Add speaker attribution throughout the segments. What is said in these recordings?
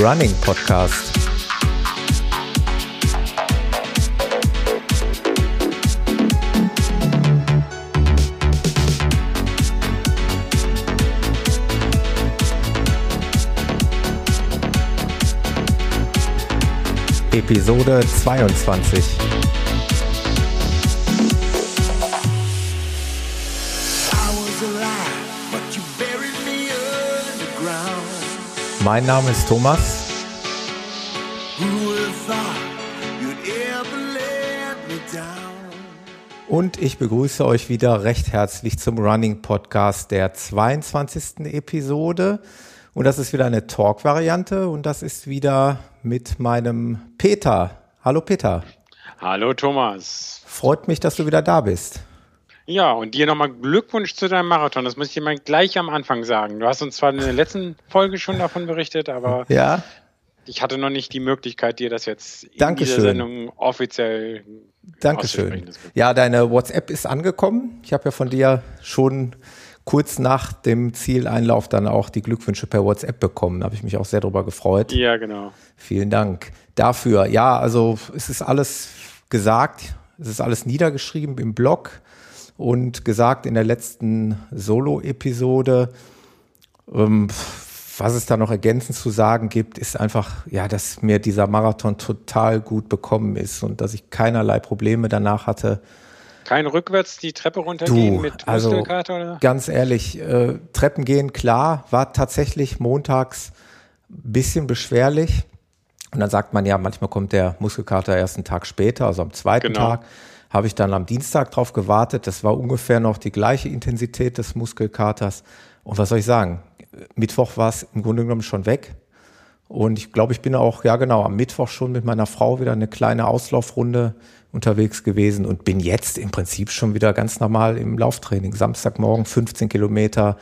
Speaker 1: Running Podcast. Episode 22. Mein Name ist Thomas. Und ich begrüße euch wieder recht herzlich zum Running Podcast der 22. Episode. Und das ist wieder eine Talk-Variante und das ist wieder mit meinem Peter. Hallo Peter.
Speaker 2: Hallo Thomas.
Speaker 1: Freut mich, dass du wieder da bist.
Speaker 2: Ja, und dir nochmal Glückwunsch zu deinem Marathon. Das muss ich dir mal gleich am Anfang sagen. Du hast uns zwar in der letzten Folge schon davon berichtet, aber
Speaker 1: ja.
Speaker 2: ich hatte noch nicht die Möglichkeit, dir das jetzt in
Speaker 1: Dankeschön.
Speaker 2: dieser Sendung offiziell
Speaker 1: Dankeschön. Ja, deine WhatsApp ist angekommen. Ich habe ja von dir schon kurz nach dem Zieleinlauf dann auch die Glückwünsche per WhatsApp bekommen. Da habe ich mich auch sehr darüber gefreut.
Speaker 2: Ja, genau.
Speaker 1: Vielen Dank dafür. Ja, also es ist alles gesagt, es ist alles niedergeschrieben im Blog und gesagt in der letzten Solo-Episode. Ähm, was es da noch ergänzend zu sagen gibt, ist einfach, ja, dass mir dieser Marathon total gut bekommen ist und dass ich keinerlei Probleme danach hatte.
Speaker 2: Kein rückwärts die Treppe runtergehen
Speaker 1: du,
Speaker 2: mit
Speaker 1: also
Speaker 2: Muskelkater? Oder?
Speaker 1: Ganz ehrlich, äh, Treppen gehen, klar, war tatsächlich montags ein bisschen beschwerlich. Und dann sagt man ja, manchmal kommt der Muskelkater erst einen Tag später, also am zweiten
Speaker 2: Genau.
Speaker 1: Tag habe ich dann am Dienstag drauf gewartet. Das war ungefähr noch die gleiche Intensität des Muskelkaters. Und was soll ich sagen? Mittwoch war es im Grunde genommen schon weg. Und ich glaube, ich bin auch, ja genau, am Mittwoch schon mit meiner Frau wieder eine kleine Auslaufrunde unterwegs gewesen und bin jetzt im Prinzip schon wieder ganz normal im Lauftraining. Samstagmorgen 15 Kilometer,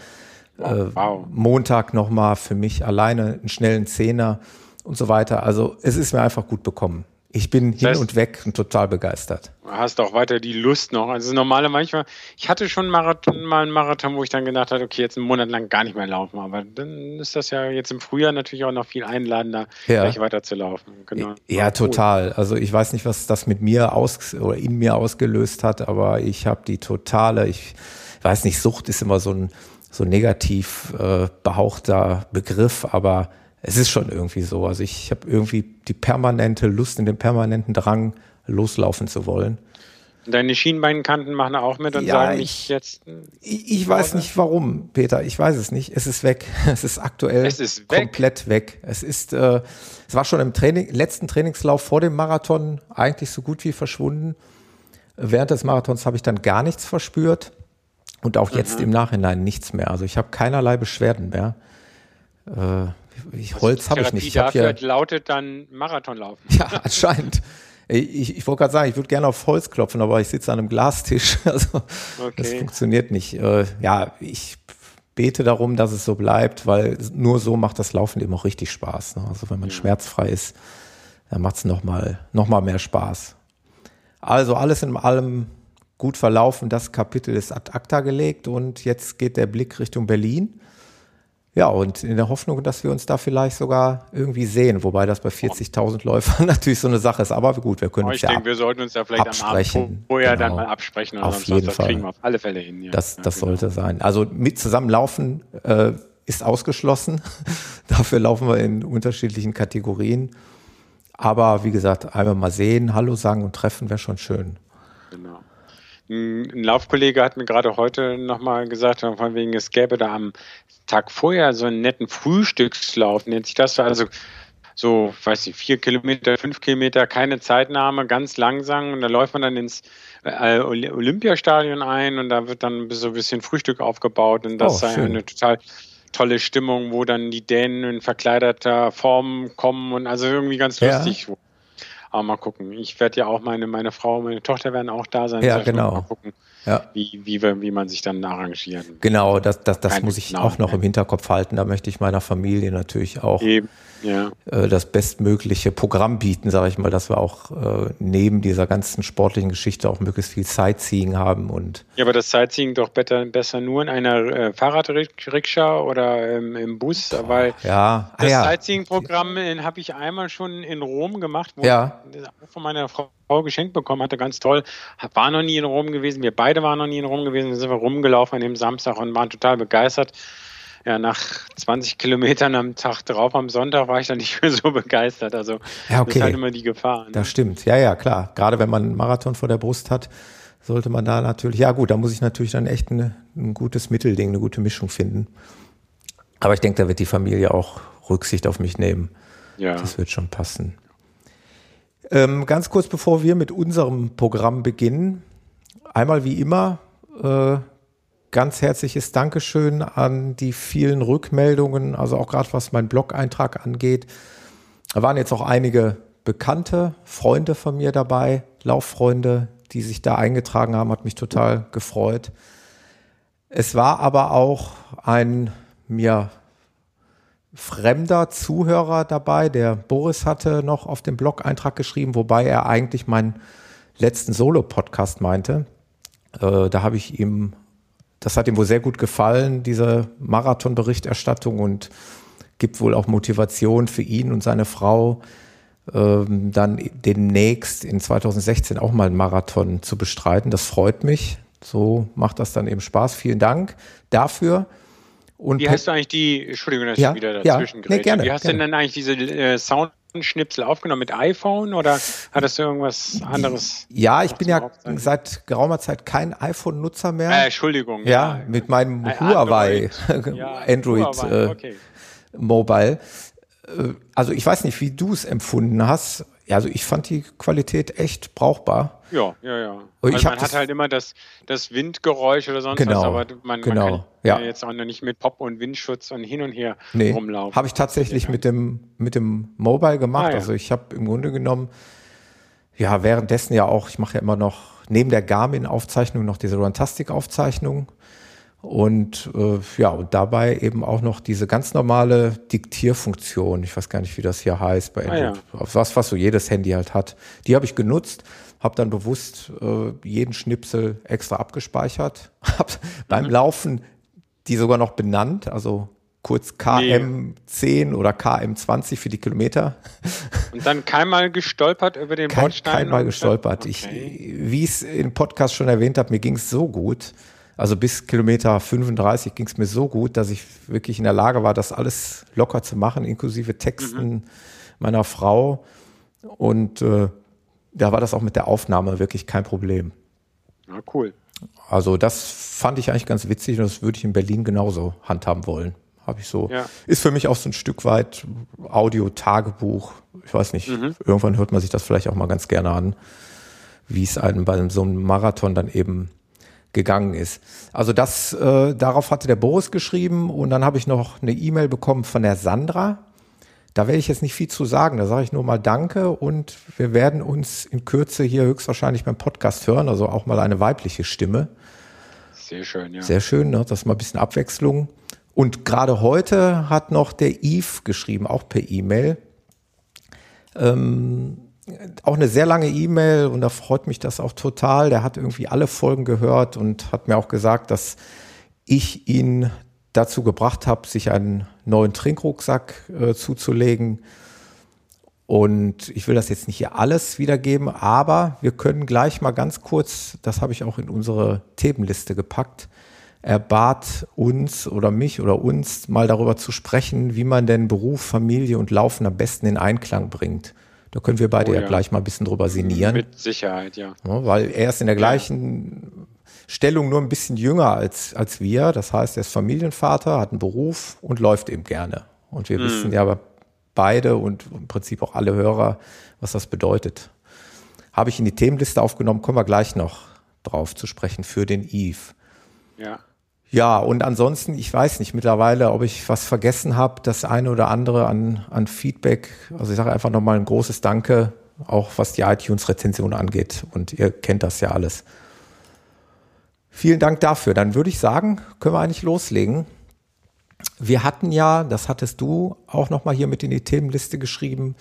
Speaker 1: äh,
Speaker 2: wow.
Speaker 1: Montag nochmal für mich alleine einen schnellen Zehner und so weiter. Also es ist mir einfach gut bekommen. Ich bin hin
Speaker 2: heißt-
Speaker 1: und weg und total begeistert.
Speaker 2: Du hast auch weiter die Lust noch. Also normale manchmal, ich hatte schon Marathon, mal einen Marathon, wo ich dann gedacht habe, okay, jetzt einen Monat lang gar nicht mehr laufen. Aber dann ist das ja jetzt im Frühjahr natürlich auch noch viel einladender,
Speaker 1: Ja.
Speaker 2: gleich weiter zu laufen. Genau.
Speaker 1: Ja, total. Also ich weiß nicht, was das mit mir aus oder in mir ausgelöst hat, aber ich habe die totale, ich weiß nicht, Sucht ist immer so ein so negativ äh, behauchter Begriff, aber es ist schon irgendwie so. Also ich habe irgendwie die permanente Lust und den permanenten Drang, loslaufen zu wollen.
Speaker 2: Deine Schienbeinkanten machen auch mit und
Speaker 1: Ja,
Speaker 2: sagen
Speaker 1: ich-
Speaker 2: nicht jetzt.
Speaker 1: Ich, ich weiß nicht warum, Peter. Ich weiß es nicht. Es ist weg. Es ist aktuell
Speaker 2: Es ist weg?
Speaker 1: komplett weg. Es ist, äh, es war schon im Training, letzten Trainingslauf vor dem Marathon eigentlich so gut wie verschwunden. Während des Marathons habe ich dann gar nichts verspürt und auch jetzt im Nachhinein nichts mehr. Also ich habe keinerlei Beschwerden mehr. Äh, Holz habe ich nicht. Ich habe
Speaker 2: dafür
Speaker 1: hier,
Speaker 2: lautet dann Marathonlaufen.
Speaker 1: ja, anscheinend. Ich, ich wollte gerade sagen, ich würde gerne auf Holz klopfen, aber ich sitze an einem Glastisch. Also das
Speaker 2: Okay.
Speaker 1: funktioniert nicht. Äh, Ja, ich bete darum, dass es so bleibt, weil nur so macht das Laufen eben auch richtig Spaß. ne? Also wenn man schmerzfrei ist, dann macht es nochmal noch mal mehr Spaß. Also alles in allem gut verlaufen. Das Kapitel ist ad acta gelegt und jetzt geht der Blick Richtung Berlin. Ja, und in der Hoffnung, dass wir uns da vielleicht sogar irgendwie sehen, wobei das bei 40.000 Läufern natürlich so eine Sache ist. Aber gut, wir können uns
Speaker 2: ich
Speaker 1: ja
Speaker 2: denke, wir sollten uns da vielleicht am Abend
Speaker 1: absprechen.
Speaker 2: vorher dann
Speaker 1: Genau.
Speaker 2: mal absprechen. Und
Speaker 1: Auf
Speaker 2: sonst
Speaker 1: jeden
Speaker 2: das
Speaker 1: Fall.
Speaker 2: kriegen wir auf alle Fälle hin. Ja.
Speaker 1: das,
Speaker 2: Ja,
Speaker 1: das
Speaker 2: genau.
Speaker 1: sollte sein. Also mit zusammenlaufen äh, ist ausgeschlossen. Dafür laufen wir in unterschiedlichen Kategorien. Aber wie gesagt, einmal mal sehen, Hallo sagen und treffen wäre schon schön.
Speaker 2: Genau. Ein ein Laufkollege hat mir gerade heute nochmal gesagt, von wegen, es gäbe da am Tag vorher so einen netten Frühstückslauf, nennt sich das. Also so, weiß ich, vier Kilometer, fünf Kilometer, keine Zeitnahme, ganz langsam. Und da läuft man dann ins äh, Oly- Olympiastadion ein und da wird dann so ein bisschen Frühstück aufgebaut. Und das
Speaker 1: Oh,
Speaker 2: sei eine total tolle Stimmung, wo dann die Dänen in verkleideter Form kommen und also irgendwie ganz
Speaker 1: Ja.
Speaker 2: lustig. Aber mal gucken. Ich werde ja auch meine, meine Frau, meine Tochter werden auch da sein.
Speaker 1: Ja, genau.
Speaker 2: Mal gucken, ja. wie, wie, wie man sich dann arrangiert.
Speaker 1: Genau, das, das, das muss ich auch noch im Hinterkopf halten. Da möchte ich meiner Familie natürlich auch Eben ja. äh, das bestmögliche Programm bieten, sage ich mal, dass wir auch äh, neben dieser ganzen sportlichen Geschichte auch möglichst viel Sightseeing haben und
Speaker 2: ja, aber das Sightseeing doch besser, besser nur in einer äh, Fahrradrikscha oder ähm, im Bus, Boah, weil
Speaker 1: ja.
Speaker 2: Ah, das ja. Sightseeing-Programm habe ich einmal schon in Rom gemacht,
Speaker 1: wo ja.
Speaker 2: ich von meiner Frau geschenkt bekommen hatte, ganz toll. War noch nie in Rom gewesen, wir beide waren noch nie in Rom gewesen, dann sind wir rumgelaufen an dem Samstag und waren total begeistert ja, nach 20 Kilometern am Tag drauf, am Sonntag, war ich dann nicht mehr so begeistert. Also
Speaker 1: ja, okay. das ist
Speaker 2: halt immer die Gefahr. Ne?
Speaker 1: Das stimmt, ja, ja, klar. Gerade wenn man einen Marathon vor der Brust hat, sollte man da natürlich, ja gut, da muss ich natürlich dann echt eine, ein gutes Mittelding, eine gute Mischung finden. Aber ich denke, da wird die Familie auch Rücksicht auf mich nehmen. Ja. Das wird schon passen. Ähm, ganz kurz bevor wir mit unserem Programm beginnen, einmal wie immer äh, ganz herzliches Dankeschön an die vielen Rückmeldungen, also auch gerade was mein Blog-Eintrag angeht. Da waren jetzt auch einige bekannte Freunde von mir dabei, Lauffreunde, die sich da eingetragen haben, hat mich total gefreut. Es war aber auch ein mir fremder Zuhörer dabei, der Boris hatte noch auf dem Blog-Eintrag geschrieben, wobei er eigentlich meinen letzten Solo-Podcast meinte. Äh, da habe ich ihm das hat ihm wohl sehr gut gefallen, diese Marathonberichterstattung und gibt wohl auch Motivation für ihn und seine Frau, ähm, dann demnächst in 2016 auch mal einen Marathon zu bestreiten. Das freut mich. So macht das dann eben Spaß. Vielen Dank dafür.
Speaker 2: Und Wie hast du eigentlich die, Entschuldigung, dass
Speaker 1: ja,
Speaker 2: ich wieder
Speaker 1: dazwischen ja, nee, gerne,
Speaker 2: Wie hast
Speaker 1: gerne.
Speaker 2: du denn eigentlich diese äh, Sound Schnipsel aufgenommen mit iPhone oder hattest du irgendwas anderes?
Speaker 1: Ja, ich bin ja seit geraumer Zeit kein iPhone-Nutzer mehr.
Speaker 2: Äh, Entschuldigung.
Speaker 1: Ja, ja, mit meinem äh, Huawei Android, ja, Android Huawei, äh, okay. Mobile. Äh, also ich weiß nicht, wie du es empfunden hast. Also ich fand die Qualität echt brauchbar.
Speaker 2: Ja, ja, ja. Also man hat halt immer das, das Windgeräusch oder sonst
Speaker 1: genau,
Speaker 2: was, aber man,
Speaker 1: genau,
Speaker 2: man kann ja. jetzt auch noch nicht mit Pop und Windschutz und hin und her nee, rumlaufen.
Speaker 1: Habe ich tatsächlich mit dem, mit dem Mobile gemacht. Ah, ja. Also ich habe im Grunde genommen, ja, währenddessen ja auch, ich mache ja immer noch neben der Garmin-Aufzeichnung noch diese Runtastic-Aufzeichnung. Und äh, ja, und dabei eben auch noch diese ganz normale Diktierfunktion. Ich weiß gar nicht, wie das hier heißt bei Android. Ah, ja. Was, was so jedes Handy halt hat. Die habe ich genutzt habe dann bewusst äh, jeden Schnipsel extra abgespeichert, habe beim mhm. Laufen die sogar noch benannt, also kurz KM10 nee. oder KM20 für die Kilometer.
Speaker 2: Und dann keinmal gestolpert über den
Speaker 1: Kein, Bordstein? Keinmal gestolpert. Okay. Ich, wie ich es im Podcast schon erwähnt habe, mir ging es so gut. Also bis Kilometer 35 ging es mir so gut, dass ich wirklich in der Lage war, das alles locker zu machen, inklusive Texten mhm. meiner Frau. Und äh, da war das auch mit der Aufnahme wirklich kein Problem.
Speaker 2: Na cool.
Speaker 1: Also das fand ich eigentlich ganz witzig und das würde ich in Berlin genauso handhaben wollen. Habe ich so. Ja. Ist für mich auch so ein Stück weit Audio-Tagebuch. Ich weiß nicht, mhm. irgendwann hört man sich das vielleicht auch mal ganz gerne an, wie es einem bei so einem Marathon dann eben gegangen ist. Also das, äh, darauf hatte der Boris geschrieben und dann habe ich noch eine E-Mail bekommen von der Sandra. Da werde ich jetzt nicht viel zu sagen. Da sage ich nur mal Danke und wir werden uns in Kürze hier höchstwahrscheinlich beim Podcast hören, also auch mal eine weibliche Stimme.
Speaker 2: Sehr schön, ja.
Speaker 1: Sehr schön, ne? das ist mal ein bisschen Abwechslung. Und gerade heute hat noch der Yves geschrieben, auch per E-Mail. Ähm, auch eine sehr lange E-Mail und da freut mich das auch total. Der hat irgendwie alle Folgen gehört und hat mir auch gesagt, dass ich ihn dazu gebracht habe, sich einen neuen Trinkrucksack äh, zuzulegen. Und ich will das jetzt nicht hier alles wiedergeben, aber wir können gleich mal ganz kurz, das habe ich auch in unsere Themenliste gepackt, er bat uns oder mich oder uns mal darüber zu sprechen, wie man denn Beruf, Familie und Laufen am besten in Einklang bringt. Da können wir beide oh, ja. ja. gleich mal ein bisschen drüber sinnieren.
Speaker 2: Mit Sicherheit, ja.
Speaker 1: ja weil er ist in der gleichen Stellung nur ein bisschen jünger als, als wir. Das heißt, er ist Familienvater, hat einen Beruf und läuft eben gerne. Und wir mhm. wissen ja beide und im Prinzip auch alle Hörer, was das bedeutet. Habe ich in die Themenliste aufgenommen, kommen wir gleich noch drauf zu sprechen für den Eve.
Speaker 2: Ja.
Speaker 1: Ja, und ansonsten, ich weiß nicht mittlerweile, ob ich was vergessen habe, das eine oder andere an, an Feedback. Also ich sage einfach nochmal ein großes Danke, auch was die iTunes-Rezension angeht. Und ihr kennt das ja alles. Vielen Dank dafür. Dann würde ich sagen, können wir eigentlich loslegen. Wir hatten ja, das hattest du auch nochmal hier mit in die Themenliste geschrieben,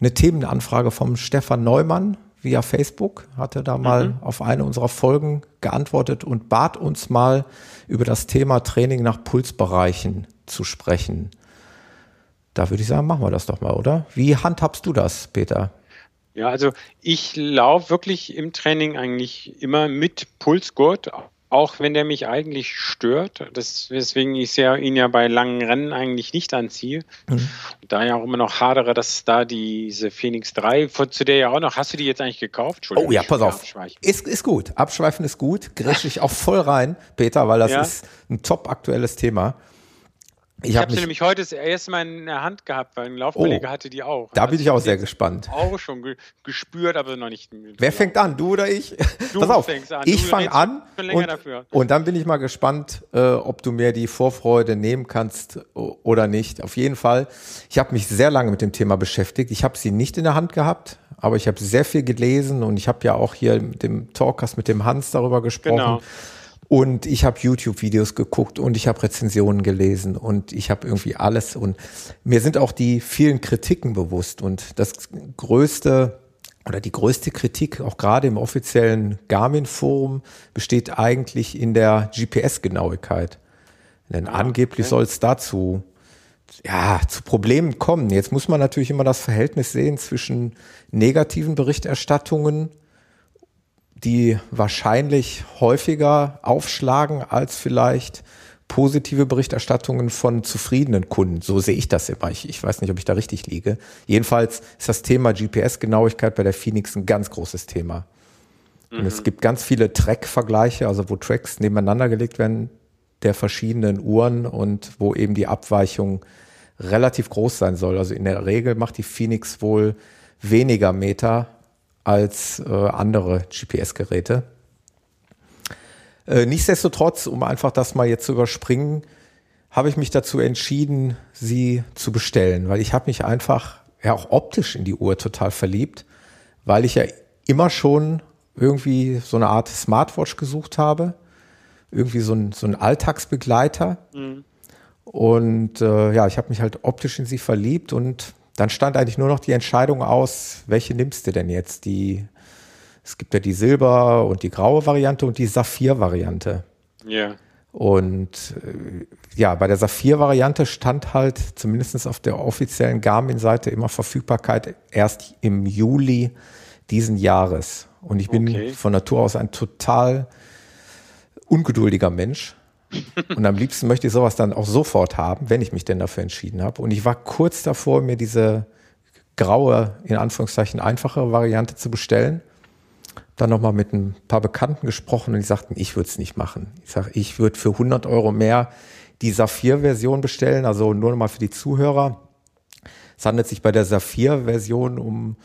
Speaker 1: eine Themenanfrage vom Stefan Neumann via Facebook, hatte da mal mhm. auf eine unserer Folgen geantwortet und bat uns mal über das Thema Training nach Pulsbereichen zu sprechen. Da würde ich sagen, machen wir das doch mal, oder? Wie handhabst du das, Peter?
Speaker 2: Ja, also ich laufe wirklich im Training eigentlich immer mit Pulsgurt, auch wenn der mich eigentlich stört, das, weswegen ich ja, ihn ja bei langen Rennen eigentlich nicht anziehe. Mhm. Da ja auch immer noch hadere, dass da diese Phoenix 3, zu der ja auch noch, hast du die jetzt eigentlich gekauft?
Speaker 1: Oh ja, pass auf. Ist, ist gut. Abschweifen ist gut. Grätsche ich auch voll rein, Peter, weil das ja? ist ein top aktuelles Thema.
Speaker 2: Ich, ich habe sie nämlich heute das erste Mal in der Hand gehabt, weil ein Laufkollege oh, hatte die auch.
Speaker 1: Da bin ich auch sehr gespannt.
Speaker 2: Auch schon ge gespürt, aber noch nicht.
Speaker 1: Wer fängt an, du oder ich?
Speaker 2: Du Pass auf, fängst an.
Speaker 1: Ich fange an und, und, dann bin ich mal gespannt, äh, ob du mir die Vorfreude nehmen kannst oder nicht. Auf jeden Fall, ich habe mich sehr lange mit dem Thema beschäftigt. Ich habe sie nicht in der Hand gehabt, aber ich habe sehr viel gelesen und ich habe ja auch hier mit dem Talkcast mit dem Hans darüber gesprochen. Genau. Und ich habe YouTube-Videos geguckt und ich habe Rezensionen gelesen und ich habe irgendwie alles. Und mir sind auch die vielen Kritiken bewusst. Und das größte oder die größte Kritik, auch gerade im offiziellen Garmin-Forum, besteht eigentlich in der GPS-Genauigkeit. Denn ah, angeblich okay. soll es dazu ja, zu Problemen kommen. Jetzt muss man natürlich immer das Verhältnis sehen zwischen negativen Berichterstattungen die wahrscheinlich häufiger aufschlagen als vielleicht positive Berichterstattungen von zufriedenen Kunden. So sehe ich das immer. Ich, ich weiß nicht, ob ich da richtig liege. Jedenfalls ist das Thema GPS-Genauigkeit bei der Phoenix ein ganz großes Thema. Mhm. Und es mhm. gibt ganz viele Track-Vergleiche, also wo Tracks nebeneinander gelegt werden der verschiedenen Uhren und wo eben die Abweichung relativ groß sein soll. Also in der Regel macht die Phoenix wohl weniger Meter als äh, andere GPS-Geräte. Äh, nichtsdestotrotz, um einfach das mal jetzt zu überspringen, habe ich mich dazu entschieden, sie zu bestellen, weil ich habe mich einfach ja auch optisch in die Uhr total verliebt, weil ich ja immer schon irgendwie so eine Art Smartwatch gesucht habe, irgendwie so ein, so ein Alltagsbegleiter. Mhm. Und äh, ja, ich habe mich halt optisch in sie verliebt und dann stand eigentlich nur noch die Entscheidung aus, welche nimmst du denn jetzt? Die, es gibt ja die Silber- und die graue Variante und die Saphir-Variante.
Speaker 2: Ja.
Speaker 1: Und äh, ja, bei der Saphir-Variante stand halt zumindest auf der offiziellen Garmin-Seite immer Verfügbarkeit erst im Juli diesen Jahres. Und ich bin okay. von Natur aus ein total ungeduldiger Mensch. Und am liebsten möchte ich sowas dann auch sofort haben, wenn ich mich denn dafür entschieden habe. Und ich war kurz davor, mir diese graue, in Anführungszeichen einfache Variante zu bestellen. Dann nochmal mit ein paar Bekannten gesprochen und die sagten, ich würde es nicht machen. Ich sage, ich würde für 100 Euro mehr die Saphir-Version bestellen, also nur nochmal für die Zuhörer. Es handelt sich bei der Saphir-Version um,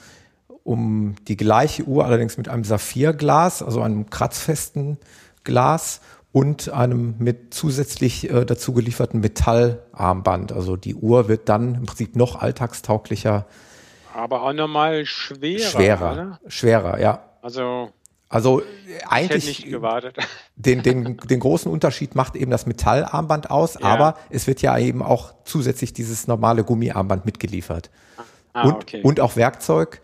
Speaker 1: um die gleiche Uhr, allerdings mit einem Saphirglas, also einem kratzfesten Glas und einem mit zusätzlich äh, dazu gelieferten Metallarmband. Also die Uhr wird dann im Prinzip noch alltagstauglicher.
Speaker 2: Aber auch nochmal schwerer.
Speaker 1: Schwerer, oder? schwerer, ja.
Speaker 2: Also
Speaker 1: also eigentlich Den, den, den großen Unterschied macht eben das Metallarmband aus, ja. aber es wird ja eben auch zusätzlich dieses normale Gummiarmband mitgeliefert. Ah, und, okay. und auch Werkzeug.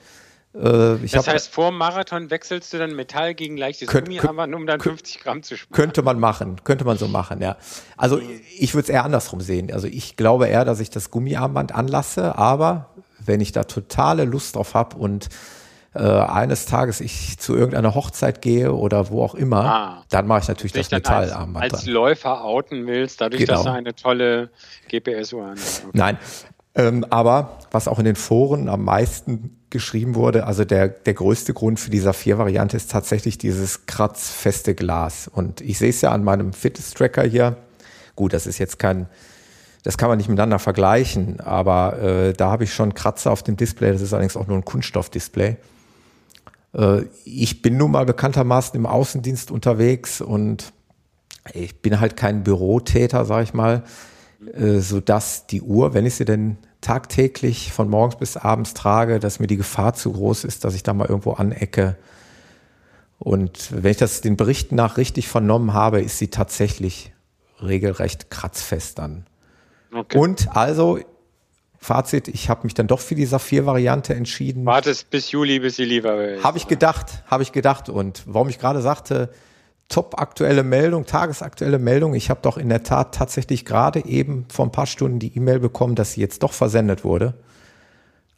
Speaker 2: Äh, das hab, heißt, vor dem Marathon wechselst du dann Metall gegen leichtes könnt, Gummiarmband, um dann 50 Gramm zu sparen.
Speaker 1: Könnte man machen, könnte man so machen, ja. Also ich würde es eher andersrum sehen. Also ich glaube eher, dass ich das Gummiarmband anlasse, aber wenn ich da totale Lust drauf habe und äh, eines Tages ich zu irgendeiner Hochzeit gehe oder wo auch immer, ah, dann mache ich natürlich das Metallarmband.
Speaker 2: Als, als Läufer outen willst, dadurch, genau. dass du eine tolle GPS-Uhr hast.
Speaker 1: Okay. Nein, ähm, aber was auch in den Foren am meisten geschrieben wurde, also der, der größte Grund für die Saphir-Variante ist tatsächlich dieses kratzfeste Glas. Und ich sehe es ja an meinem Fitness-Tracker hier. Gut, das ist jetzt kein, das kann man nicht miteinander vergleichen, aber äh, da habe ich schon Kratzer auf dem Display. Das ist allerdings auch nur ein Kunststoffdisplay. Äh, ich bin nun mal bekanntermaßen im Außendienst unterwegs und ich bin halt kein Bürotäter, sag ich mal, äh, so dass die Uhr, wenn ich sie denn tagtäglich von morgens bis abends trage, dass mir die Gefahr zu groß ist, dass ich da mal irgendwo anecke Und wenn ich das den Berichten nach richtig vernommen habe, ist sie tatsächlich regelrecht kratzfest dann. Okay. Und also, Fazit, ich habe mich dann doch für die Saphir-Variante entschieden.
Speaker 2: Wartest bis Juli, bis sie lieber
Speaker 1: ist. Habe ich gedacht, habe ich gedacht. Und warum ich gerade sagte, top aktuelle Meldung, tagesaktuelle Meldung. Ich habe doch in der Tat tatsächlich gerade eben vor ein paar Stunden die E-Mail bekommen, dass sie jetzt doch versendet wurde.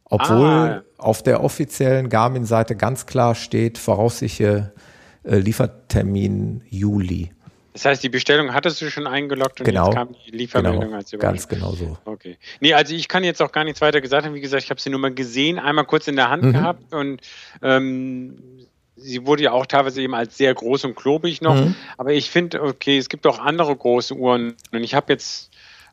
Speaker 1: Obwohl ah. auf der offiziellen Garmin-Seite ganz klar steht, voraussichtliche äh, Liefertermin Juli.
Speaker 2: Das heißt, die Bestellung hattest du schon eingeloggt und
Speaker 1: genau,
Speaker 2: jetzt
Speaker 1: kam
Speaker 2: die Liefermeldung
Speaker 1: genau, als Ganz genau so.
Speaker 2: Okay. Nee, also ich kann jetzt auch gar nichts weiter gesagt haben. Wie gesagt, ich habe sie nur mal gesehen, einmal kurz in der Hand mhm. gehabt und ähm, sie wurde ja auch teilweise eben als sehr groß und klobig noch. Mhm. Aber ich finde, okay, es gibt auch andere große Uhren und ich habe jetzt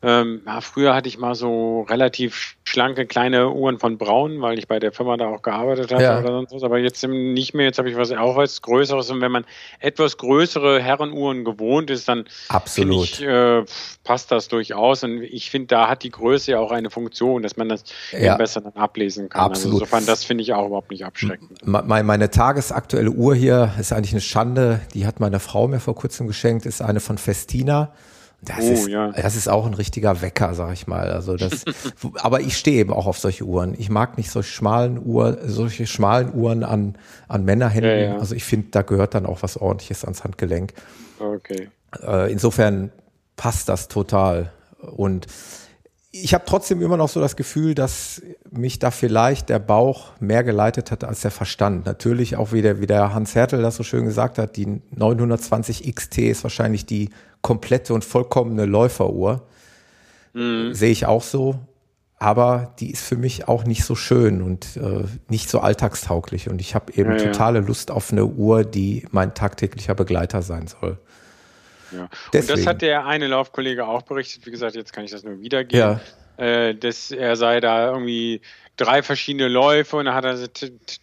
Speaker 2: ähm, ja, früher hatte ich mal so relativ schlanke kleine Uhren von Braun, weil ich bei der Firma da auch gearbeitet habe ja. oder sonst was. Aber jetzt nicht mehr. Jetzt habe ich was auch was Größeres. Und wenn man etwas größere Herrenuhren gewohnt ist, dann
Speaker 1: Absolut.
Speaker 2: Ich, äh, passt das durchaus. Und ich finde, da hat die Größe ja auch eine Funktion, dass man das ja. besser dann ablesen kann. Also
Speaker 1: Absolut.
Speaker 2: Also insofern, das finde ich auch überhaupt nicht abschreckend.
Speaker 1: Meine, meine tagesaktuelle Uhr hier ist eigentlich eine Schande. Die hat meine Frau mir vor kurzem geschenkt. Ist eine von Festina. Das, oh, ist, ja. das ist auch ein richtiger Wecker, sag ich mal. Also das, aber ich stehe eben auch auf solche Uhren. Ich mag nicht solche schmalen Uhren, solche schmalen Uhren an, an Männerhänden. Ja, ja. Also ich finde, da gehört dann auch was ordentliches ans Handgelenk.
Speaker 2: Okay.
Speaker 1: Äh, insofern passt das total. Und ich habe trotzdem immer noch so das Gefühl, dass mich da vielleicht der Bauch mehr geleitet hat als der Verstand. Natürlich auch wieder, wie der Hans Hertel das so schön gesagt hat, die 920 XT ist wahrscheinlich die komplette und vollkommene Läuferuhr. Mhm. Sehe ich auch so. Aber die ist für mich auch nicht so schön und äh, nicht so alltagstauglich. Und ich habe eben ja, totale ja. Lust auf eine Uhr, die mein tagtäglicher Begleiter sein soll.
Speaker 2: Ja. Und das hat der eine Laufkollege auch berichtet. Wie gesagt, jetzt kann ich das nur wiedergeben. Ja. Äh, dass er sei da irgendwie drei verschiedene Läufe und dann hat er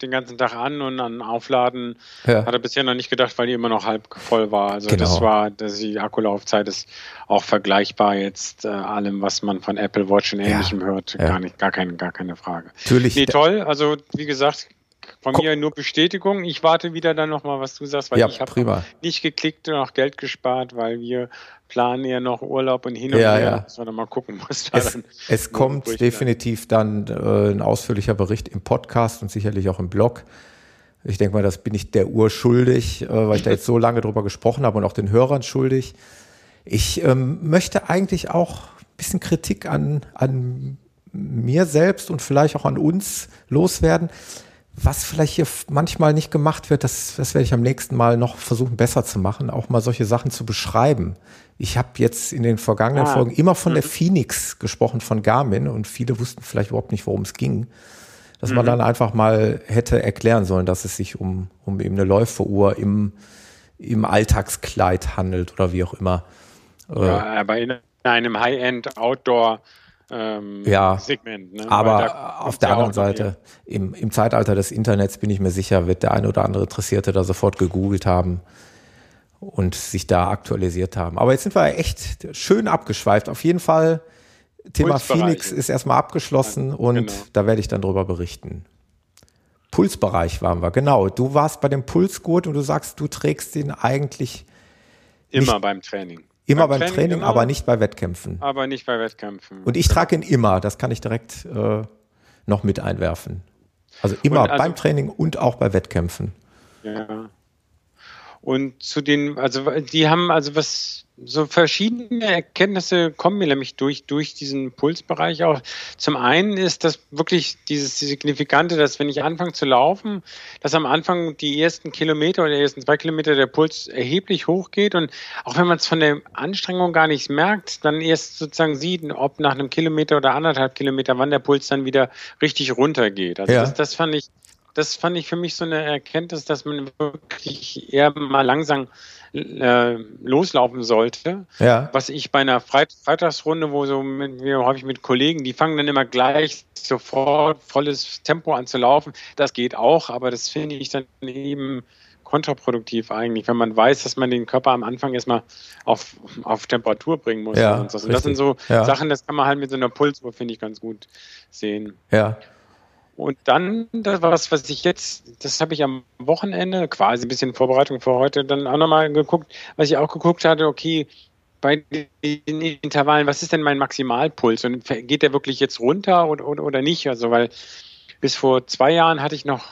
Speaker 2: den ganzen Tag an und an Aufladen ja. hat er bisher noch nicht gedacht, weil die immer noch halb voll war. Also genau. das war, dass die Akkulaufzeit ist auch vergleichbar jetzt äh, allem, was man von Apple Watch und ähnlichem ja. hört. Gar nicht, gar keine, gar keine Frage.
Speaker 1: Natürlich.
Speaker 2: Nee, toll. Also wie gesagt, von Komm. mir nur Bestätigung. Ich warte wieder dann nochmal, was du sagst, weil
Speaker 1: ja,
Speaker 2: ich habe nicht geklickt und auch Geld gespart, weil wir planen ja noch Urlaub und hin und
Speaker 1: ja, her. Ja.
Speaker 2: Müssen wir dann mal gucken, was
Speaker 1: da es, dann Es kommt definitiv dann äh, ein ausführlicher Bericht im Podcast und sicherlich auch im Blog. Ich denke mal, das bin ich der Uhr schuldig, äh, weil ich da jetzt so lange drüber gesprochen habe und auch den Hörern schuldig. Ich ähm, möchte eigentlich auch ein bisschen Kritik an, an mir selbst und vielleicht auch an uns loswerden was vielleicht hier manchmal nicht gemacht wird, das, das werde ich am nächsten Mal noch versuchen besser zu machen, auch mal solche Sachen zu beschreiben. Ich habe jetzt in den vergangenen ah. Folgen immer von der mhm. Phoenix gesprochen, von Garmin und viele wussten vielleicht überhaupt nicht, worum es ging. Dass mhm. man dann einfach mal hätte erklären sollen, dass es sich um, um eben eine Läuferuhr im, im Alltagskleid handelt oder wie auch immer.
Speaker 2: Ja, aber in einem High-End Outdoor
Speaker 1: ähm, ja, Segment. Ne? Aber auf der anderen Seite, im, im Zeitalter des Internets bin ich mir sicher, wird der eine oder andere Interessierte da sofort gegoogelt haben und sich da aktualisiert haben. Aber jetzt sind wir echt schön abgeschweift. Auf jeden Fall, Thema Phoenix ist erstmal abgeschlossen ja, und genau. da werde ich dann drüber berichten. Pulsbereich waren wir, genau. Du warst bei dem Pulsgurt und du sagst, du trägst den eigentlich
Speaker 2: immer beim Training.
Speaker 1: Immer beim, beim Training, Training aber nicht bei Wettkämpfen.
Speaker 2: Aber nicht bei Wettkämpfen.
Speaker 1: Und ich trage ihn immer, das kann ich direkt äh, noch mit einwerfen. Also immer also, beim Training und auch bei Wettkämpfen.
Speaker 2: Ja. Und zu den, also die haben, also was so verschiedene Erkenntnisse kommen mir nämlich durch, durch diesen Pulsbereich auch. Zum einen ist das wirklich dieses Signifikante, dass wenn ich anfange zu laufen, dass am Anfang die ersten Kilometer oder die ersten zwei Kilometer der Puls erheblich hochgeht und auch wenn man es von der Anstrengung gar nicht merkt, dann erst sozusagen sieht, ob nach einem Kilometer oder anderthalb Kilometer, wann der Puls dann wieder richtig runtergeht. Also ja. das, das fand ich, das fand ich für mich so eine Erkenntnis, dass man wirklich eher mal langsam äh, loslaufen sollte.
Speaker 1: Ja.
Speaker 2: Was ich bei einer Freit Freitagsrunde, wo so mit, häufig mit Kollegen, die fangen dann immer gleich sofort volles Tempo an zu laufen. Das geht auch, aber das finde ich dann eben kontraproduktiv eigentlich, wenn man weiß, dass man den Körper am Anfang erstmal auf, auf Temperatur bringen muss.
Speaker 1: Ja,
Speaker 2: und, und das sind so ja. Sachen, das kann man halt mit so einer Pulsuhr, finde ich, ganz gut sehen.
Speaker 1: Ja.
Speaker 2: Und dann, das war was, was ich jetzt, das habe ich am Wochenende, quasi ein bisschen Vorbereitung für heute, dann auch nochmal geguckt, was ich auch geguckt hatte, okay, bei den Intervallen, was ist denn mein Maximalpuls? Und geht der wirklich jetzt runter oder, oder, oder nicht? Also, weil bis vor zwei Jahren hatte ich noch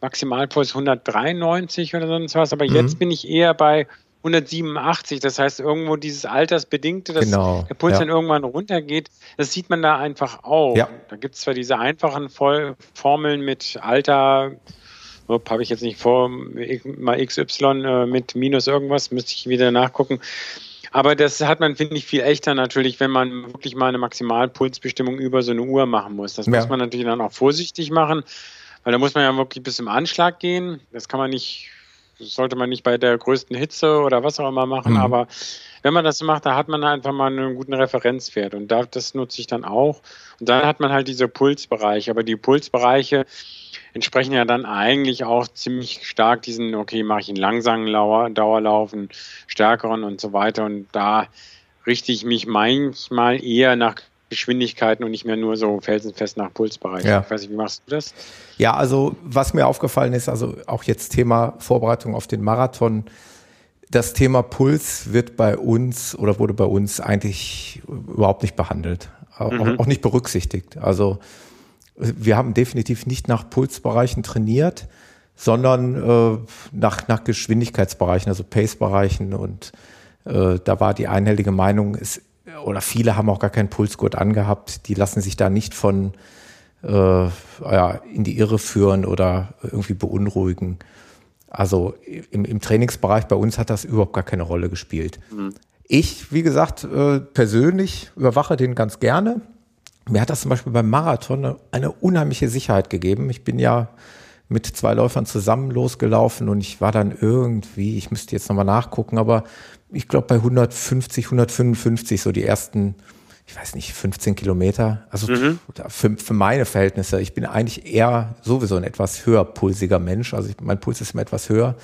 Speaker 2: Maximalpuls 193 oder sonst was, aber mhm. jetzt bin ich eher bei 187. Das heißt, irgendwo dieses Altersbedingte, dass genau, der Puls ja. dann irgendwann runtergeht, das sieht man da einfach auch. Ja. Da gibt es zwar diese einfachen Formeln mit Alter, habe ich jetzt nicht vor, mal XY äh, mit minus irgendwas, müsste ich wieder nachgucken. Aber das hat man, finde ich, viel echter natürlich, wenn man wirklich mal eine Maximalpulsbestimmung über so eine Uhr machen muss. Das ja. muss man natürlich dann auch vorsichtig machen, weil da muss man ja wirklich bis zum Anschlag gehen. Das kann man nicht sollte man nicht bei der größten Hitze oder was auch immer machen, mhm. aber wenn man das macht, da hat man einfach mal einen guten Referenzwert und da, das nutze ich dann auch. Und dann hat man halt diese Pulsbereiche, aber die Pulsbereiche entsprechen ja dann eigentlich auch ziemlich stark diesen, okay, mache ich einen langsamen Dauerlaufen, stärkeren und so weiter und da richte ich mich manchmal eher nach Geschwindigkeiten und nicht mehr nur so felsenfest nach Pulsbereich. Ja. Ich weiß nicht, wie machst du das?
Speaker 1: Ja, also was mir aufgefallen ist, also auch jetzt Thema Vorbereitung auf den Marathon, das Thema Puls wird bei uns oder wurde bei uns eigentlich überhaupt nicht behandelt, mhm. auch, nicht berücksichtigt. Also wir haben definitiv nicht nach Pulsbereichen trainiert, sondern äh, nach, nach Geschwindigkeitsbereichen, also Pace-Bereichen und äh, da war die einhellige Meinung, es oder viele haben auch gar keinen Pulsgurt angehabt. Die lassen sich da nicht von äh, ja, in die Irre führen oder irgendwie beunruhigen. Also im, im Trainingsbereich bei uns hat das überhaupt gar keine Rolle gespielt. Mhm. Ich, wie gesagt, äh, persönlich überwache den ganz gerne. Mir hat das zum Beispiel beim Marathon eine unheimliche Sicherheit gegeben. Ich bin ja mit zwei Läufern zusammen losgelaufen und ich war dann irgendwie, ich müsste jetzt nochmal nachgucken, aber ich glaube, bei 150, 155, so die ersten, ich weiß nicht, 15 Kilometer. Also mhm. für, für, meine Verhältnisse, ich bin eigentlich eher sowieso ein etwas höher pulsiger Mensch. Also ich, mein Puls ist immer etwas höher.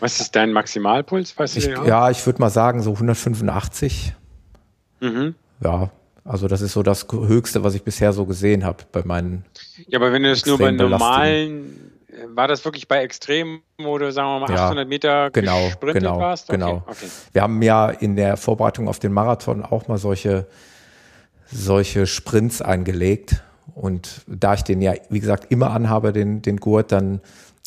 Speaker 2: Was ist dein Maximalpuls? Weißt
Speaker 1: ich, ja, ich würde mal sagen, so 185. Mhm. Ja, also das ist so das Höchste, was ich bisher so gesehen habe bei meinen.
Speaker 2: Ja, aber wenn du es nur bei normalen war das wirklich bei Extrem, wo du, sagen wir mal, 800 ja, Meter
Speaker 1: genau, gesprintet genau, warst? Okay, genau. Okay. Wir haben ja in der Vorbereitung auf den Marathon auch mal solche, solche Sprints eingelegt. Und da ich den ja, wie gesagt, immer anhabe, den, den Gurt, dann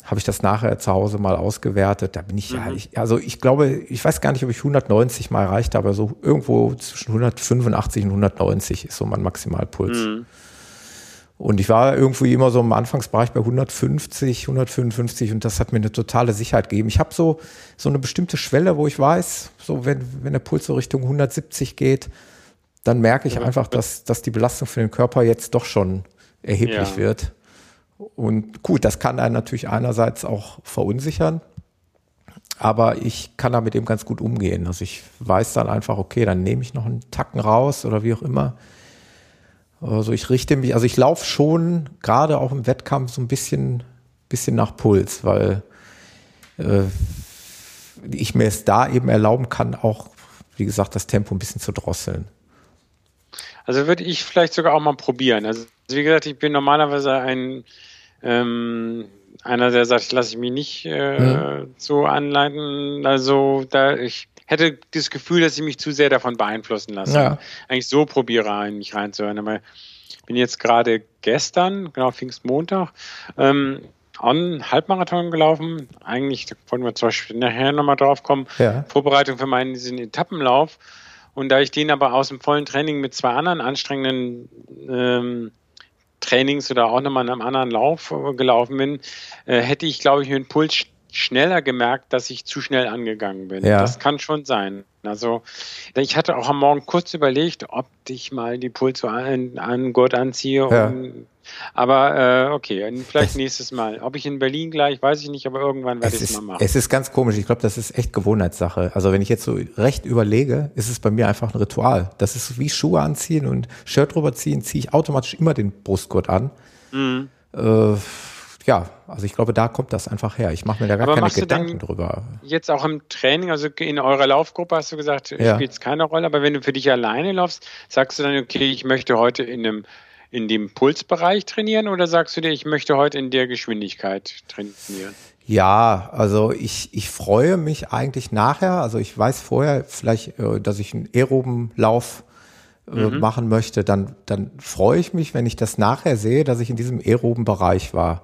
Speaker 1: habe ich das nachher zu Hause mal ausgewertet. Da bin ich mhm. ja, ich, also ich glaube, ich weiß gar nicht, ob ich 190 mal erreicht habe, aber so irgendwo zwischen 185 und 190 ist so mein Maximalpuls. Mhm. Und ich war irgendwie immer so im Anfangsbereich bei 150, 155 und das hat mir eine totale Sicherheit gegeben. Ich habe so, so eine bestimmte Schwelle, wo ich weiß, so wenn, wenn der Puls so Richtung 170 geht, dann merke ich einfach, dass, dass die Belastung für den Körper jetzt doch schon erheblich ja. wird. Und gut, das kann einen natürlich einerseits auch verunsichern, aber ich kann damit eben ganz gut umgehen. Also ich weiß dann einfach, okay, dann nehme ich noch einen Tacken raus oder wie auch immer also ich richte mich, also ich laufe schon gerade auch im Wettkampf so ein bisschen, bisschen nach Puls, weil äh, ich mir es da eben erlauben kann, auch, wie gesagt, das Tempo ein bisschen zu drosseln.
Speaker 2: Also würde ich vielleicht sogar auch mal probieren. Also wie gesagt, ich bin normalerweise ein ähm, einer, der sagt, lasse ich mich nicht äh, hm. so anleiten. Also da ich hätte das Gefühl, dass ich mich zu sehr davon beeinflussen lasse. Ja. Eigentlich so probiere, mich reinzuhören. Aber ich bin jetzt gerade gestern, genau Pfingstmontag, ähm, an Halbmarathon gelaufen. Eigentlich, da wollen wir zum Beispiel nachher nochmal drauf kommen. Ja. Vorbereitung für meinen diesen Etappenlauf. Und da ich den aber aus dem vollen Training mit zwei anderen anstrengenden ähm, Trainings oder auch nochmal in einem anderen Lauf gelaufen bin, äh, hätte ich, glaube ich, mit Puls schneller gemerkt, dass ich zu schnell angegangen bin. Ja. Das kann schon sein. Also ich hatte auch am Morgen kurz überlegt, ob ich mal die Pulso an, an Gurt anziehe. Ja. Aber äh, okay, vielleicht das, nächstes Mal. Ob ich in Berlin gleich, weiß ich nicht, aber irgendwann werde ich es mal machen.
Speaker 1: Es ist ganz komisch. Ich glaube, das ist echt Gewohnheitssache. Also wenn ich jetzt so recht überlege, ist es bei mir einfach ein Ritual. Das ist wie Schuhe anziehen und Shirt drüber ziehen, ziehe ich automatisch immer den Brustgurt an. Mhm. Äh, ja, also ich glaube, da kommt das einfach her. Ich mache mir da gar Aber keine Gedanken drüber.
Speaker 2: Jetzt auch im Training, also in eurer Laufgruppe hast du gesagt, ja. spielt es keine Rolle, aber wenn du für dich alleine laufst, sagst du dann, okay, ich möchte heute in einem in dem Pulsbereich trainieren oder sagst du dir, ich möchte heute in der Geschwindigkeit trainieren?
Speaker 1: Ja, also ich, ich freue mich eigentlich nachher. Also ich weiß vorher vielleicht, äh, dass ich einen aeroben Lauf äh, mhm. machen möchte. Dann, dann freue ich mich, wenn ich das nachher sehe, dass ich in diesem aeroben Bereich war.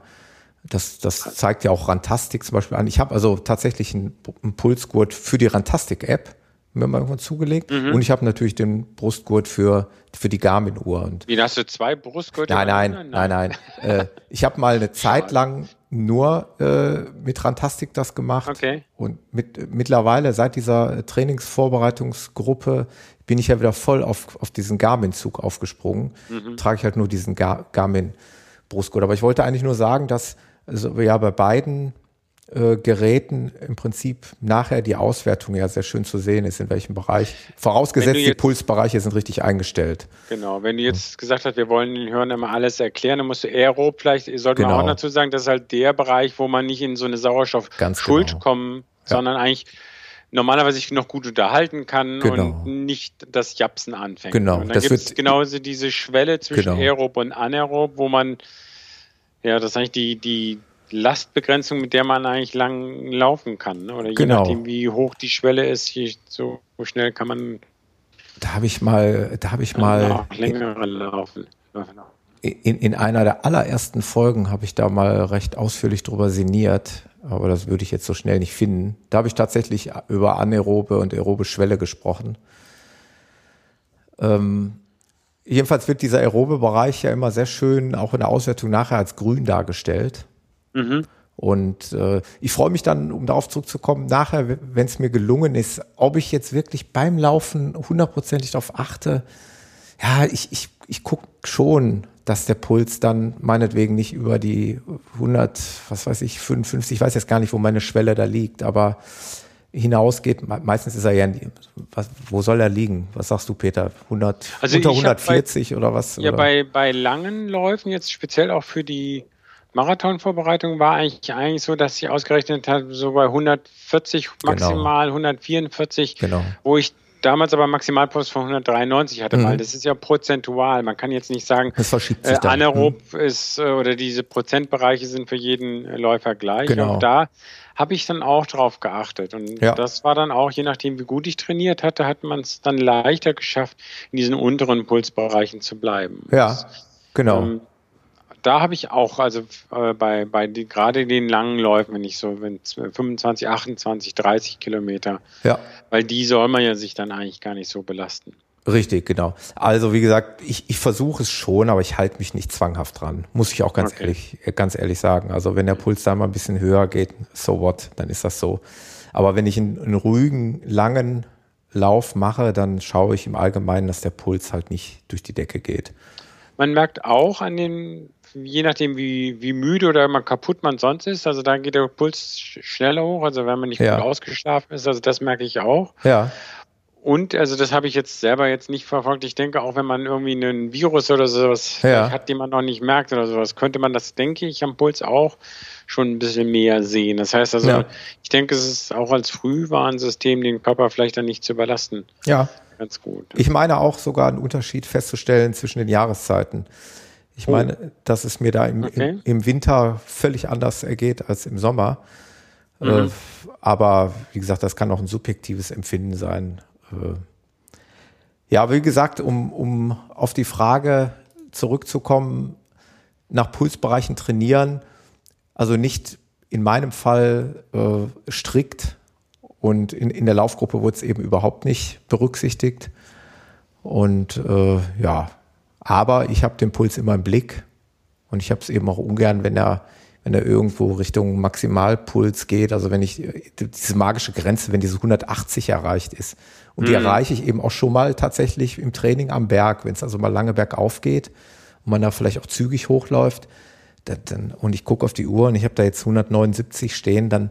Speaker 1: Das, das zeigt ja auch Rantastic zum Beispiel an. Ich habe also tatsächlich einen, einen Pulsgurt für die Rantastic-App mir mal irgendwann zugelegt. Mhm. Und ich habe natürlich den Brustgurt für, für die Garmin-Uhr.
Speaker 2: Wie, hast du zwei Brustgurte?
Speaker 1: Nein, nein, nein, nein. nein. äh, ich habe mal eine Zeit lang nur äh, mit Rantastic das gemacht.
Speaker 2: Okay.
Speaker 1: Und mit, mittlerweile, seit dieser Trainingsvorbereitungsgruppe, bin ich ja wieder voll auf, auf diesen Garmin-Zug aufgesprungen. Mhm. Trage ich halt nur diesen Gar Garmin-Brustgurt. Aber ich wollte eigentlich nur sagen, dass also, ja bei beiden äh, Geräten im Prinzip nachher die Auswertung ja sehr schön zu sehen ist, in welchem Bereich. Vorausgesetzt, die Pulsbereiche sind richtig eingestellt.
Speaker 2: Genau, wenn du jetzt gesagt hast, wir wollen den Hörern immer alles erklären, dann musst du Aerob vielleicht, sollte genau. man auch dazu sagen, das ist halt der Bereich, wo man nicht in so eine Sauerstoffschuld genau. kommen, ja. sondern eigentlich normalerweise sich noch gut unterhalten kann genau. und nicht das Japsen anfängt.
Speaker 1: Genau.
Speaker 2: Und dann gibt es genauso diese Schwelle zwischen genau. Aerob und Anaerob, wo man ja, das ist eigentlich die, die, Lastbegrenzung, mit der man eigentlich lang laufen kann. Ne? Oder je genau. nachdem, wie hoch die Schwelle ist, so schnell kann man.
Speaker 1: Da habe ich mal, da habe ich mal
Speaker 2: längere laufen.
Speaker 1: In, in einer der allerersten Folgen habe ich da mal recht ausführlich drüber sinniert, aber das würde ich jetzt so schnell nicht finden. Da habe ich tatsächlich über anaerobe und aerobe Schwelle gesprochen. Ähm, jedenfalls wird dieser aerobe Bereich ja immer sehr schön auch in der Auswertung nachher als grün dargestellt. Mhm. Und äh, ich freue mich dann, um darauf zurückzukommen, nachher, wenn es mir gelungen ist, ob ich jetzt wirklich beim Laufen hundertprozentig darauf achte. Ja, ich, ich, ich gucke schon, dass der Puls dann meinetwegen nicht über die 100, was weiß ich, 55, ich weiß jetzt gar nicht, wo meine Schwelle da liegt, aber hinausgeht. Meistens ist er ja, was, wo soll er liegen? Was sagst du, Peter? 100, also unter 140
Speaker 2: bei,
Speaker 1: oder was?
Speaker 2: Ja,
Speaker 1: oder?
Speaker 2: Bei, bei langen Läufen, jetzt speziell auch für die Marathonvorbereitung war eigentlich, eigentlich so, dass sie ausgerechnet hat, so bei 140 maximal, genau. 144, genau. wo ich damals aber Maximalpost von 193 hatte, mhm. weil das ist ja prozentual. Man kann jetzt nicht sagen, äh, anaerob mhm. ist äh, oder diese Prozentbereiche sind für jeden Läufer gleich.
Speaker 1: Genau.
Speaker 2: Und da habe ich dann auch drauf geachtet. Und ja. das war dann auch, je nachdem, wie gut ich trainiert hatte, hat man es dann leichter geschafft, in diesen unteren Pulsbereichen zu bleiben.
Speaker 1: Ja, genau. Ähm,
Speaker 2: da habe ich auch, also äh, bei, bei die, gerade den langen Läufen, wenn ich so wenn 25, 28, 30 Kilometer,
Speaker 1: ja.
Speaker 2: weil die soll man ja sich dann eigentlich gar nicht so belasten.
Speaker 1: Richtig, genau. Also wie gesagt, ich, ich versuche es schon, aber ich halte mich nicht zwanghaft dran. Muss ich auch ganz okay. ehrlich, ganz ehrlich sagen. Also wenn der Puls da mal ein bisschen höher geht, so what, dann ist das so. Aber wenn ich einen, einen ruhigen, langen Lauf mache, dann schaue ich im Allgemeinen, dass der Puls halt nicht durch die Decke geht.
Speaker 2: Man merkt auch an den je nachdem, wie, wie müde oder man kaputt man sonst ist, also da geht der Puls schneller hoch, also wenn man nicht ja. gut ausgeschlafen ist, also das merke ich auch.
Speaker 1: Ja.
Speaker 2: Und, also das habe ich jetzt selber jetzt nicht verfolgt. Ich denke, auch wenn man irgendwie einen Virus oder sowas ja. hat, den man noch nicht merkt oder sowas, könnte man das, denke ich, am Puls auch schon ein bisschen mehr sehen. Das heißt also, ja. ich denke, es ist auch als Frühwarnsystem, den Körper vielleicht dann nicht zu überlasten.
Speaker 1: Ja.
Speaker 2: Ganz gut.
Speaker 1: Ich meine auch sogar einen Unterschied festzustellen zwischen den Jahreszeiten. Ich oh. meine, dass es mir da im, okay. im, im, Winter völlig anders ergeht als im Sommer. Mhm. Äh, aber wie gesagt, das kann auch ein subjektives Empfinden sein. Äh, ja, wie gesagt, um, um auf die Frage zurückzukommen, nach Pulsbereichen trainieren, also nicht in meinem Fall äh, strikt und in, in der Laufgruppe wurde es eben überhaupt nicht berücksichtigt. Und äh, ja, aber ich habe den Puls immer im Blick und ich habe es eben auch ungern, wenn er, wenn er irgendwo Richtung Maximalpuls geht. Also wenn ich diese magische Grenze, wenn diese 180 erreicht ist. Und mhm. die erreiche ich eben auch schon mal tatsächlich im Training am Berg, wenn es also mal lange bergauf geht und man da vielleicht auch zügig hochläuft. Dann, und ich gucke auf die Uhr und ich habe da jetzt 179 stehen, dann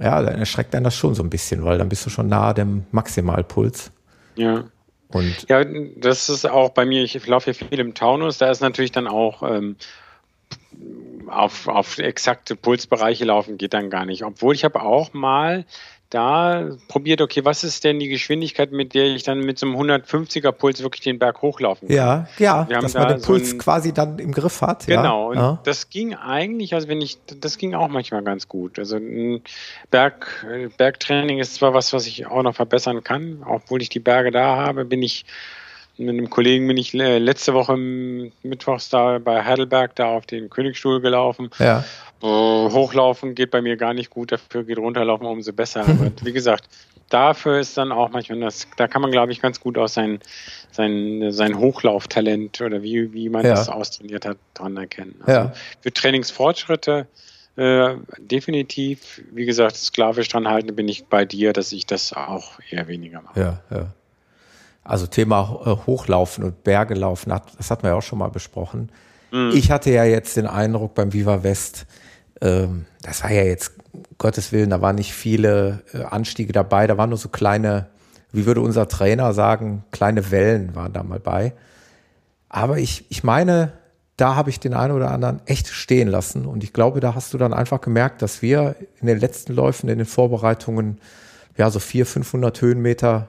Speaker 1: ja, dann erschreckt einen das schon so ein bisschen, weil dann bist du schon nahe dem Maximalpuls.
Speaker 2: Ja. Und ja, das ist auch bei mir, ich laufe hier viel im Taunus, da ist natürlich dann auch ähm, auf, auf exakte Pulsbereiche laufen geht dann gar nicht. Obwohl ich habe auch mal da probiert, okay, was ist denn die Geschwindigkeit, mit der ich dann mit so einem 150er Puls wirklich den Berg hochlaufen
Speaker 1: kann? Ja, ja, dass man da den Puls so ein, quasi dann im Griff hat.
Speaker 2: Genau,
Speaker 1: ja.
Speaker 2: und das ging eigentlich, also wenn ich, das ging auch manchmal ganz gut. Also ein Berg, Bergtraining ist zwar was, was ich auch noch verbessern kann, obwohl ich die Berge da habe, bin ich mit einem Kollegen bin ich letzte Woche mittwochs da bei Heidelberg da auf den Königsstuhl gelaufen.
Speaker 1: Ja.
Speaker 2: hochlaufen geht bei mir gar nicht gut, dafür geht runterlaufen umso besser. Aber wie gesagt, dafür ist dann auch manchmal das, da kann man glaube ich ganz gut auch sein, sein, sein Hochlauftalent oder wie, wie man ja. das austrainiert hat, dran erkennen. Also ja. Für Trainingsfortschritte äh, definitiv, wie gesagt, sklavisch dran halten, bin ich bei dir, dass ich das auch eher weniger mache.
Speaker 1: Ja, ja. Also Thema äh, Hochlaufen und Berge laufen, das hatten wir ja auch schon mal besprochen. Mhm. Ich hatte ja jetzt den Eindruck beim Viva West, ähm, das war ja jetzt, Gottes Willen, da waren nicht viele äh, Anstiege dabei, da waren nur so kleine, wie würde unser Trainer sagen, kleine Wellen waren da mal bei. Aber ich, ich meine, da habe ich den einen oder anderen echt stehen lassen. Und ich glaube, da hast du dann einfach gemerkt, dass wir in den letzten Läufen, in den Vorbereitungen, ja, so vier, 500 Höhenmeter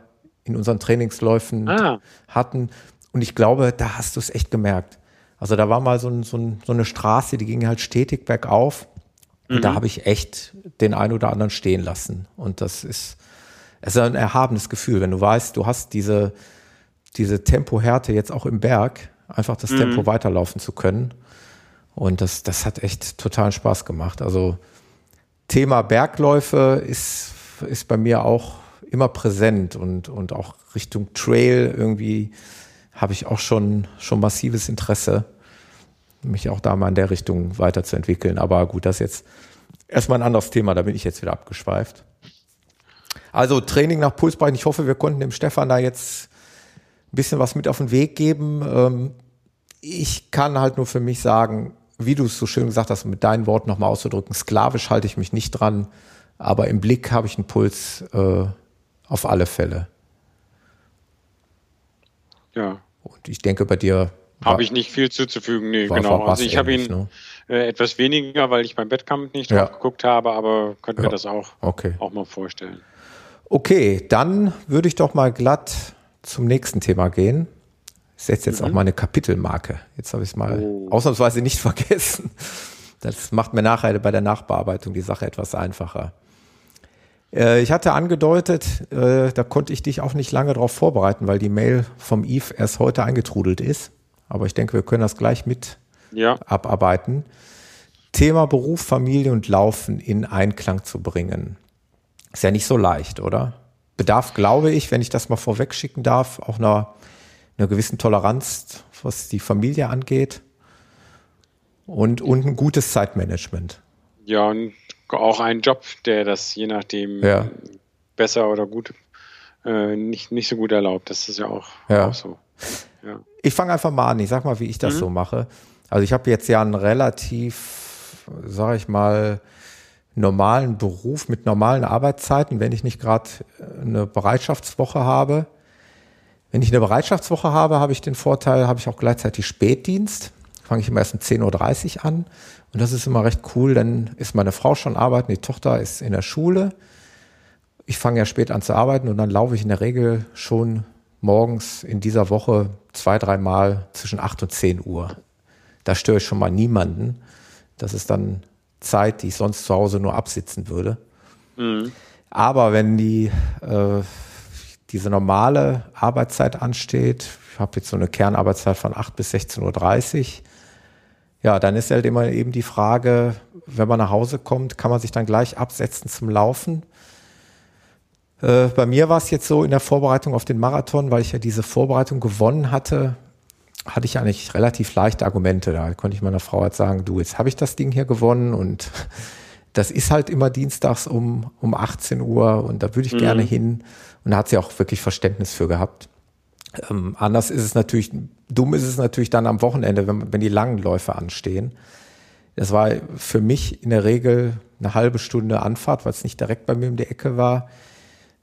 Speaker 1: in unseren Trainingsläufen ah. hatten. Und ich glaube, da hast du es echt gemerkt. Also da war mal so, ein, so, ein, so, eine Straße, die ging halt stetig bergauf. Und mhm. da habe ich echt den einen oder anderen stehen lassen. Und das ist, es ist ein erhabenes Gefühl, wenn du weißt, du hast diese, diese Tempohärte jetzt auch im Berg, einfach das mhm. Tempo weiterlaufen zu können. Und das, das hat echt total Spaß gemacht. Also Thema Bergläufe ist, ist bei mir auch immer präsent und, und auch Richtung Trail irgendwie habe ich auch schon, schon massives Interesse, mich auch da mal in der Richtung weiterzuentwickeln. Aber gut, das ist jetzt erstmal ein anderes Thema, da bin ich jetzt wieder abgeschweift. Also Training nach Pulsbein, ich hoffe, wir konnten dem Stefan da jetzt ein bisschen was mit auf den Weg geben. Ähm, ich kann halt nur für mich sagen, wie du es so schön gesagt hast, mit deinen Worten nochmal auszudrücken, sklavisch halte ich mich nicht dran, aber im Blick habe ich einen Puls äh, auf alle Fälle.
Speaker 2: Ja.
Speaker 1: Und ich denke, bei dir.
Speaker 2: Habe ich nicht viel zuzufügen, nee, genau. Also ich habe ihn ne? äh, etwas weniger, weil ich beim Wettkampf nicht drauf ja. geguckt habe, aber könnten ja. wir das auch,
Speaker 1: okay.
Speaker 2: auch mal vorstellen.
Speaker 1: Okay, dann würde ich doch mal glatt zum nächsten Thema gehen. Ich setze jetzt mhm. auch mal eine Kapitelmarke. Jetzt habe ich es mal oh. ausnahmsweise nicht vergessen. Das macht mir nachher bei der Nachbearbeitung die Sache etwas einfacher. Äh, ich hatte angedeutet, äh, da konnte ich dich auch nicht lange darauf vorbereiten, weil die Mail vom Eve erst heute eingetrudelt ist. Aber ich denke, wir können das gleich mit ja. abarbeiten. Thema Beruf, Familie und Laufen in Einklang zu bringen. Ist ja nicht so leicht, oder? Bedarf, glaube ich, wenn ich das mal vorweg schicken darf, auch einer, einer gewissen Toleranz, was die Familie angeht. Und, und ein gutes Zeitmanagement.
Speaker 2: Ja, und auch ein Job, der das je nachdem ja. besser oder gut äh, nicht, nicht so gut erlaubt. Das ist ja auch, ja. auch so.
Speaker 1: Ja. Ich fange einfach mal an. Ich sag mal, wie ich das mhm. so mache. Also ich habe jetzt ja einen relativ, sage ich mal, normalen Beruf mit normalen Arbeitszeiten, wenn ich nicht gerade eine Bereitschaftswoche habe. Wenn ich eine Bereitschaftswoche habe, habe ich den Vorteil, habe ich auch gleichzeitig Spätdienst. Fange ich immer erst um 10.30 Uhr an und das ist immer recht cool. Dann ist meine Frau schon arbeiten, die Tochter ist in der Schule. Ich fange ja spät an zu arbeiten und dann laufe ich in der Regel schon morgens in dieser Woche zwei, dreimal zwischen acht und zehn Uhr. Da störe ich schon mal niemanden. Das ist dann Zeit, die ich sonst zu Hause nur absitzen würde. Mhm. Aber wenn die äh, diese normale Arbeitszeit ansteht, ich habe jetzt so eine Kernarbeitszeit von 8 bis 16.30 Uhr, ja, dann ist halt immer eben die Frage, wenn man nach Hause kommt, kann man sich dann gleich absetzen zum Laufen? Äh, bei mir war es jetzt so in der Vorbereitung auf den Marathon, weil ich ja diese Vorbereitung gewonnen hatte, hatte ich eigentlich relativ leichte Argumente. Da konnte ich meiner Frau halt sagen, du, jetzt habe ich das Ding hier gewonnen und das ist halt immer dienstags um, um 18 Uhr und da würde ich mhm. gerne hin. Und da hat sie auch wirklich Verständnis für gehabt. Ähm, anders ist es natürlich, dumm ist es natürlich dann am Wochenende, wenn, wenn die langen Läufe anstehen. Das war für mich in der Regel eine halbe Stunde Anfahrt, weil es nicht direkt bei mir um die Ecke war,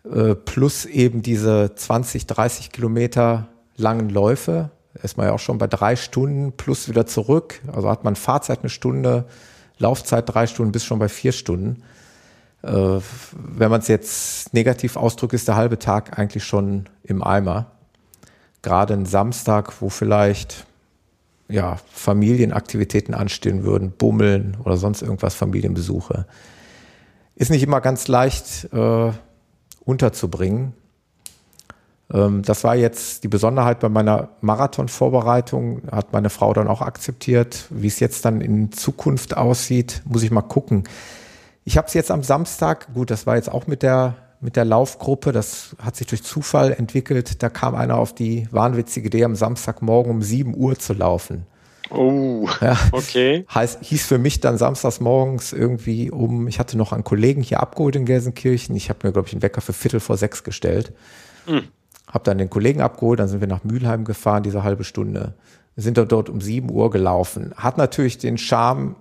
Speaker 1: äh, plus eben diese 20, 30 Kilometer langen Läufe. Ist man ja auch schon bei drei Stunden plus wieder zurück. Also hat man Fahrzeit eine Stunde, Laufzeit drei Stunden bis schon bei vier Stunden. äh, wenn man es jetzt negativ ausdrückt, ist der halbe Tag eigentlich schon im Eimer. Gerade ein Samstag, wo vielleicht ja, Familienaktivitäten anstehen würden, Bummeln oder sonst irgendwas, Familienbesuche. Ist nicht immer ganz leicht äh, unterzubringen. Ähm, das war jetzt die Besonderheit bei meiner Marathonvorbereitung, hat meine Frau dann auch akzeptiert. Wie es jetzt dann in Zukunft aussieht, muss ich mal gucken. Ich habe es jetzt am Samstag, gut, das war jetzt auch mit der mit der Laufgruppe, das hat sich durch Zufall entwickelt. Da kam einer auf die wahnwitzige Idee, am Samstagmorgen um 7 Uhr zu laufen.
Speaker 2: Oh, ja. okay.
Speaker 1: Heißt, hieß für mich dann samstags morgens irgendwie um, ich hatte noch einen Kollegen hier abgeholt in Gelsenkirchen. Ich habe mir, glaube ich, einen Wecker für Viertel vor sechs gestellt. Mhm. Habe dann den Kollegen abgeholt, dann sind wir nach Mülheim gefahren, diese halbe Stunde. Sind dort um 7 Uhr gelaufen. Hat natürlich den Charme,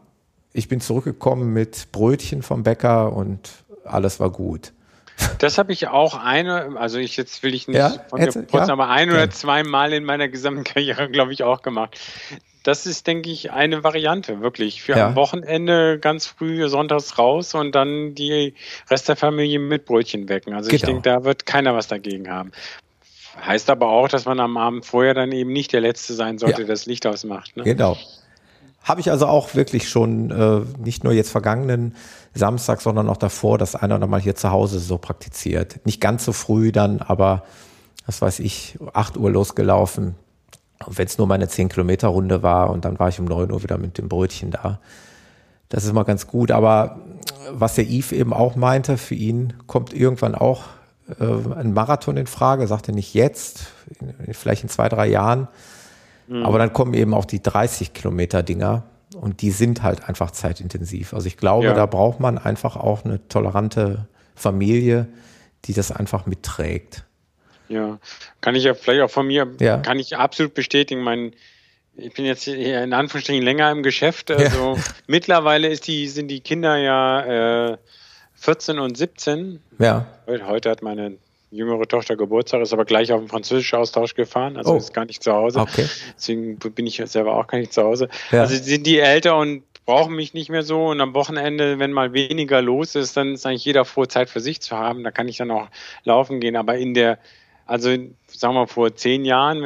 Speaker 1: ich bin zurückgekommen mit Brötchen vom Bäcker und alles war gut.
Speaker 2: Das habe ich auch eine, also ich jetzt will ich nicht ja, von mir kurz, ja? aber ein oder zwei Mal in meiner gesamten Karriere, glaube ich, auch gemacht. Das ist, denke ich, eine Variante, wirklich. Für ja. am Wochenende ganz früh sonntags raus und dann die Rest der Familie mit Brötchen wecken. Also genau. ich denke, da wird keiner was dagegen haben. Heißt aber auch, dass man am Abend vorher dann eben nicht der Letzte sein sollte, ja. der das Licht ausmacht.
Speaker 1: Ne? Genau. Habe ich also auch wirklich schon äh, nicht nur jetzt vergangenen Samstag, sondern auch davor das eine oder mal hier zu Hause so praktiziert. Nicht ganz so früh dann, aber was weiß ich, 8 Uhr losgelaufen. Wenn es nur meine 10 Kilometer Runde war und dann war ich um 9 Uhr wieder mit dem Brötchen da. Das ist mal ganz gut. Aber was der Yves eben auch meinte, für ihn kommt irgendwann auch äh, ein Marathon in Frage, sagte nicht jetzt, vielleicht in zwei, drei Jahren. Mhm. Aber dann kommen eben auch die 30 Kilometer Dinger und die sind halt einfach zeitintensiv. Also ich glaube, ja. da braucht man einfach auch eine tolerante Familie, die das einfach mitträgt.
Speaker 2: Ja, kann ich ja vielleicht auch von mir, ja. kann ich absolut bestätigen. Mein, ich bin jetzt hier in Anführungsstrichen länger im Geschäft. Also ja. mittlerweile ist die, sind die Kinder ja äh, 14 und 17.
Speaker 1: Ja.
Speaker 2: Heute hat meine jüngere Tochter Geburtstag, ist aber gleich auf den französischen Austausch gefahren, also oh. ist gar nicht zu Hause.
Speaker 1: Okay.
Speaker 2: Deswegen bin ich selber auch gar nicht zu Hause. Ja. Also sind die älter und brauchen mich nicht mehr so und am Wochenende, wenn mal weniger los ist, dann ist eigentlich jeder froh, Zeit für sich zu haben. Da kann ich dann auch laufen gehen. Aber in der, also sagen wir vor zehn Jahren,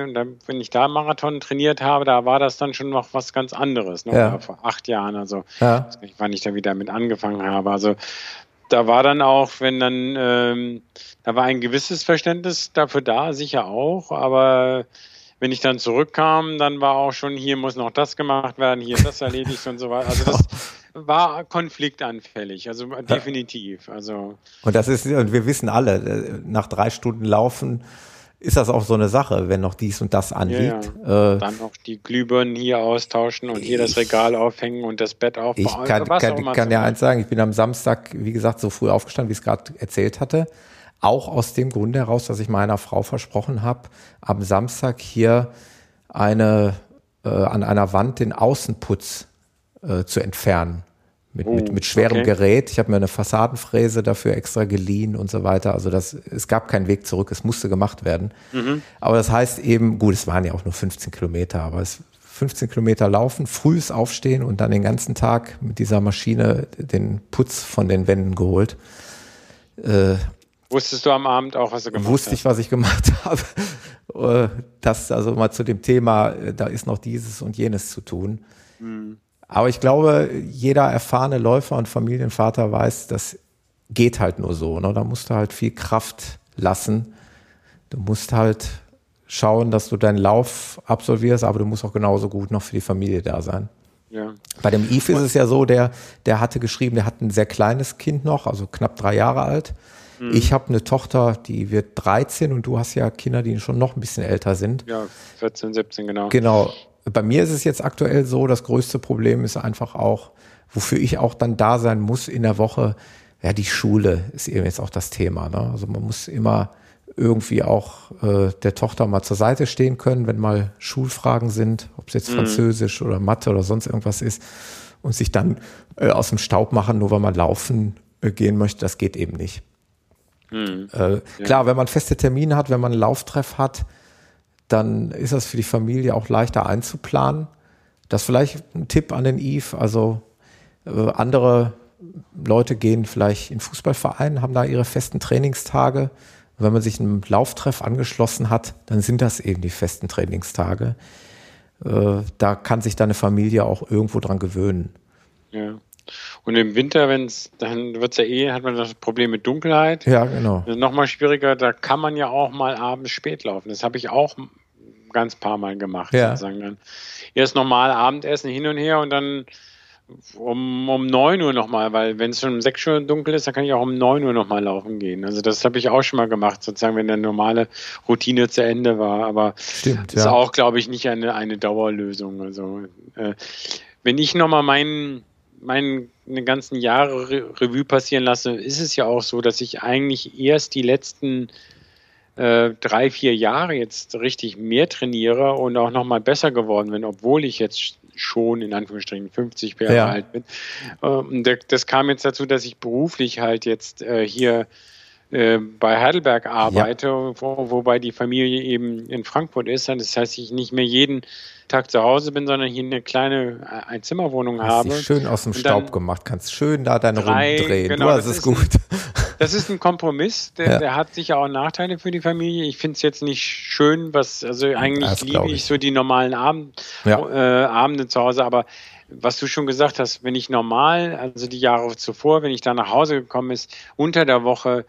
Speaker 2: wenn ich da Marathon trainiert habe, da war das dann schon noch was ganz anderes. Ne? Ja. Vor acht Jahren, also ja. wann ich da wieder mit angefangen habe. Also da war dann auch, wenn dann, ähm, da war ein gewisses Verständnis dafür da, sicher auch, aber wenn ich dann zurückkam, dann war auch schon, hier muss noch das gemacht werden, hier das erledigt und so weiter. Also das war konfliktanfällig, also definitiv. Also
Speaker 1: und das ist, und wir wissen alle, äh, nach drei Stunden Laufen ist das auch so eine Sache, wenn noch dies und das anliegt.
Speaker 2: Ja, ja. Äh, Dann noch die Glühbirnen hier austauschen und hier das Regal aufhängen und das Bett aufbauen.
Speaker 1: Ich kann, kann, kann ja eins sagen, ich bin am Samstag, wie gesagt, so früh aufgestanden, wie ich es gerade erzählt hatte. Auch aus dem Grund heraus, dass ich meiner Frau versprochen habe, am Samstag hier eine äh, an einer Wand den Außenputz äh, zu entfernen mit, oh, mit, mit schwerem okay. Gerät. Ich habe mir eine Fassadenfräse dafür extra geliehen und so weiter. Also das, es gab keinen Weg zurück, es musste gemacht werden. Mhm. Aber das heißt eben, gut, es waren ja auch nur 15 Kilometer, aber es 15 Kilometer laufen, frühes Aufstehen und dann den ganzen Tag mit dieser Maschine den Putz von den Wänden geholt.
Speaker 2: Äh, Wusstest du am Abend auch, was du gemacht
Speaker 1: wusste hast? Wusste ich, was ich gemacht habe. Äh, das also mal zu dem Thema, äh, da ist noch dieses und jenes zu tun. Mhm. Aber ich glaube, jeder erfahrene Läufer und Familienvater weiß, das geht halt nur so. Ne? Da musst du halt viel Kraft lassen. Du musst halt schauen, dass du deinen Lauf absolvierst, aber du musst auch genauso gut noch für die Familie da sein. Ja. Bei dem Yves ist es ja so, der, der hatte geschrieben, der hat ein sehr kleines Kind noch, also knapp drei Jahre alt. Mhm. Ich habe eine Tochter, die wird 13 und du hast ja Kinder, die schon noch ein bisschen älter sind.
Speaker 2: Ja, 14, 17, genau.
Speaker 1: Genau. Bei mir ist es jetzt aktuell so, das größte Problem ist einfach auch, wofür ich auch dann da sein muss in der Woche, ja, die Schule ist eben jetzt auch das Thema. Ne? Also man muss immer irgendwie auch äh, der Tochter mal zur Seite stehen können, wenn mal Schulfragen sind, ob es jetzt mhm. Französisch oder Mathe oder sonst irgendwas ist, und sich dann äh, aus dem Staub machen, nur weil man laufen äh, gehen möchte, das geht eben nicht. Mhm. Äh, ja. Klar, wenn man feste Termine hat, wenn man einen Lauftreff hat, dann ist das für die Familie auch leichter einzuplanen. Das ist vielleicht ein Tipp an den Eve. Also äh, andere Leute gehen vielleicht in Fußballvereinen, haben da ihre festen Trainingstage. Wenn man sich einem Lauftreff angeschlossen hat, dann sind das eben die festen Trainingstage. Äh, da kann sich deine Familie auch irgendwo dran gewöhnen.
Speaker 2: Ja. Und im Winter, wenn es, dann wird es ja eh, hat man das Problem mit Dunkelheit.
Speaker 1: Ja, genau.
Speaker 2: Nochmal schwieriger, da kann man ja auch mal abends spät laufen. Das habe ich auch ganz paar Mal gemacht.
Speaker 1: Ja.
Speaker 2: Sozusagen. Dann erst normal Abendessen hin und her und dann um, um 9 Uhr nochmal, weil wenn es schon um 6 Uhr dunkel ist, dann kann ich auch um 9 Uhr nochmal laufen gehen. Also das habe ich auch schon mal gemacht, sozusagen, wenn der normale Routine zu Ende war. Aber
Speaker 1: Stimmt,
Speaker 2: das ist
Speaker 1: ja.
Speaker 2: auch, glaube ich, nicht eine, eine Dauerlösung. Also äh, wenn ich nochmal meinen meine ganzen Jahre Re Revue passieren lasse, ist es ja auch so, dass ich eigentlich erst die letzten äh, drei, vier Jahre jetzt richtig mehr trainiere und auch nochmal besser geworden bin, obwohl ich jetzt schon in Anführungsstrichen 50 Jahre
Speaker 1: Ja.
Speaker 2: alt bin. Ähm, das, kam jetzt dazu, dass ich beruflich halt jetzt äh, hier äh, bei Heidelberg arbeite, wo, wobei die Familie eben in Frankfurt ist. Das heißt, ich nicht mehr jeden Tag zu Hause bin, sondern hier eine kleine äh, Einzimmerwohnung habe.
Speaker 1: schön aus dem Staub gemacht, kannst schön da deine
Speaker 2: drei-
Speaker 1: Runden drehen.
Speaker 2: genau,
Speaker 1: du hast
Speaker 2: das
Speaker 1: es
Speaker 2: ist
Speaker 1: gut.
Speaker 2: Das ist ein Kompromiss, der,
Speaker 1: Ja.
Speaker 2: der hat sicher auch Nachteile für die Familie. Ich finde es jetzt nicht schön, was, also eigentlich
Speaker 1: Das
Speaker 2: liebe ich.
Speaker 1: ich.
Speaker 2: so die normalen Abend,
Speaker 1: Ja.
Speaker 2: äh, Abende zu Hause, aber was du schon gesagt hast, wenn ich normal, also die Jahre zuvor, wenn ich da nach Hause gekommen ist, unter der Woche,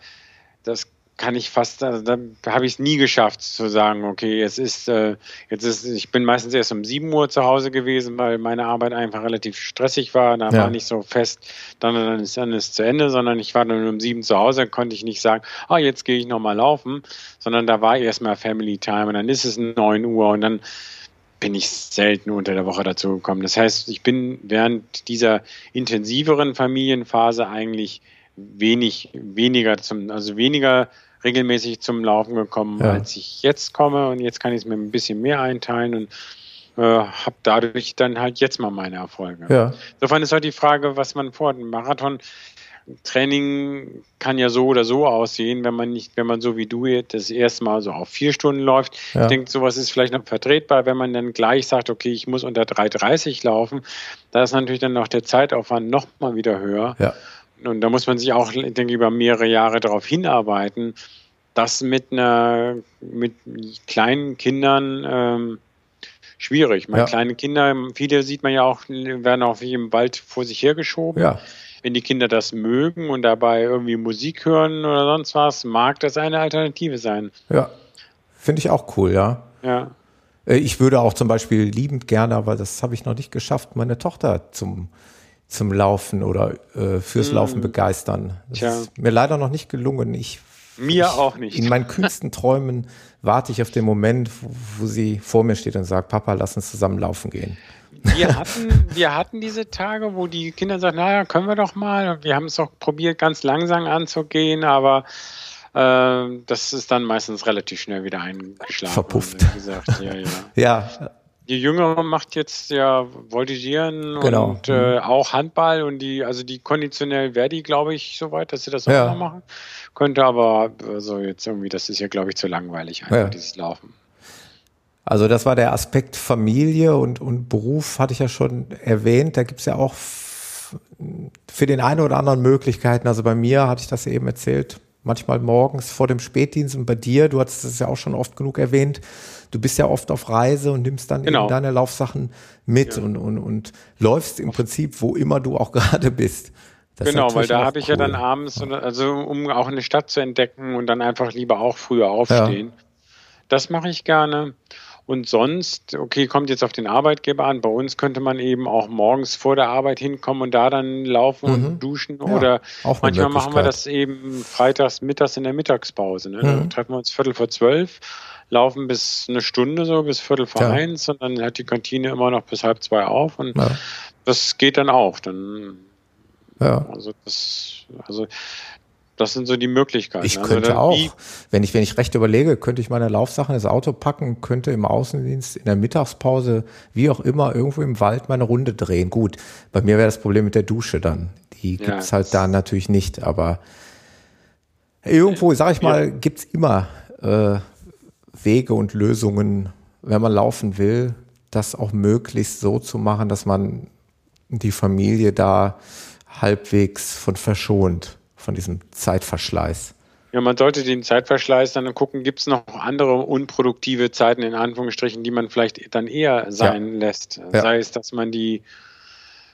Speaker 2: das kann ich fast, also da habe ich es nie geschafft zu sagen, okay, jetzt ist, äh, jetzt ist, ich bin meistens erst um 7 Uhr zu Hause gewesen, weil meine Arbeit einfach relativ stressig war. Da
Speaker 1: Ja.
Speaker 2: war nicht so fest, dann, dann ist dann ist zu Ende, sondern ich war dann um 7 zu Hause, konnte ich nicht sagen, ah, jetzt gehe ich nochmal laufen, sondern da war erstmal Family Time und dann ist es 9 Uhr und dann bin ich selten unter der Woche dazu gekommen. Das heißt, ich bin während dieser intensiveren Familienphase eigentlich wenig, weniger zum, also weniger regelmäßig zum Laufen gekommen,
Speaker 1: Ja.
Speaker 2: als ich jetzt komme. Und jetzt kann ich es mir ein bisschen mehr einteilen und äh, habe dadurch dann halt jetzt mal meine Erfolge.
Speaker 1: Ja,
Speaker 2: Insofern ist halt die Frage, was man vor dem Marathon Training kann ja so oder so aussehen, wenn man nicht, wenn man so wie du jetzt das erste Mal so auf vier Stunden läuft.
Speaker 1: Ja.
Speaker 2: Ich denke, sowas ist vielleicht noch vertretbar, wenn man dann gleich sagt, okay, ich muss unter 3,30 laufen. Da ist natürlich dann noch der Zeitaufwand noch mal wieder höher.
Speaker 1: ja.
Speaker 2: Und da muss man sich auch, ich denke, über mehrere Jahre darauf hinarbeiten, das mit einer, mit kleinen Kindern ähm, schwierig. Meine
Speaker 1: Ja.
Speaker 2: kleine Kinder, viele sieht man ja auch, werden auch wie im Wald vor sich hergeschoben.
Speaker 1: Ja,
Speaker 2: Wenn die Kinder das mögen und dabei irgendwie Musik hören oder sonst was, mag das eine Alternative sein.
Speaker 1: ja. Finde ich auch cool, ja.
Speaker 2: Ja.
Speaker 1: Äh, Ich würde auch zum Beispiel liebend gerne, aber das habe ich noch nicht geschafft, meine Tochter zum, zum Laufen oder äh, fürs Laufen begeistern. Das
Speaker 2: Tja.
Speaker 1: ist mir leider noch nicht gelungen. Ich,
Speaker 2: Mir
Speaker 1: ich,
Speaker 2: auch nicht.
Speaker 1: In meinen kühnsten Träumen warte ich auf den Moment, wo, wo sie vor mir steht und sagt, Papa, lass uns zusammen laufen gehen.
Speaker 2: Wir hatten, wir hatten diese Tage, wo die Kinder sagen, naja, können wir doch mal. Und Wir haben es auch probiert, ganz langsam anzugehen, aber äh, das ist dann meistens relativ schnell wieder eingeschlafen.
Speaker 1: Verpufft.
Speaker 2: Gesagt, ja, ja.
Speaker 1: Ja,
Speaker 2: Die Jüngere macht jetzt ja Voltigieren
Speaker 1: Genau.
Speaker 2: und äh, auch Handball und die, also die konditionell wäre die, glaube ich, soweit, dass sie das auch
Speaker 1: Ja.
Speaker 2: noch machen könnte, aber also jetzt irgendwie, das ist ja, glaube ich, zu langweilig, einfach
Speaker 1: Ja.
Speaker 2: dieses Laufen.
Speaker 1: Also das war der Aspekt Familie und, und Beruf, hatte ich ja schon erwähnt. Da gibt's ja auch für den einen oder anderen Möglichkeiten. Also bei mir hatte ich das eben erzählt, manchmal morgens vor dem Spätdienst und bei dir, du hattest es ja auch schon oft genug erwähnt, du bist ja oft auf Reise und nimmst dann
Speaker 2: Genau.
Speaker 1: eben deine Laufsachen mit und, und, und läufst im Prinzip, wo immer du auch gerade bist. Das
Speaker 2: genau, weil da habe ich ja dann
Speaker 1: cool.
Speaker 2: abends, also um auch eine Stadt zu entdecken und dann einfach lieber auch früher aufstehen. Das mache ich gerne. Und sonst, okay, kommt jetzt auf den Arbeitgeber an. Bei uns könnte man eben auch morgens vor der Arbeit hinkommen und da dann laufen
Speaker 1: Mhm.
Speaker 2: und duschen.
Speaker 1: Ja,
Speaker 2: oder manchmal machen wir das eben freitags, mittags in der Mittagspause. Ne? Da
Speaker 1: Mhm.
Speaker 2: treffen wir uns Viertel vor zwölf, laufen bis eine Stunde so, bis Viertel vor
Speaker 1: Ja.
Speaker 2: eins und dann hat die Kantine immer noch bis halb zwei auf und
Speaker 1: Ja,
Speaker 2: das geht dann auch. Dann
Speaker 1: ja.
Speaker 2: also das, also das sind so die Möglichkeiten.
Speaker 1: Ich
Speaker 2: also
Speaker 1: könnte
Speaker 2: dann
Speaker 1: auch, wenn ich, wenn ich recht überlege, könnte ich meine Laufsachen ins Auto packen, könnte im Außendienst, in der Mittagspause, wie auch immer, irgendwo im Wald meine Runde drehen. Gut, bei mir wäre das Problem mit der Dusche dann. Die
Speaker 2: Ja,
Speaker 1: gibt's halt
Speaker 2: das-
Speaker 1: da natürlich nicht, aber irgendwo, sag ich mal, gibt's immer äh, Wege und Lösungen, wenn man laufen will, das auch möglichst so zu machen, dass man die Familie da halbwegs von verschont, von diesem Zeitverschleiß.
Speaker 2: Ja, man sollte den Zeitverschleiß dann gucken, gibt es noch andere unproduktive Zeiten in Anführungsstrichen, die man vielleicht dann eher sein ja. lässt. Ja. Sei es, dass man die,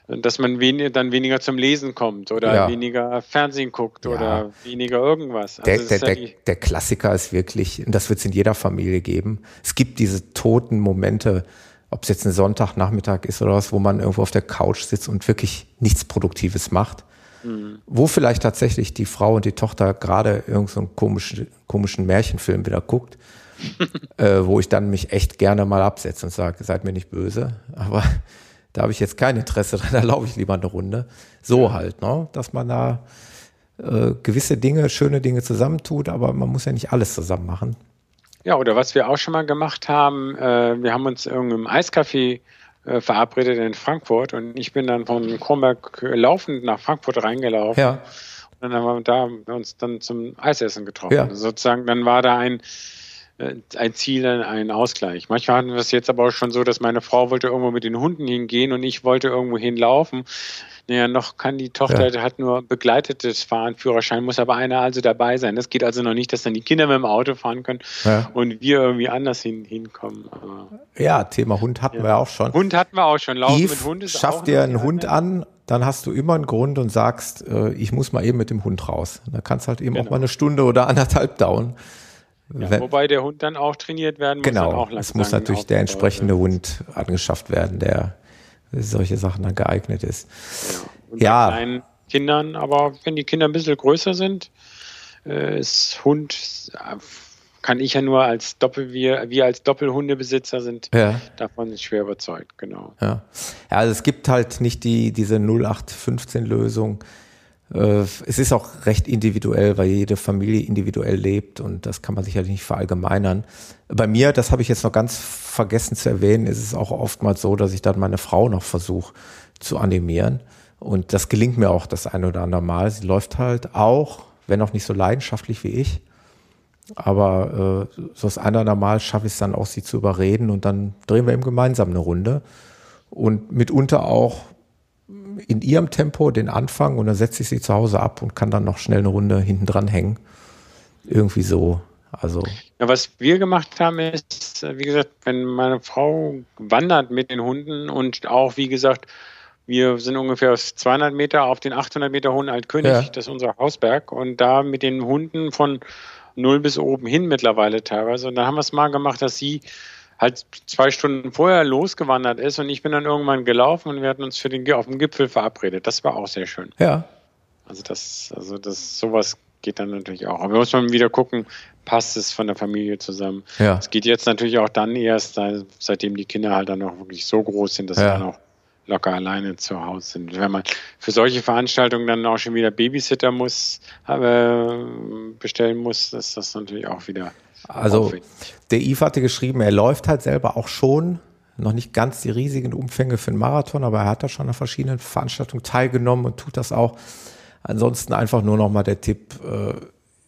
Speaker 2: dass man wen, dann weniger zum Lesen kommt oder ja. weniger Fernsehen guckt oder weniger irgendwas.
Speaker 1: Also der, der, der, der, Klassiker ist wirklich, und das wird es in jeder Familie geben, es gibt diese toten Momente, ob es jetzt ein Sonntagnachmittag ist oder was, wo man irgendwo auf der Couch sitzt und wirklich nichts Produktives macht Mhm. Wo vielleicht tatsächlich die Frau und die Tochter gerade irgendeinen so komischen, komischen Märchenfilm wieder guckt, äh, wo ich dann mich echt gerne mal absetze und sage, seid mir nicht böse, aber da habe ich jetzt kein Interesse dran, da laufe ich lieber eine Runde. So halt, ne? dass man da äh, gewisse Dinge, schöne Dinge zusammentut, aber man muss ja nicht alles zusammen machen.
Speaker 2: Ja, oder was wir auch schon mal gemacht haben, äh, wir haben uns irgendeinem Eiscafé äh, verabredet in Frankfurt und ich bin dann von Kronberg laufend nach Frankfurt reingelaufen. Ja. Und dann haben wir da uns dann zum Eisessen getroffen. Ja. Also sozusagen, dann war da ein, ein Ziel, ein Ausgleich. Manchmal hatten wir es jetzt aber auch schon so, dass meine Frau wollte irgendwo mit den Hunden hingehen und ich wollte irgendwo hinlaufen. Naja, noch kann die Tochter, ja. hat nur begleitetes Fahren, Führerschein, muss aber einer also dabei sein. Das geht also noch nicht, dass dann die Kinder mit dem Auto fahren können ja. und wir irgendwie anders hin, hinkommen. Aber
Speaker 1: ja, Thema Hund hatten ja. wir auch schon.
Speaker 2: Hund hatten wir auch schon.
Speaker 1: Laufen Eve mit Hund ist Schaff dir einen Hund an, dann hast du immer einen Grund und sagst, äh, ich muss mal eben mit dem Hund raus. Da kannst halt eben genau. auch mal eine Stunde oder anderthalb dauern.
Speaker 2: Ja, wobei der Hund dann auch trainiert werden muss.
Speaker 1: Genau, es muss natürlich der entsprechende Hund angeschafft werden, der solche Sachen dann geeignet ist.
Speaker 2: Ja. ja. Bei Kindern, aber wenn die Kinder ein bisschen größer sind, äh, ist Hund, kann ich ja nur als Doppel, wir, wir als Doppelhundebesitzer sind ja. davon schwer überzeugt, genau.
Speaker 1: Ja. ja, also es gibt halt nicht die, diese 0815-Lösung. Äh, es ist auch recht individuell, weil jede Familie individuell lebt und das kann man sicherlich nicht verallgemeinern. Bei mir, das habe ich jetzt noch ganz vergessen zu erwähnen, ist es auch oftmals so, dass ich dann meine Frau noch versuche zu animieren. Und das gelingt mir auch das eine oder andere Mal. Sie läuft halt auch, wenn auch nicht so leidenschaftlich wie ich. Aber äh, so das eine oder andere Mal schaffe ich es dann auch, sie zu überreden und dann drehen wir eben gemeinsam eine Runde. Und mitunter auch in ihrem Tempo den Anfang und dann setze ich sie zu Hause ab und kann dann noch schnell eine Runde hinten dran hängen. Irgendwie so. Also.
Speaker 2: Ja, was wir gemacht haben, ist, wie gesagt, wenn meine Frau wandert mit den Hunden und auch, wie gesagt, wir sind ungefähr aus 200 Meter auf den 800 Meter hohen Altkönig, ja. das ist unser Hausberg, und da mit den Hunden von null bis oben hin mittlerweile teilweise. Und dann haben wir es mal gemacht, dass sie halt zwei Stunden vorher losgewandert ist und ich bin dann irgendwann gelaufen und wir hatten uns für den auf dem Gipfel verabredet. Das war auch sehr schön.
Speaker 1: Ja.
Speaker 2: Also das, also das sowas geht dann natürlich auch. Aber wir müssen wieder gucken, passt es von der Familie zusammen. Ja. Es geht jetzt natürlich auch dann erst, seitdem die Kinder halt dann auch wirklich so groß sind, dass ja. sie dann auch locker alleine zu Hause sind. Wenn man für solche Veranstaltungen dann auch schon wieder Babysitter muss, äh, bestellen muss, ist das natürlich auch wieder
Speaker 1: also der Yves hatte geschrieben, er läuft halt selber auch schon, noch nicht ganz die riesigen Umfänge für einen Marathon, aber er hat da schon an verschiedenen Veranstaltungen teilgenommen und tut das auch. Ansonsten einfach nur noch mal der Tipp, äh,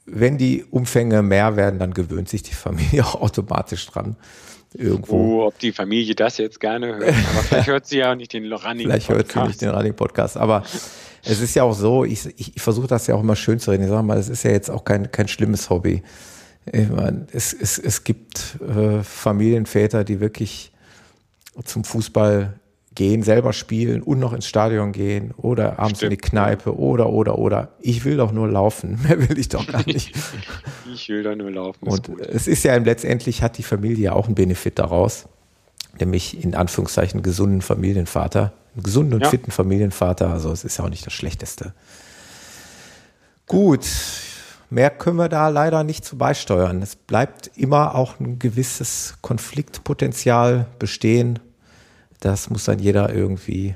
Speaker 1: wenn die Umfänge mehr werden, dann gewöhnt sich die Familie auch automatisch dran. Irgendwo.
Speaker 2: Oh, ob die Familie das jetzt gerne hört. Aber vielleicht hört sie ja auch nicht den Running
Speaker 1: Podcast. Vielleicht hört sie nicht den Running Podcast. Aber es ist ja auch so, ich, ich, ich versuche das ja auch immer schön zu reden. Ich sage mal, es ist ja jetzt auch kein, kein schlimmes Hobby. Ich meine, es, es, es gibt äh, Familienväter, die wirklich zum Fußball gehen, selber spielen und noch ins Stadion gehen oder abends Stimmt. in die Kneipe oder, oder, oder. Ich will doch nur laufen. Mehr will ich doch gar nicht.
Speaker 2: ich will doch nur laufen.
Speaker 1: Und ist es ist ja letztendlich hat die Familie auch einen Benefit daraus. Nämlich in Anführungszeichen gesunden Familienvater. Einen gesunden und ja. fitten Familienvater. Also es ist ja auch nicht das Schlechteste. Gut. Mehr können wir da leider nicht zu beisteuern. Es bleibt immer auch ein gewisses Konfliktpotenzial bestehen das muss dann jeder irgendwie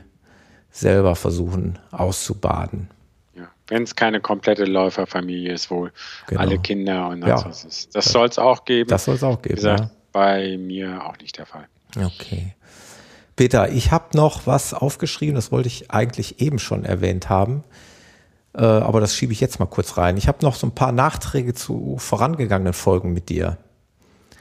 Speaker 1: selber versuchen auszubaden.
Speaker 2: Ja, wenn es keine komplette Läuferfamilie ist, wo genau. alle Kinder und ja. was ist. Das soll es auch geben.
Speaker 1: Das soll es auch geben. Wie gesagt, ja.
Speaker 2: bei mir auch nicht der Fall.
Speaker 1: Okay. Peter, ich habe noch was aufgeschrieben, das wollte ich eigentlich eben schon erwähnt haben. Äh, aber das schiebe ich jetzt mal kurz rein. Ich habe noch so ein paar Nachträge zu vorangegangenen Folgen mit dir.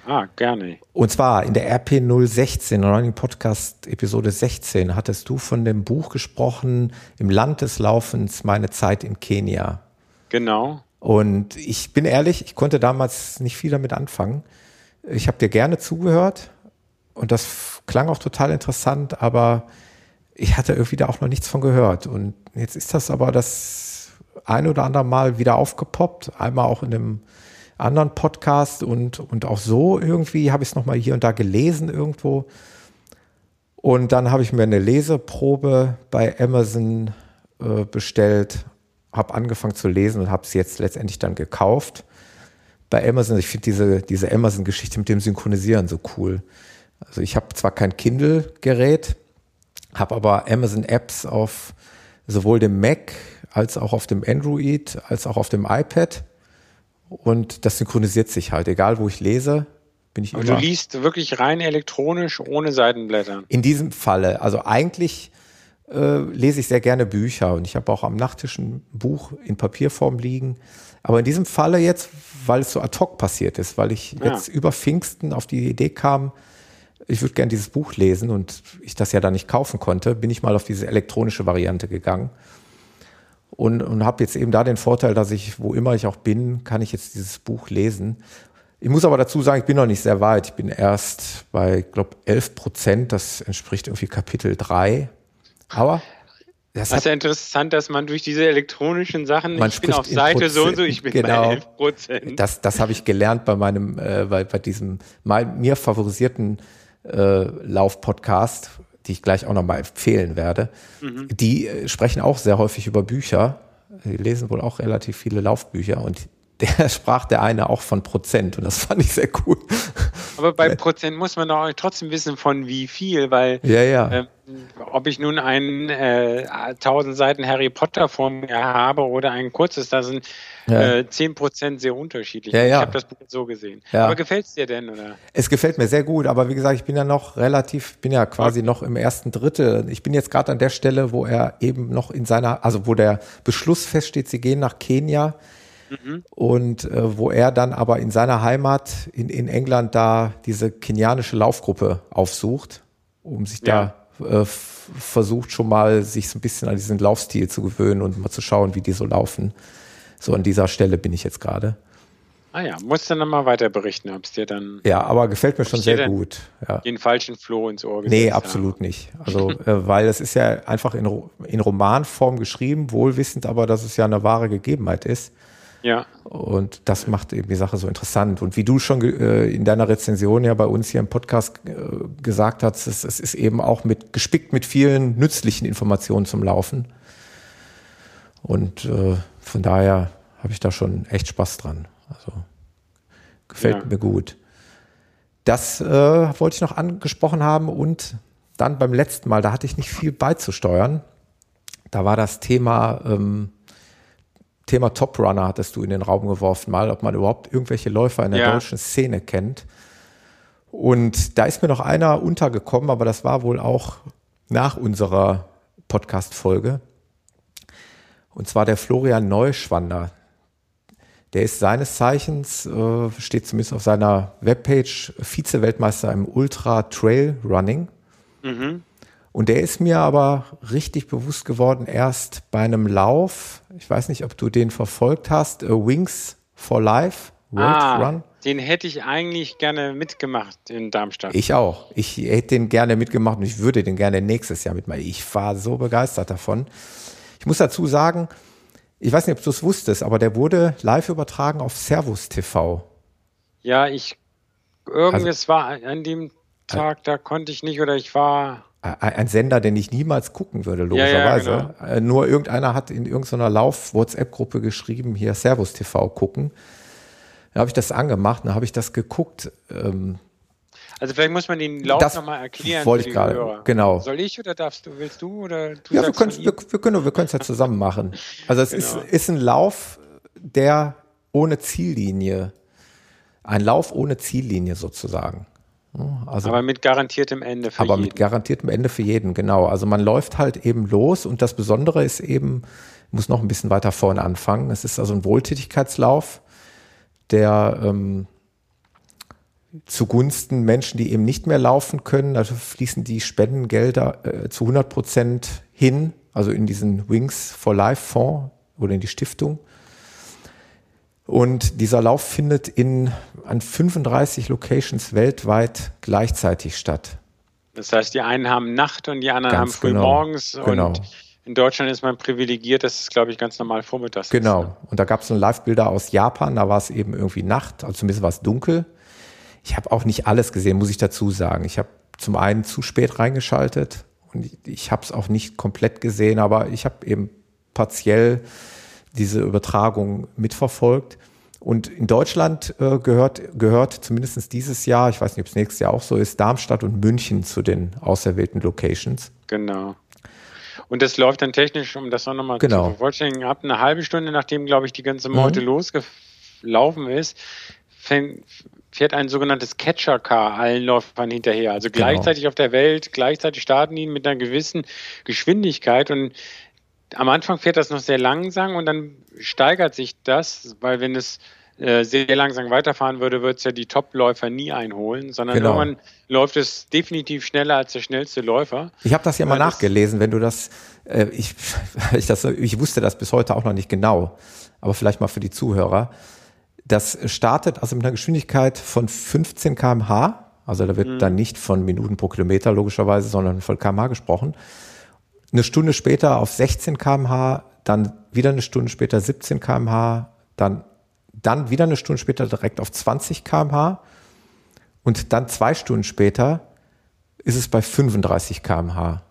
Speaker 2: Ah, gerne.
Speaker 1: Und zwar in der RP 016, Running Podcast Episode 16, hattest du von dem Buch gesprochen, Im Land des Laufens, meine Zeit in Kenia.
Speaker 2: Genau.
Speaker 1: Und ich bin ehrlich, ich konnte damals nicht viel damit anfangen. Ich habe dir gerne zugehört und das klang auch total interessant, aber ich hatte irgendwie da auch noch nichts von gehört. Und jetzt ist das aber das ein oder andere Mal wieder aufgepoppt, einmal auch in dem anderen Podcast und, und auch so irgendwie habe ich es nochmal hier und da gelesen irgendwo. Und dann habe ich mir eine Leseprobe bei Amazon äh, bestellt, habe angefangen zu lesen und habe es jetzt letztendlich dann gekauft. Bei Amazon, ich finde diese, diese Amazon-Geschichte mit dem Synchronisieren so cool. Also ich habe zwar kein Kindle-Gerät, habe aber Amazon-Apps auf sowohl dem Mac als auch auf dem Android, als auch auf dem iPad. Und das synchronisiert sich halt, egal wo ich lese, bin ich
Speaker 2: Aber
Speaker 1: immer.
Speaker 2: du liest wirklich rein elektronisch, ohne Seitenblättern.
Speaker 1: In diesem Falle, also eigentlich äh, lese ich sehr gerne Bücher und ich habe auch am Nachttisch ein Buch in Papierform liegen. Aber in diesem Falle jetzt, weil es so ad hoc passiert ist, weil ich
Speaker 2: Ja.
Speaker 1: jetzt über Pfingsten auf die Idee kam, ich würde gerne dieses Buch lesen und ich das ja dann nicht kaufen konnte, bin ich mal auf diese elektronische Variante gegangen und, und habe jetzt eben da den Vorteil, dass ich, wo immer ich auch bin, kann ich jetzt dieses Buch lesen. Ich muss aber dazu sagen, ich bin noch nicht sehr weit. Ich bin erst bei, glaube 11 Prozent. Das entspricht irgendwie Kapitel 3. Aber das
Speaker 2: Das ist ja interessant, dass man durch diese elektronischen Sachen,
Speaker 1: Man
Speaker 2: ich bin auf Seite so und so,
Speaker 1: Prozent,
Speaker 2: ich bin
Speaker 1: genau.
Speaker 2: bei 11 Prozent.
Speaker 1: das, das habe ich gelernt bei meinem, äh, bei, bei diesem mein, mir favorisierten äh, Lauf-Podcast, die ich gleich auch nochmal empfehlen werde. Die äh, sprechen auch sehr häufig über Bücher. Die lesen wohl auch relativ viele Laufbücher und der sprach der eine auch von Prozent und das fand ich sehr cool.
Speaker 2: Aber bei Prozent muss man doch trotzdem wissen, von wie viel, weil
Speaker 1: Ja, ja.
Speaker 2: ähm, ob ich nun einen äh, 1000 Seiten Harry Potter vor mir habe oder ein kurzes, da sind
Speaker 1: Ja.
Speaker 2: äh, 10 Prozent sehr unterschiedlich.
Speaker 1: Ja, ja.
Speaker 2: Ich habe das Buch so gesehen.
Speaker 1: Ja.
Speaker 2: Aber gefällt es dir denn? Oder?
Speaker 1: Es gefällt mir sehr gut, aber wie gesagt, ich bin ja noch relativ, bin ja quasi noch im ersten Drittel. Ich bin jetzt gerade an der Stelle, wo er eben noch in seiner, also wo der Beschluss feststeht, sie gehen nach Kenia und äh, wo er dann aber in seiner Heimat in, in England da diese kenianische Laufgruppe aufsucht, um sich da äh, versucht schon mal sich so ein bisschen an diesen Laufstil zu gewöhnen und mal zu schauen, wie die so laufen. So an dieser Stelle bin ich jetzt gerade.
Speaker 2: Ah ja, musst du dann mal weiter berichten, ob es dir dann
Speaker 1: Ja, aber gefällt mir schon sehr gut. Ja.
Speaker 2: den falschen Floh ins Ohr gesetzt
Speaker 1: Nee, absolut nicht. Also, äh, weil es ist ja einfach in, in Romanform geschrieben, wohlwissend aber, dass es ja eine wahre Gegebenheit ist.
Speaker 2: Ja,
Speaker 1: Und das macht eben die Sache so interessant. Und wie du schon äh, in deiner Rezension ja bei uns hier im Podcast äh, gesagt hast, es, es ist eben auch mit gespickt mit vielen nützlichen Informationen zum Laufen. Und äh, von daher habe ich da schon echt Spaß dran. Also gefällt
Speaker 2: Ja.
Speaker 1: mir gut. Das äh, wollte ich noch angesprochen haben und dann beim letzten Mal, da hatte ich nicht viel beizusteuern. Da war das Thema ähm, Thema Top Runner hattest du in den Raum geworfen, mal, ob man überhaupt irgendwelche Läufer in der
Speaker 2: Ja.
Speaker 1: deutschen Szene kennt. Und da ist mir noch einer untergekommen, aber das war wohl auch nach unserer Podcast-Folge. Und zwar der Florian Neuschwander. Der ist seines Zeichens, äh, steht zumindest auf seiner Webpage, Vize-Weltmeister im Ultra Trail Running.
Speaker 2: mhm.
Speaker 1: Und der ist mir aber richtig bewusst geworden erst bei einem Lauf. Ich weiß nicht, ob du den verfolgt hast. Wings for Life World
Speaker 2: ah,
Speaker 1: Run.
Speaker 2: den hätte ich eigentlich gerne mitgemacht in Darmstadt.
Speaker 1: Ich auch. Ich hätte den gerne mitgemacht und ich würde den gerne nächstes Jahr mitmachen. Ich war so begeistert davon. Ich muss dazu sagen, ich weiß nicht, ob du es wusstest, aber der wurde live übertragen auf Servus TV.
Speaker 2: Ja, ich irgendwas
Speaker 1: Also-
Speaker 2: war an dem Tag, da konnte ich nicht oder ich war
Speaker 1: Ein Sender, den ich niemals gucken würde,
Speaker 2: Ja, ja,
Speaker 1: logischerweise. Äh, Nur irgendeiner hat in irgendeiner Lauf-WhatsApp-Gruppe geschrieben, hier Servus TV gucken. Da habe ich das angemacht, dann habe ich das geguckt. Ähm,
Speaker 2: Also vielleicht muss man den Lauf
Speaker 1: Das
Speaker 2: nochmal erklären
Speaker 1: wollte ich gerade,
Speaker 2: Hörer.
Speaker 1: genau.
Speaker 2: Soll ich oder darfst du, willst du oder du
Speaker 1: ja, wir können wir, wir können wir können es ja zusammen machen. Also es
Speaker 2: Genau.
Speaker 1: ist, ist ein Lauf, der ohne Ziellinie, ein Lauf ohne Ziellinie sozusagen. Also
Speaker 2: Aber mit garantiertem Ende für
Speaker 1: aber
Speaker 2: jeden.
Speaker 1: mit garantiertem Ende für jeden, genau. Also man läuft halt eben los und das Besondere ist eben, muss noch ein bisschen weiter vorne anfangen. Es ist also ein Wohltätigkeitslauf, der ähm, zugunsten Menschen, die eben nicht mehr laufen können. Also fließen die Spendengelder äh, zu 100 Prozent hin, also in diesen Wings for Life Fonds oder in die Stiftung. Und dieser Lauf findet in an 35 Locations weltweit gleichzeitig statt.
Speaker 2: Das heißt, die einen haben Nacht und die anderen ganz haben früh genau, morgens. Genau. Und in Deutschland ist man privilegiert, das ist, glaube ich, ganz normal vormittags.
Speaker 1: Genau. Ist, ne? Und da gab es so Live-Bilder aus Japan, da war es eben irgendwie Nacht, also zumindest war es dunkel. Ich habe auch nicht alles gesehen, muss ich dazu sagen. Ich habe zum einen zu spät reingeschaltet und ich, ich habe es auch nicht komplett gesehen, aber ich habe eben partiell diese Übertragung mitverfolgt. Und in Deutschland äh, gehört, gehört zumindest dieses Jahr, ich weiß nicht, ob es nächstes Jahr auch so ist, Darmstadt und München zu den auserwählten Locations.
Speaker 2: Genau. Und das läuft dann technisch, um das auch nochmal
Speaker 1: genau.
Speaker 2: zu vervollständigen, ab eine halbe Stunde, nachdem, glaube ich, die ganze Meute mhm. losgelaufen ist, fährt ein sogenanntes Catcher-Car allen Läufern hinterher. Also genau. gleichzeitig auf der Welt, gleichzeitig starten ihn mit einer gewissen Geschwindigkeit und am Anfang fährt das noch sehr langsam und dann steigert sich das, weil wenn es äh, sehr langsam weiterfahren würde, würde es ja die Top-Läufer nie einholen, sondern genau. irgendwann läuft es definitiv schneller als der schnellste Läufer.
Speaker 1: Ich habe das ja mal nachgelesen, wenn du das, äh, ich, ich, das, ich wusste das bis heute auch noch nicht genau, aber vielleicht mal für die Zuhörer. Das startet also mit einer Geschwindigkeit von 15 kmh, also da wird mhm. dann nicht von Minuten pro Kilometer logischerweise, sondern von kmh gesprochen eine Stunde später auf 16 kmh, dann wieder eine Stunde später 17 kmh, dann, dann wieder eine Stunde später direkt auf 20 kmh und dann zwei Stunden später ist es bei 35 kmh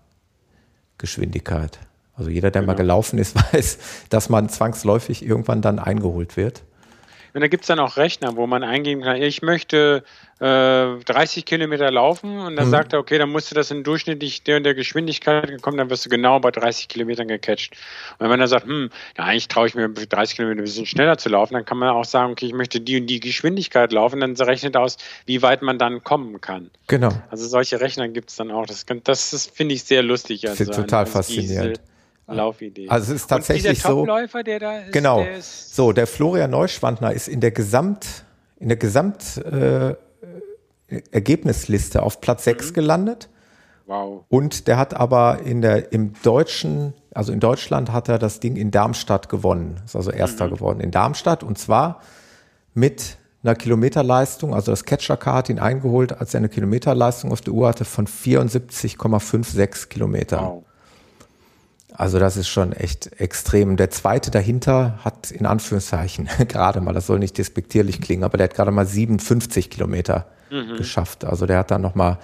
Speaker 1: Geschwindigkeit. Also jeder, der genau. mal gelaufen ist, weiß, dass man zwangsläufig irgendwann dann eingeholt wird.
Speaker 2: Und da gibt es dann auch Rechner, wo man eingeben kann, ich möchte äh, 30 Kilometer laufen und dann mhm. sagt er, okay, dann musst du das in durchschnittlich der und der Geschwindigkeit kommen, dann wirst du genau bei 30 Kilometern gecatcht. Und wenn er sagt, hm, ja, eigentlich traue ich mir 30 Kilometer ein bisschen schneller zu laufen, dann kann man auch sagen, okay, ich möchte die und die Geschwindigkeit laufen, dann rechnet aus, wie weit man dann kommen kann.
Speaker 1: Genau.
Speaker 2: Also solche Rechner gibt es dann auch. Das, das, das finde ich sehr lustig.
Speaker 1: Also total faszinierend.
Speaker 2: Laufidee.
Speaker 1: Also es ist tatsächlich so.
Speaker 2: der ist,
Speaker 1: genau. Der ist so, der Florian Neuschwandner ist in der Gesamt, in der Gesamt äh, Ergebnisliste auf Platz 6 mhm. gelandet.
Speaker 2: Wow.
Speaker 1: Und der hat aber in der, im deutschen, also in Deutschland hat er das Ding in Darmstadt gewonnen. Ist also erster mhm. geworden in Darmstadt und zwar mit einer Kilometerleistung, also das Catcher-Car hat ihn eingeholt, als er eine Kilometerleistung auf der Uhr hatte von 74,56 Kilometern. Wow. Also das ist schon echt extrem. Der zweite dahinter hat in Anführungszeichen gerade mal, das soll nicht despektierlich klingen, aber der hat gerade mal 57 Kilometer mhm. geschafft. Also der hat dann noch mal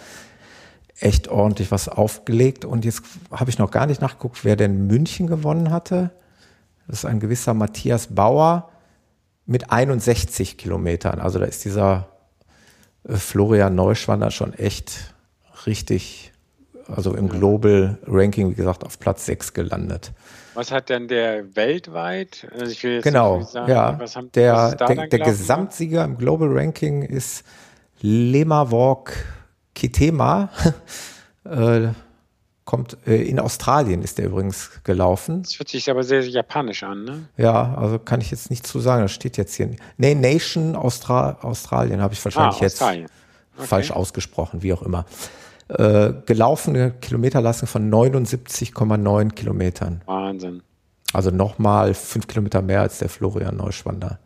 Speaker 1: echt ordentlich was aufgelegt. Und jetzt habe ich noch gar nicht nachgeguckt, wer denn München gewonnen hatte. Das ist ein gewisser Matthias Bauer mit 61 Kilometern. Also da ist dieser äh, Florian Neuschwander schon echt richtig also im Global Ranking, wie gesagt, auf Platz 6 gelandet.
Speaker 2: Was hat denn der weltweit?
Speaker 1: Also ich will jetzt genau, sagen, ja. Haben, der, der, der Gesamtsieger im Global Ranking ist Lemavok Kitema. äh, kommt äh, in Australien ist der übrigens gelaufen.
Speaker 2: Das hört sich aber sehr, sehr japanisch an, ne?
Speaker 1: Ja, also kann ich jetzt nicht zu sagen, das steht jetzt hier. Nee, Nation Austra Australien habe ich wahrscheinlich ah, jetzt okay. falsch ausgesprochen, wie auch immer äh, gelaufene Kilometerleistung von 79,9 Kilometern.
Speaker 2: Wahnsinn.
Speaker 1: Also nochmal fünf Kilometer mehr als der Florian Neuschwander.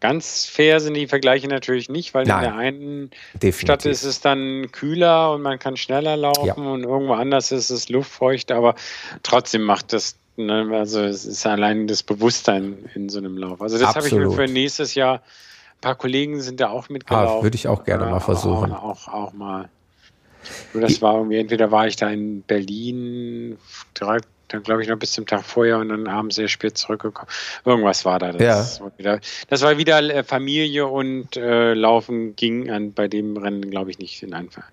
Speaker 2: Ganz fair sind die Vergleiche natürlich nicht, weil Nein, in der einen definitiv. Stadt ist es dann kühler und man kann schneller laufen ja. und irgendwo anders ist es luftfeucht, aber trotzdem macht das, ne, also es ist allein das Bewusstsein in so einem Lauf. Also das habe ich mir für nächstes Jahr, ein paar Kollegen sind da auch mitgelaufen.
Speaker 1: Ah, würde ich auch gerne mal versuchen.
Speaker 2: Auch, auch, auch mal. Nur das war irgendwie, entweder war ich da in Berlin, direkt, dann glaube ich noch bis zum Tag vorher und dann abends sehr spät zurückgekommen. Irgendwas war da. Das,
Speaker 1: ja.
Speaker 2: war, wieder, das war wieder äh, Familie und äh, Laufen ging an, bei dem Rennen, glaube ich, nicht in Einklang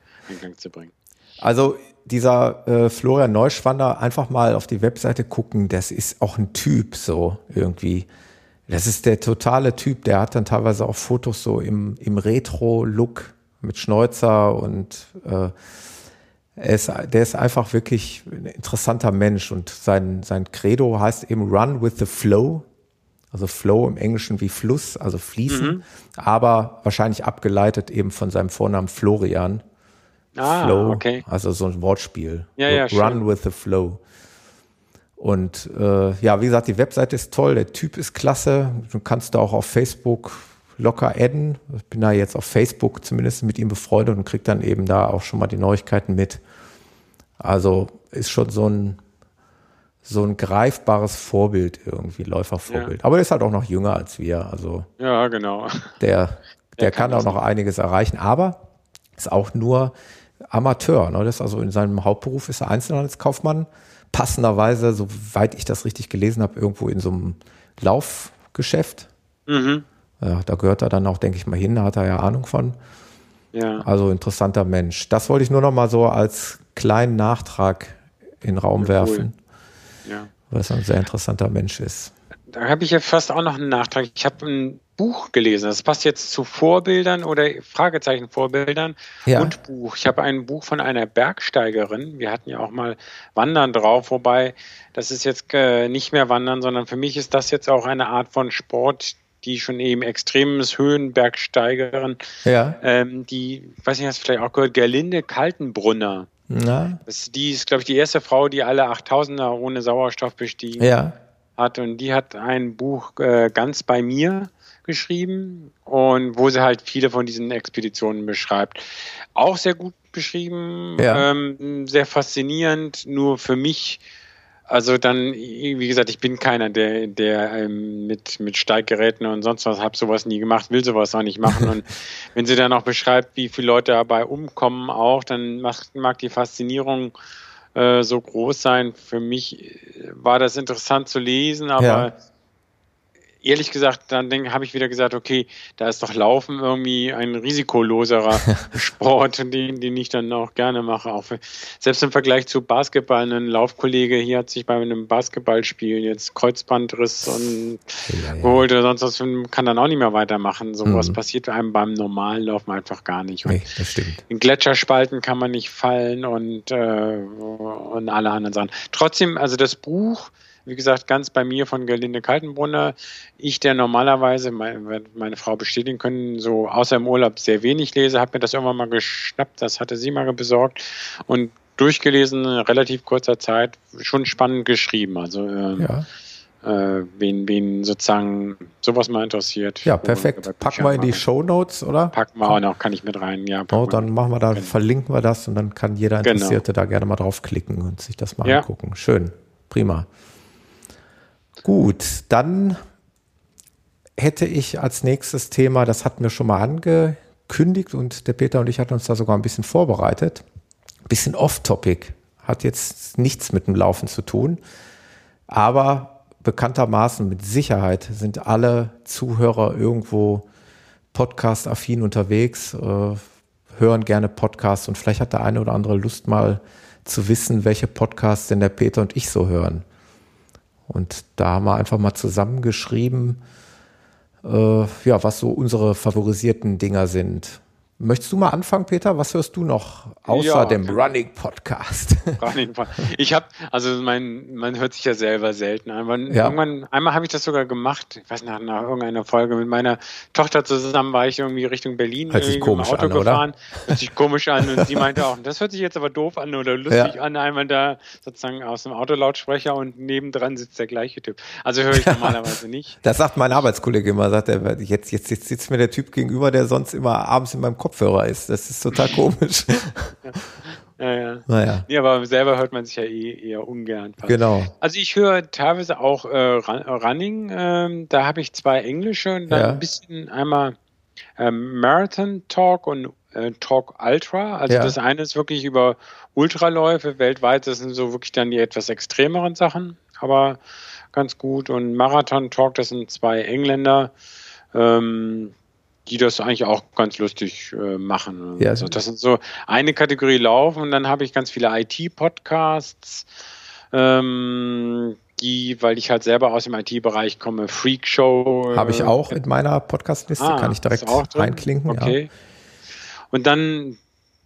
Speaker 2: zu bringen.
Speaker 1: Also dieser äh, Florian Neuschwander, einfach mal auf die Webseite gucken, das ist auch ein Typ so irgendwie. Das ist der totale Typ, der hat dann teilweise auch Fotos so im, im Retro-Look mit Schnäuzer und äh, er ist, der ist einfach wirklich ein interessanter Mensch und sein, sein Credo heißt eben Run with the Flow. Also Flow im Englischen wie Fluss, also fließen, mhm. aber wahrscheinlich abgeleitet eben von seinem Vornamen Florian.
Speaker 2: Ah,
Speaker 1: Flow,
Speaker 2: okay.
Speaker 1: also so ein Wortspiel.
Speaker 2: Ja, ja,
Speaker 1: Run
Speaker 2: schön.
Speaker 1: with the Flow. Und äh, ja, wie gesagt, die Webseite ist toll, der Typ ist klasse. Du kannst da auch auf Facebook locker adden. Ich bin da jetzt auf Facebook zumindest mit ihm befreundet und krieg dann eben da auch schon mal die Neuigkeiten mit. Also ist schon so ein so ein greifbares Vorbild irgendwie, Läufervorbild.
Speaker 2: Ja.
Speaker 1: Aber der ist halt auch noch jünger als wir. Also
Speaker 2: Ja, genau.
Speaker 1: der, der
Speaker 2: kann
Speaker 1: kann, auch noch einiges erreichen, aber ist auch nur Amateur. Ne? Das ist also in seinem Hauptberuf ist er Einzelhandelskaufmann. Passenderweise, soweit ich das richtig gelesen habe, irgendwo in so einem Laufgeschäft.
Speaker 2: Mhm.
Speaker 1: Ja, da gehört er dann auch, denke ich mal, hin, da hat er ja Ahnung von.
Speaker 2: Ja.
Speaker 1: Also interessanter Mensch. Das wollte ich nur noch mal so als kleinen Nachtrag in den Raum
Speaker 2: Ja, cool.
Speaker 1: werfen,
Speaker 2: ja.
Speaker 1: weil es ein sehr interessanter Mensch ist.
Speaker 2: Da habe ich ja fast auch noch einen Nachtrag. Ich habe ein Buch gelesen. Das passt jetzt zu Vorbildern oder Fragezeichen Vorbildern
Speaker 1: Ja.
Speaker 2: und Buch. Ich habe ein Buch von einer Bergsteigerin. Wir hatten ja auch mal Wandern drauf, wobei das ist jetzt äh, nicht mehr Wandern, sondern für mich ist das jetzt auch eine Art von Sport, die schon eben extremes Höhenbergsteigerin,
Speaker 1: Ja,
Speaker 2: ähm, die, weiß nicht, hast du vielleicht auch gehört, Gerlinde Kaltenbrunner.
Speaker 1: na,
Speaker 2: Das, die ist, glaube ich, die erste Frau, die alle 8000er ohne Sauerstoff bestiegen
Speaker 1: ja,
Speaker 2: hat und die hat ein Buch äh, ganz bei mir geschrieben und wo sie halt viele von diesen Expeditionen beschreibt. Auch sehr gut beschrieben,
Speaker 1: Ja.
Speaker 2: ähm, sehr faszinierend, nur für mich, also dann, wie gesagt, ich bin keiner, der, der ähm, mit, mit Steiggeräten und sonst was, habe sowas nie gemacht, will sowas auch nicht machen. und wenn sie dann auch beschreibt, wie viele Leute dabei umkommen auch, dann macht, mag die Faszinierung äh, so groß sein. Für mich äh, war das interessant zu lesen, aber
Speaker 1: Ja.
Speaker 2: Ehrlich gesagt, dann habe ich wieder gesagt, okay, da ist doch Laufen irgendwie ein risikoloserer Sport, den, den ich dann auch gerne mache. Auch für, selbst im Vergleich zu Basketball, ein Laufkollege hier hat sich bei einem Basketballspiel jetzt Kreuzbandriss und
Speaker 1: Ja, ja.
Speaker 2: geholt oder sonst was, kann dann auch nicht mehr weitermachen. Sowas
Speaker 1: Mhm.
Speaker 2: passiert einem beim normalen Laufen einfach gar nicht. Und
Speaker 1: nee, das stimmt.
Speaker 2: in Gletscherspalten kann man nicht fallen und, äh, und alle anderen Sachen. Trotzdem, also das Buch, wie gesagt, ganz bei mir von Gerlinde Kaltenbrunner. Ich, der normalerweise, meine, meine Frau bestätigen können, so außer im Urlaub sehr wenig lese, habe mir das irgendwann mal geschnappt, das hatte sie mal besorgt und durchgelesen in relativ kurzer Zeit, schon spannend geschrieben. Also ähm,
Speaker 1: Ja,
Speaker 2: äh, wen, wen sozusagen sowas mal interessiert.
Speaker 1: ja perfekt. Packen wir in die Show Notes, oder?
Speaker 2: Packen wir auch noch, kann ich mit rein, ja.
Speaker 1: Oh,
Speaker 2: wir.
Speaker 1: dann machen wir da,
Speaker 2: Genau.
Speaker 1: verlinken wir das und dann kann jeder
Speaker 2: Genau.
Speaker 1: Interessierte da gerne mal draufklicken und sich das mal
Speaker 2: Ja.
Speaker 1: angucken. Schön, prima. Gut, dann hätte ich als nächstes Thema, das hatten wir schon mal angekündigt und der Peter und ich hatten uns da sogar ein bisschen vorbereitet. Bisschen off-topic, hat jetzt nichts mit dem Laufen zu tun, aber bekanntermaßen mit Sicherheit sind alle Zuhörer irgendwo podcast-affin unterwegs, äh, hören gerne Podcasts und vielleicht hat der eine oder andere Lust mal zu wissen, welche Podcasts denn der Peter und ich so hören. Und da haben wir einfach mal zusammengeschrieben, äh, ja, was so unsere favorisierten Dinger sind. Möchtest du mal anfangen, Peter? Was hörst du noch außer
Speaker 2: Ja,
Speaker 1: dem Running Podcast?
Speaker 2: Jeden Fall. Ich habe, also mein, man hört sich ja selber selten an.
Speaker 1: Ja.
Speaker 2: Irgendwann, einmal habe ich das sogar gemacht, ich weiß nicht, nach irgendeiner Folge mit meiner Tochter zusammen war ich irgendwie Richtung Berlin
Speaker 1: Hört sich komisch
Speaker 2: im Auto
Speaker 1: an, oder?
Speaker 2: gefahren. Hört sich komisch an und sie meinte auch, das hört sich jetzt aber doof an oder lustig
Speaker 1: Ja.
Speaker 2: an, einmal da sozusagen aus dem Autolautsprecher und nebendran sitzt der gleiche Typ. Also höre ich normalerweise nicht.
Speaker 1: Das sagt mein Arbeitskollege immer, sagt er, jetzt, jetzt, jetzt sitzt mir der Typ gegenüber, der sonst immer abends in meinem Kopfhörer ist. Das ist total komisch.
Speaker 2: Ja, ja.
Speaker 1: naja,
Speaker 2: Nee, aber selber hört man sich ja eh eher ungern. fast.
Speaker 1: genau.
Speaker 2: Also ich höre teilweise auch äh, Run- Running, ähm, da habe ich zwei englische und dann
Speaker 1: Ja.
Speaker 2: ein bisschen einmal ähm, Marathon Talk und äh, Talk Ultra. Also
Speaker 1: Ja.
Speaker 2: das eine ist wirklich über Ultraläufe weltweit, das sind so wirklich dann die etwas extremeren Sachen, aber ganz gut. Und Marathon Talk, das sind zwei Engländer, ähm, die das eigentlich auch ganz lustig äh, machen.
Speaker 1: Ja.
Speaker 2: Also das sind so eine Kategorie Laufen und dann habe ich ganz viele IT-Podcasts, ähm, die, weil ich halt selber aus dem IT-Bereich komme, Freak Show.
Speaker 1: Habe ich
Speaker 2: äh,
Speaker 1: auch in meiner Podcastliste,
Speaker 2: ah,
Speaker 1: kann ich direkt
Speaker 2: auch
Speaker 1: reinklinken.
Speaker 2: Okay. Und dann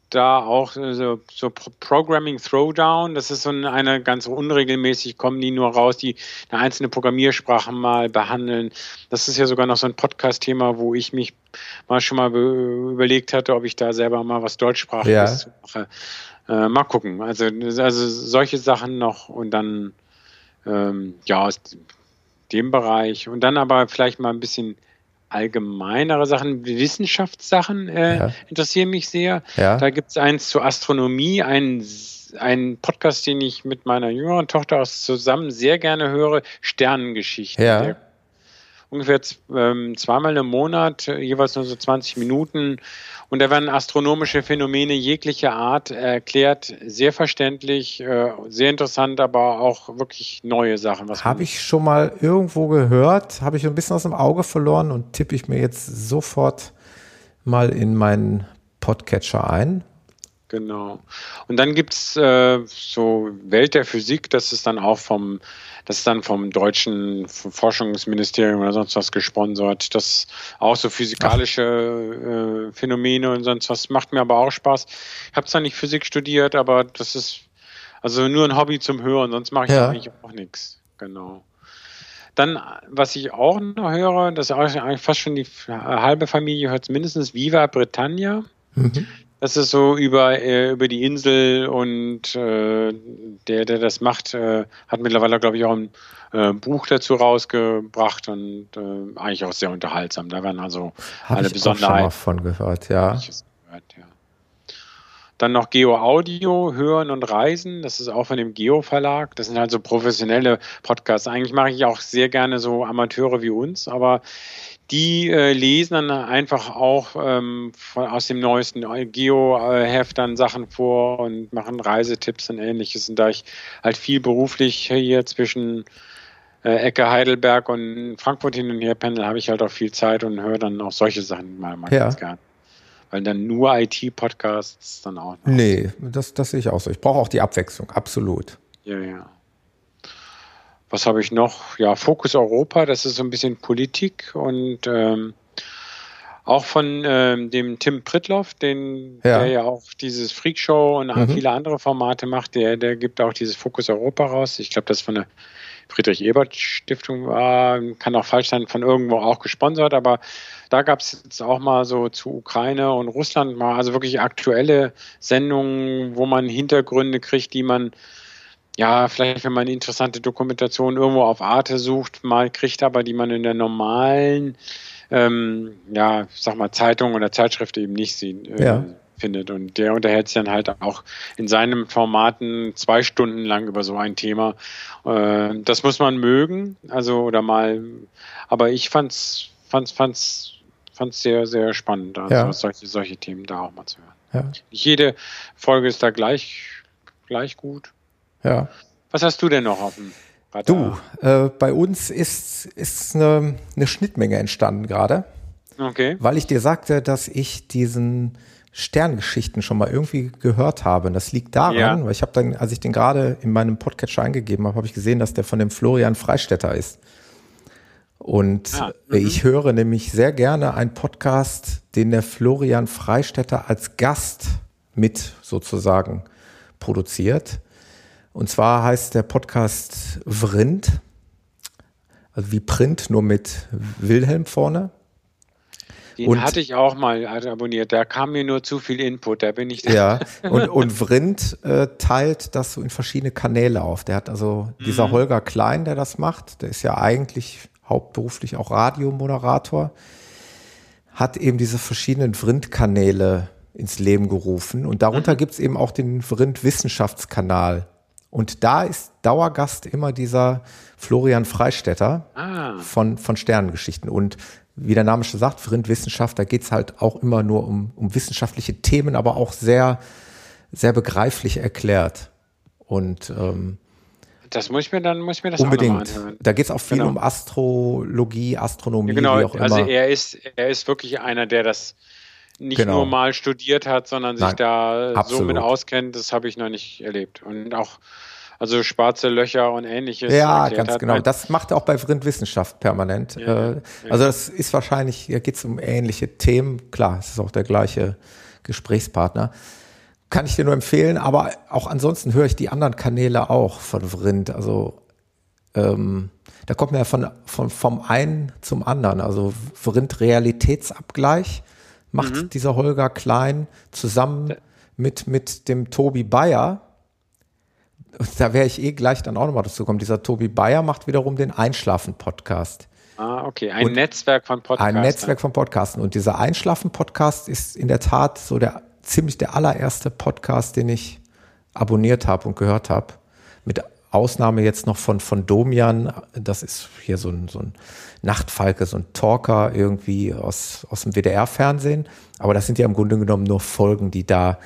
Speaker 2: da auch so, so Programming Throwdown. Das ist so eine ganz unregelmäßig, kommen die nur raus, die eine einzelne Programmiersprache mal behandeln. Das ist ja sogar noch so ein Podcast-Thema, wo ich mich mal schon mal überlegt hatte, ob ich da selber mal was Deutschsprachiges ja. mache. Äh, mal gucken. Also, also solche Sachen noch und dann ähm, ja aus dem Bereich und dann aber vielleicht mal ein bisschen allgemeinere Sachen, Wissenschaftssachen äh, ja. interessieren mich sehr. Ja. Da gibt es eins zur Astronomie, einen, einen Podcast, den ich mit meiner jüngeren Tochter aus zusammen sehr gerne höre, Sternengeschichten. Ja. Der ungefähr ähm, zweimal im Monat, äh, jeweils nur so 20 Minuten und da werden astronomische Phänomene jeglicher Art erklärt, sehr verständlich, äh, sehr interessant, aber auch wirklich neue Sachen.
Speaker 1: Habe ich schon mal irgendwo gehört, habe ich ein bisschen aus dem Auge verloren und tippe ich mir jetzt sofort mal in meinen Podcatcher ein.
Speaker 2: Genau. Und dann gibt es äh, so Welt der Physik, das ist dann auch vom das ist dann vom deutschen Forschungsministerium oder sonst was gesponsert. Das auch so physikalische äh, Phänomene und sonst was macht mir aber auch Spaß. Ich habe zwar nicht Physik studiert, aber das ist also nur ein Hobby zum Hören, sonst mache ich ja. eigentlich auch nichts. Genau. Dann, was ich auch noch höre, das ist eigentlich fast schon die halbe Familie hört mindestens Viva Britannia. Mhm. Das ist so über, äh, über die Insel und äh, der, der das macht, äh, hat mittlerweile, glaube ich, auch ein äh, Buch dazu rausgebracht und äh, eigentlich auch sehr unterhaltsam. Da werden also
Speaker 1: Hab alle ich Besonderheiten. Auch schon mal von gehört, ja. Gehört, ja.
Speaker 2: Dann noch Geo Audio, Hören und Reisen. Das ist auch von dem Geo Verlag. Das sind halt so professionelle Podcasts. Eigentlich mache ich auch sehr gerne so Amateure wie uns, aber die äh, lesen dann einfach auch ähm, von, aus dem neuesten Geo-Heft dann Sachen vor und machen Reisetipps und ähnliches. Und da ich halt viel beruflich hier zwischen äh, Ecke Heidelberg und Frankfurt hin und her pendel, habe ich halt auch viel Zeit und höre dann auch solche Sachen mal, mal ja. ganz gern. Weil dann nur IT-Podcasts dann auch.
Speaker 1: Noch. Nee, das, das sehe ich auch so. Ich brauche auch die Abwechslung, absolut.
Speaker 2: Ja, ja was habe ich noch? Ja, Fokus Europa, das ist so ein bisschen Politik und ähm, auch von ähm, dem Tim Pritloff, den, ja. der ja auch dieses Freakshow und mhm. viele andere Formate macht, der, der gibt auch dieses Fokus Europa raus. Ich glaube, das von der Friedrich Ebert Stiftung war, kann auch falsch sein, von irgendwo auch gesponsert, aber da gab es jetzt auch mal so zu Ukraine und Russland mal, also wirklich aktuelle Sendungen, wo man Hintergründe kriegt, die man ja, vielleicht, wenn man eine interessante Dokumentation irgendwo auf Arte sucht, mal kriegt, aber die man in der normalen, ähm, ja, sag mal, Zeitung oder Zeitschrift eben nicht sieht. Äh, ja. findet. Und der unterhält sich dann halt auch in seinen Formaten zwei Stunden lang über so ein Thema. Äh, das muss man mögen, also oder mal, aber ich fand's, fand's, fand's, fand's sehr, sehr spannend, also ja. solche, solche Themen da auch mal zu hören. Ja. Nicht jede Folge ist da gleich, gleich gut.
Speaker 1: Ja.
Speaker 2: Was hast du denn noch auf dem
Speaker 1: Radar? Du, äh, bei uns ist, ist eine, eine Schnittmenge entstanden gerade.
Speaker 2: Okay.
Speaker 1: Weil ich dir sagte, dass ich diesen Sterngeschichten schon mal irgendwie gehört habe. Und das liegt daran, ja. weil ich habe dann, als ich den gerade in meinem Podcatcher eingegeben habe, habe ich gesehen, dass der von dem Florian Freistetter ist. Und ah, ich höre nämlich sehr gerne einen Podcast, den der Florian Freistetter als Gast mit sozusagen produziert. Und zwar heißt der Podcast Vrind, also wie Print, nur mit Wilhelm vorne.
Speaker 2: Den und, hatte ich auch mal abonniert. Da kam mir nur zu viel Input. Da bin ich.
Speaker 1: Ja. Und, und Vrind äh, teilt das so in verschiedene Kanäle auf. Der hat also dieser mhm. Holger Klein, der das macht. Der ist ja eigentlich hauptberuflich auch Radiomoderator. Hat eben diese verschiedenen Vrind-Kanäle ins Leben gerufen. Und darunter mhm. gibt es eben auch den Vrind-Wissenschaftskanal. Und da ist Dauergast immer dieser Florian Freistetter ah. von, von Sternengeschichten. Und wie der Name schon sagt, Vrind Wissenschaft, da geht's halt auch immer nur um, um wissenschaftliche Themen, aber auch sehr, sehr begreiflich erklärt. Und ähm,
Speaker 2: das muss ich mir dann muss ich mir das
Speaker 1: unbedingt. Da geht's auch viel genau. um Astrologie, Astronomie, ja, genau. wie auch
Speaker 2: also immer. Also er ist er ist wirklich einer, der das nicht genau. nur mal studiert hat, sondern sich Nein, da absolut. so mit auskennt, das habe ich noch nicht erlebt. Und auch also schwarze Löcher und ähnliches.
Speaker 1: Ja, ganz hat. genau. Das macht er auch bei Wissenschaft permanent. Ja, äh, also das ist wahrscheinlich, hier geht es um ähnliche Themen. Klar, es ist auch der gleiche Gesprächspartner. kann ich dir nur empfehlen, aber auch ansonsten höre ich die anderen Kanäle auch von Vrind. Also ähm, da kommt man ja von, von, vom einen zum anderen. Also Vrind Realitätsabgleich macht mhm. dieser Holger Klein zusammen mit, mit dem Tobi Bayer. Da wäre ich eh gleich dann auch nochmal dazu kommen. Dieser Tobi Bayer macht wiederum den Einschlafen-Podcast.
Speaker 2: Ah, okay. Ein und Netzwerk von
Speaker 1: Podcasts. Ein Netzwerk von Podcasten. Und dieser Einschlafen-Podcast ist in der Tat so der ziemlich der allererste Podcast, den ich abonniert habe und gehört habe. Mit Ausnahme jetzt noch von, von Domian. Das ist hier so ein, so ein Nachtfalke, so ein Talker irgendwie aus, aus dem WDR-Fernsehen. Aber das sind ja im Grunde genommen nur Folgen, die da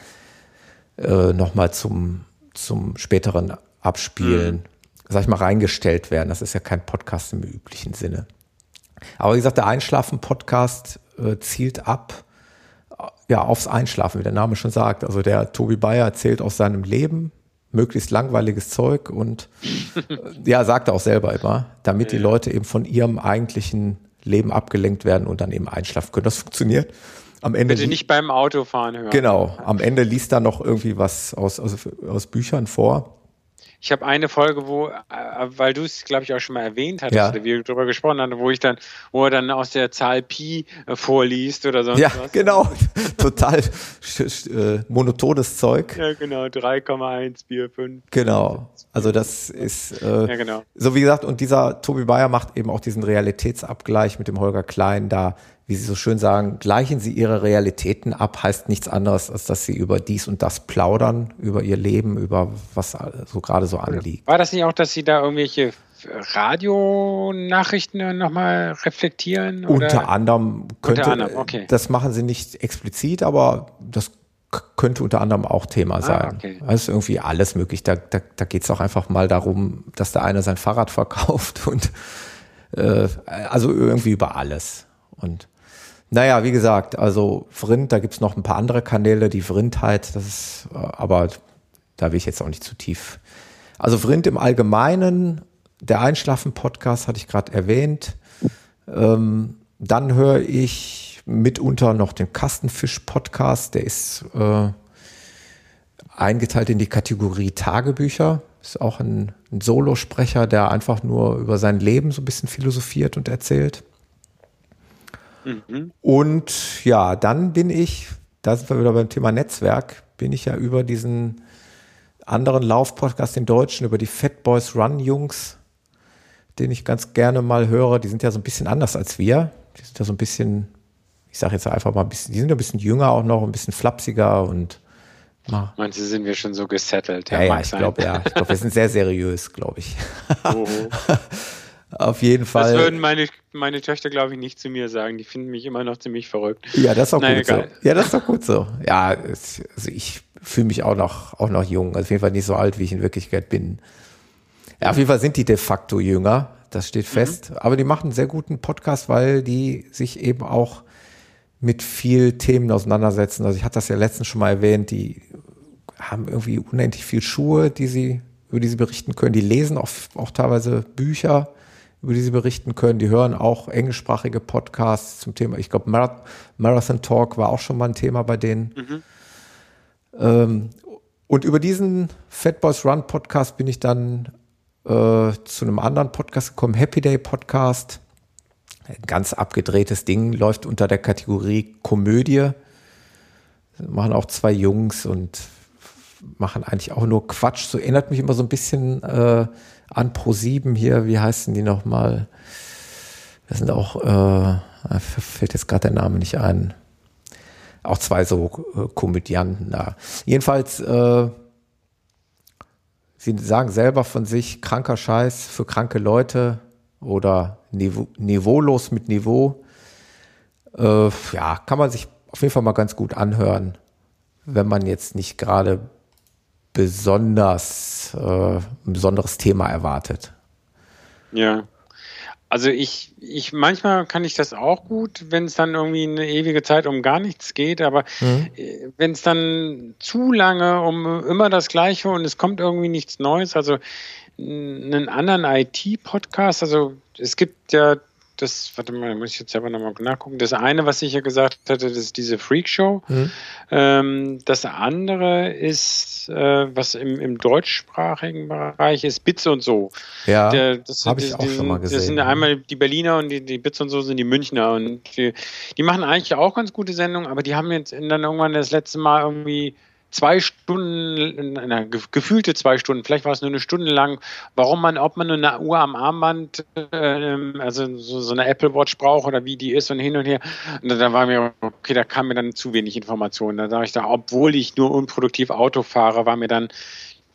Speaker 1: äh, nochmal zum, zum späteren Abspielen, mhm. sag ich mal, reingestellt werden. Das ist ja kein Podcast im üblichen Sinne. Aber wie gesagt, der Einschlafen-Podcast äh, zielt ab ja, aufs Einschlafen, wie der Name schon sagt. Also der Tobi Bayer erzählt aus seinem Leben, möglichst langweiliges Zeug und äh, ja, sagt er auch selber immer, damit die Leute eben von ihrem eigentlichen Leben abgelenkt werden und dann eben einschlafen können. Das funktioniert. Am Ende
Speaker 2: Bitte nicht beim Autofahren hören.
Speaker 1: Genau. Am Ende liest er noch irgendwie was aus, aus, aus Büchern vor.
Speaker 2: Ich habe eine Folge, wo, äh, weil du es, glaube ich, auch schon mal erwähnt hattest,
Speaker 1: ja.
Speaker 2: oder wir darüber gesprochen haben, wo ich dann, wo er dann aus der Zahl Pi äh, vorliest oder sonst
Speaker 1: ja,
Speaker 2: was.
Speaker 1: Ja, genau. Total äh, monotones Zeug.
Speaker 2: Ja, genau. 3,145.
Speaker 1: Genau. Also das ist äh,
Speaker 2: ja, genau.
Speaker 1: so wie gesagt, und dieser Tobi Bayer macht eben auch diesen Realitätsabgleich mit dem Holger Klein da wie Sie so schön sagen, gleichen Sie Ihre Realitäten ab, heißt nichts anderes, als dass Sie über dies und das plaudern, über Ihr Leben, über was so gerade so anliegt.
Speaker 2: War das nicht auch, dass Sie da irgendwelche Radionachrichten nochmal reflektieren?
Speaker 1: Oder? Unter anderem könnte,
Speaker 2: unter anderem, okay.
Speaker 1: das machen Sie nicht explizit, aber das könnte unter anderem auch Thema ah, sein. Ah, okay. Also irgendwie alles möglich. Da, da, da geht es auch einfach mal darum, dass der eine sein Fahrrad verkauft und äh, also irgendwie über alles. Und naja, wie gesagt, also Vrind, da gibt's noch ein paar andere Kanäle, die Vrindheit, das ist, äh, aber da will ich jetzt auch nicht zu tief. Also Vrind im Allgemeinen, der Einschlafen-Podcast hatte ich gerade erwähnt. Ähm, dann höre ich mitunter noch den Kastenfisch-Podcast, der ist äh, eingeteilt in die Kategorie Tagebücher. Ist auch ein, ein Solosprecher, der einfach nur über sein Leben so ein bisschen philosophiert und erzählt. Mhm. Und ja, dann bin ich, da sind wir wieder beim Thema Netzwerk, bin ich ja über diesen anderen Laufpodcast, den deutschen, über die Fat Boys Run Jungs, den ich ganz gerne mal höre. Die sind ja so ein bisschen anders als wir. Die sind ja so ein bisschen, ich sage jetzt einfach mal ein bisschen, die sind ein bisschen jünger auch noch, ein bisschen flapsiger und
Speaker 2: na. Manche sind wir schon so gesettelt.
Speaker 1: Ja, ja, ich glaube, ja. Ich glaube, wir sind sehr seriös, glaube ich. Oh. Auf jeden Fall.
Speaker 2: Das würden meine, meine Töchter, glaube ich, nicht zu mir sagen. Die finden mich immer noch ziemlich verrückt.
Speaker 1: Ja, das ist auch Nein, gut egal. so. Ja, das ist doch gut so. Ja, also ich fühle mich auch noch, auch noch jung. Also auf jeden Fall nicht so alt, wie ich in Wirklichkeit bin. Ja, auf jeden Fall sind die de facto jünger. Das steht mhm. fest. Mhm. Aber die machen einen sehr guten Podcast, weil die sich eben auch mit viel Themen auseinandersetzen. Also ich hatte das ja letztens schon mal erwähnt. Die haben irgendwie unendlich viel Schuhe, die sie, über die sie berichten können. Die lesen auch, auch teilweise Bücher über die sie berichten können. Die hören auch englischsprachige Podcasts zum Thema. Ich glaube, Marath Marathon Talk war auch schon mal ein Thema bei denen. Mhm. Ähm, und über diesen Fat Boys Run Podcast bin ich dann äh, zu einem anderen Podcast gekommen, Happy Day Podcast. Ein ganz abgedrehtes Ding, läuft unter der Kategorie Komödie. Machen auch zwei Jungs und machen eigentlich auch nur Quatsch. So erinnert mich immer so ein bisschen äh, an Pro7 hier, wie heißen die nochmal? Das sind auch, äh, fällt jetzt gerade der Name nicht ein. Auch zwei so äh, Komödianten da. Jedenfalls, äh, sie sagen selber von sich, kranker Scheiß für kranke Leute oder niveau, niveaulos mit Niveau. Äh, ja, kann man sich auf jeden Fall mal ganz gut anhören, wenn man jetzt nicht gerade besonders, äh, ein besonderes Thema erwartet.
Speaker 2: Ja. Also ich, ich, manchmal kann ich das auch gut, wenn es dann irgendwie eine ewige Zeit um gar nichts geht, aber mhm. wenn es dann zu lange um immer das Gleiche und es kommt irgendwie nichts Neues, also einen anderen IT-Podcast, also es gibt ja das, warte mal, muss ich jetzt selber nochmal nachgucken. Das eine, was ich ja gesagt hatte, das ist diese Freakshow. Mhm. Ähm, das andere ist, äh, was im, im deutschsprachigen Bereich ist, Bits und so.
Speaker 1: Ja, habe ich auch schon mal gesehen.
Speaker 2: Das sind einmal die Berliner und die, die Bits und so sind die Münchner. Und die, die machen eigentlich auch ganz gute Sendungen, aber die haben jetzt dann irgendwann das letzte Mal irgendwie zwei Stunden, na, gefühlte zwei Stunden, vielleicht war es nur eine Stunde lang, warum man, ob man nur eine Uhr am Armband, äh, also so, so, eine Apple Watch braucht oder wie die ist und hin und her. Und da war mir, okay, da kam mir dann zu wenig Informationen. Da sage ich da, obwohl ich nur unproduktiv Auto fahre, war mir dann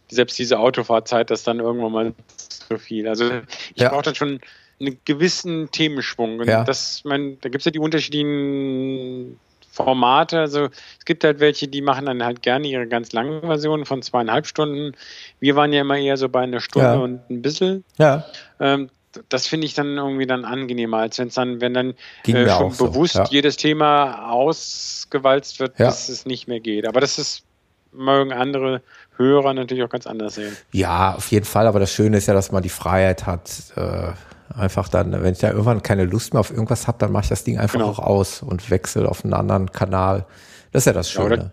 Speaker 2: selbst diese Autofahrzeit das dann irgendwann mal zu viel. Also ich ja. brauche dann schon einen gewissen Themenschwung. Und
Speaker 1: ja.
Speaker 2: das, mein, da gibt es ja die unterschiedlichen Formate. Also es gibt halt welche, die machen dann halt gerne ihre ganz langen Versionen von zweieinhalb Stunden. Wir waren ja immer eher so bei einer Stunde ja. und ein bisschen.
Speaker 1: Ja.
Speaker 2: Ähm, das finde ich dann irgendwie dann angenehmer, als wenn es dann, wenn dann äh, schon bewusst so, ja. jedes Thema ausgewalzt wird, ja. bis es nicht mehr geht. Aber das ist, mögen andere Hörer natürlich auch ganz anders sehen.
Speaker 1: Ja, auf jeden Fall. Aber das Schöne ist ja, dass man die Freiheit hat, äh, Einfach dann, wenn ich da irgendwann keine Lust mehr auf irgendwas habe, dann mache ich das Ding einfach genau. auch aus und wechsle auf einen anderen Kanal. Das ist ja das Schöne.
Speaker 2: Ja, oder,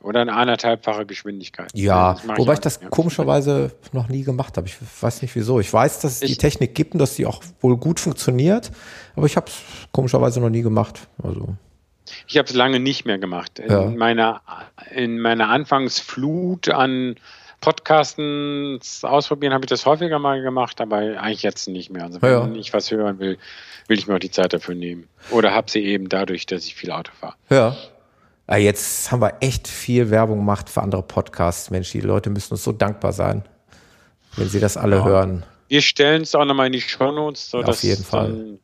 Speaker 2: oder, eine anderthalbfache Geschwindigkeit.
Speaker 1: Ja, ja wobei ich, ich das nicht. komischerweise noch nie gemacht habe. Ich weiß nicht wieso. Ich weiß, dass es ich, die Technik gibt und dass die auch wohl gut funktioniert, aber ich habe es komischerweise noch nie gemacht. Also.
Speaker 2: Ich habe es lange nicht mehr gemacht. In, ja. meiner, in meiner Anfangsflut an Podcasten ausprobieren habe ich das häufiger mal gemacht, aber eigentlich jetzt nicht mehr. Also wenn ja. ich was hören will, will ich mir auch die Zeit dafür nehmen. Oder habe sie eben dadurch, dass ich viel Auto fahre.
Speaker 1: Ja. Ah, jetzt haben wir echt viel Werbung gemacht für andere Podcasts. Mensch, die Leute müssen uns so dankbar sein, wenn sie das alle ja. hören.
Speaker 2: Wir stellen es auch nochmal in die Shownotes.
Speaker 1: So Auf jeden Fall.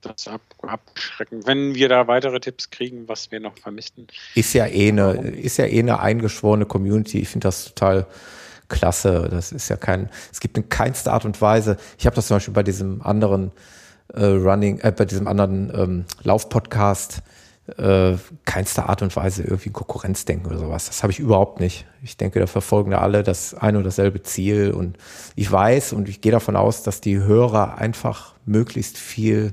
Speaker 2: Das ab, abschrecken, wenn wir da weitere Tipps kriegen, was wir noch vermissten.
Speaker 1: Ist ja eh eine, ist ja eh eine eingeschworene Community. Ich finde das total klasse. Das ist ja kein, es gibt in keinster Art und Weise. Ich habe das zum Beispiel bei diesem anderen äh, Running, äh, bei diesem anderen ähm, Laufpodcast äh, keinster Art und Weise irgendwie Konkurrenzdenken oder sowas. Das habe ich überhaupt nicht. Ich denke, da verfolgen da alle das ein oder dasselbe Ziel und ich weiß und ich gehe davon aus, dass die Hörer einfach möglichst viel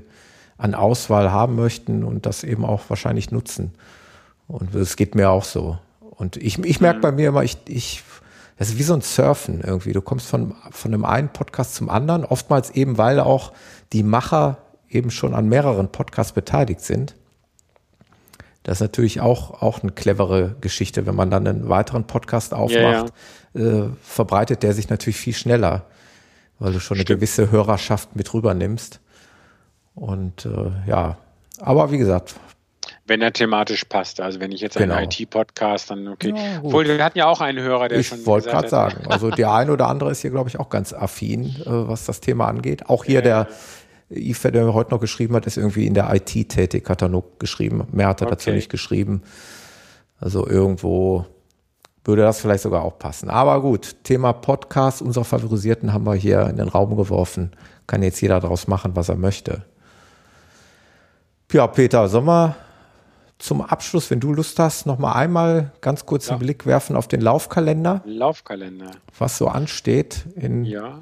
Speaker 1: an Auswahl haben möchten und das eben auch wahrscheinlich nutzen. Und es geht mir auch so. Und ich, ich merke mhm. bei mir immer, ich, ich das ist wie so ein Surfen irgendwie. Du kommst von, von einem einen Podcast zum anderen, oftmals eben, weil auch die Macher eben schon an mehreren Podcasts beteiligt sind. Das ist natürlich auch, auch eine clevere Geschichte, wenn man dann einen weiteren Podcast aufmacht, ja, ja. Äh, verbreitet der sich natürlich viel schneller, weil du schon Stimmt. eine gewisse Hörerschaft mit rübernimmst. Und äh, ja, aber wie gesagt,
Speaker 2: wenn er thematisch passt. Also wenn ich jetzt genau. einen IT-Podcast, dann okay. Ja, Obwohl, wir hatten ja auch einen Hörer, der
Speaker 1: ich schon. Ich wollte gerade sagen, also der eine oder andere ist hier, glaube ich, auch ganz affin, äh, was das Thema angeht. Auch hier ja. der Yves, der heute noch geschrieben hat, ist irgendwie in der IT tätig, hat er nur geschrieben. Mehr hat er okay. dazu nicht geschrieben. Also irgendwo würde das vielleicht sogar auch passen. Aber gut, Thema Podcast, unsere Favorisierten haben wir hier in den Raum geworfen. Kann jetzt jeder daraus machen, was er möchte. Ja, Peter, sollen wir zum Abschluss, wenn du Lust hast, noch mal einmal ganz kurz ja. einen Blick werfen auf den Laufkalender.
Speaker 2: Laufkalender.
Speaker 1: Was so ansteht in,
Speaker 2: ja.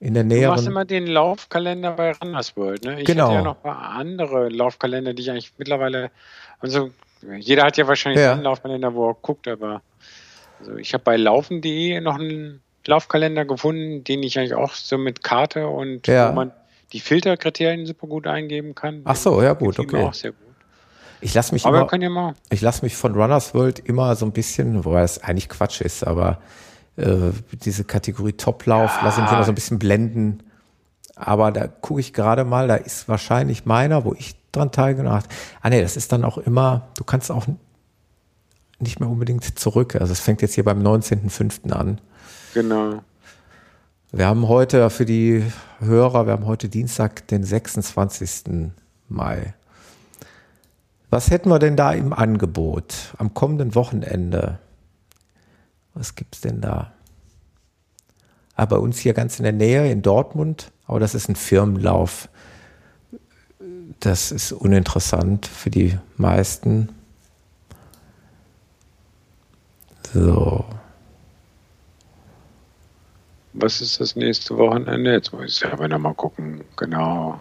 Speaker 1: in der näheren. Du
Speaker 2: machst immer den Laufkalender bei Runners World, ne? Ich
Speaker 1: genau.
Speaker 2: hatte ja noch ein paar andere Laufkalender, die ich eigentlich mittlerweile, also jeder hat ja wahrscheinlich ja. einen Laufkalender, wo er guckt, aber also ich habe bei laufen.de noch einen Laufkalender gefunden, den ich eigentlich auch so mit Karte und
Speaker 1: ja.
Speaker 2: wo man die Filterkriterien super gut eingeben kann.
Speaker 1: Ach so, ja gut, okay. Auch sehr gut. Ich lasse mich
Speaker 2: aber immer,
Speaker 1: ich lasse mich von Runners World immer so ein bisschen, wobei es eigentlich Quatsch ist, aber äh, diese Kategorie Toplauf ja. lasse ich mich immer so ein bisschen blenden. Aber da gucke ich gerade mal, da ist wahrscheinlich meiner, wo ich dran teilgenommen habe. Ah nee, das ist dann auch immer, du kannst auch nicht mehr unbedingt zurück. Also es fängt jetzt hier beim 19.05. an.
Speaker 2: Genau.
Speaker 1: Wir haben heute für die Hörer, wir haben heute Dienstag, den 26. Mai. Was hätten wir denn da im Angebot am kommenden Wochenende? Was gibt's denn da? Ah, bei uns hier ganz in der Nähe in Dortmund, aber das ist ein Firmenlauf. Das ist uninteressant für die meisten. So.
Speaker 2: Was ist das nächste Wochenende? Jetzt muss ich selber nochmal gucken. Genau.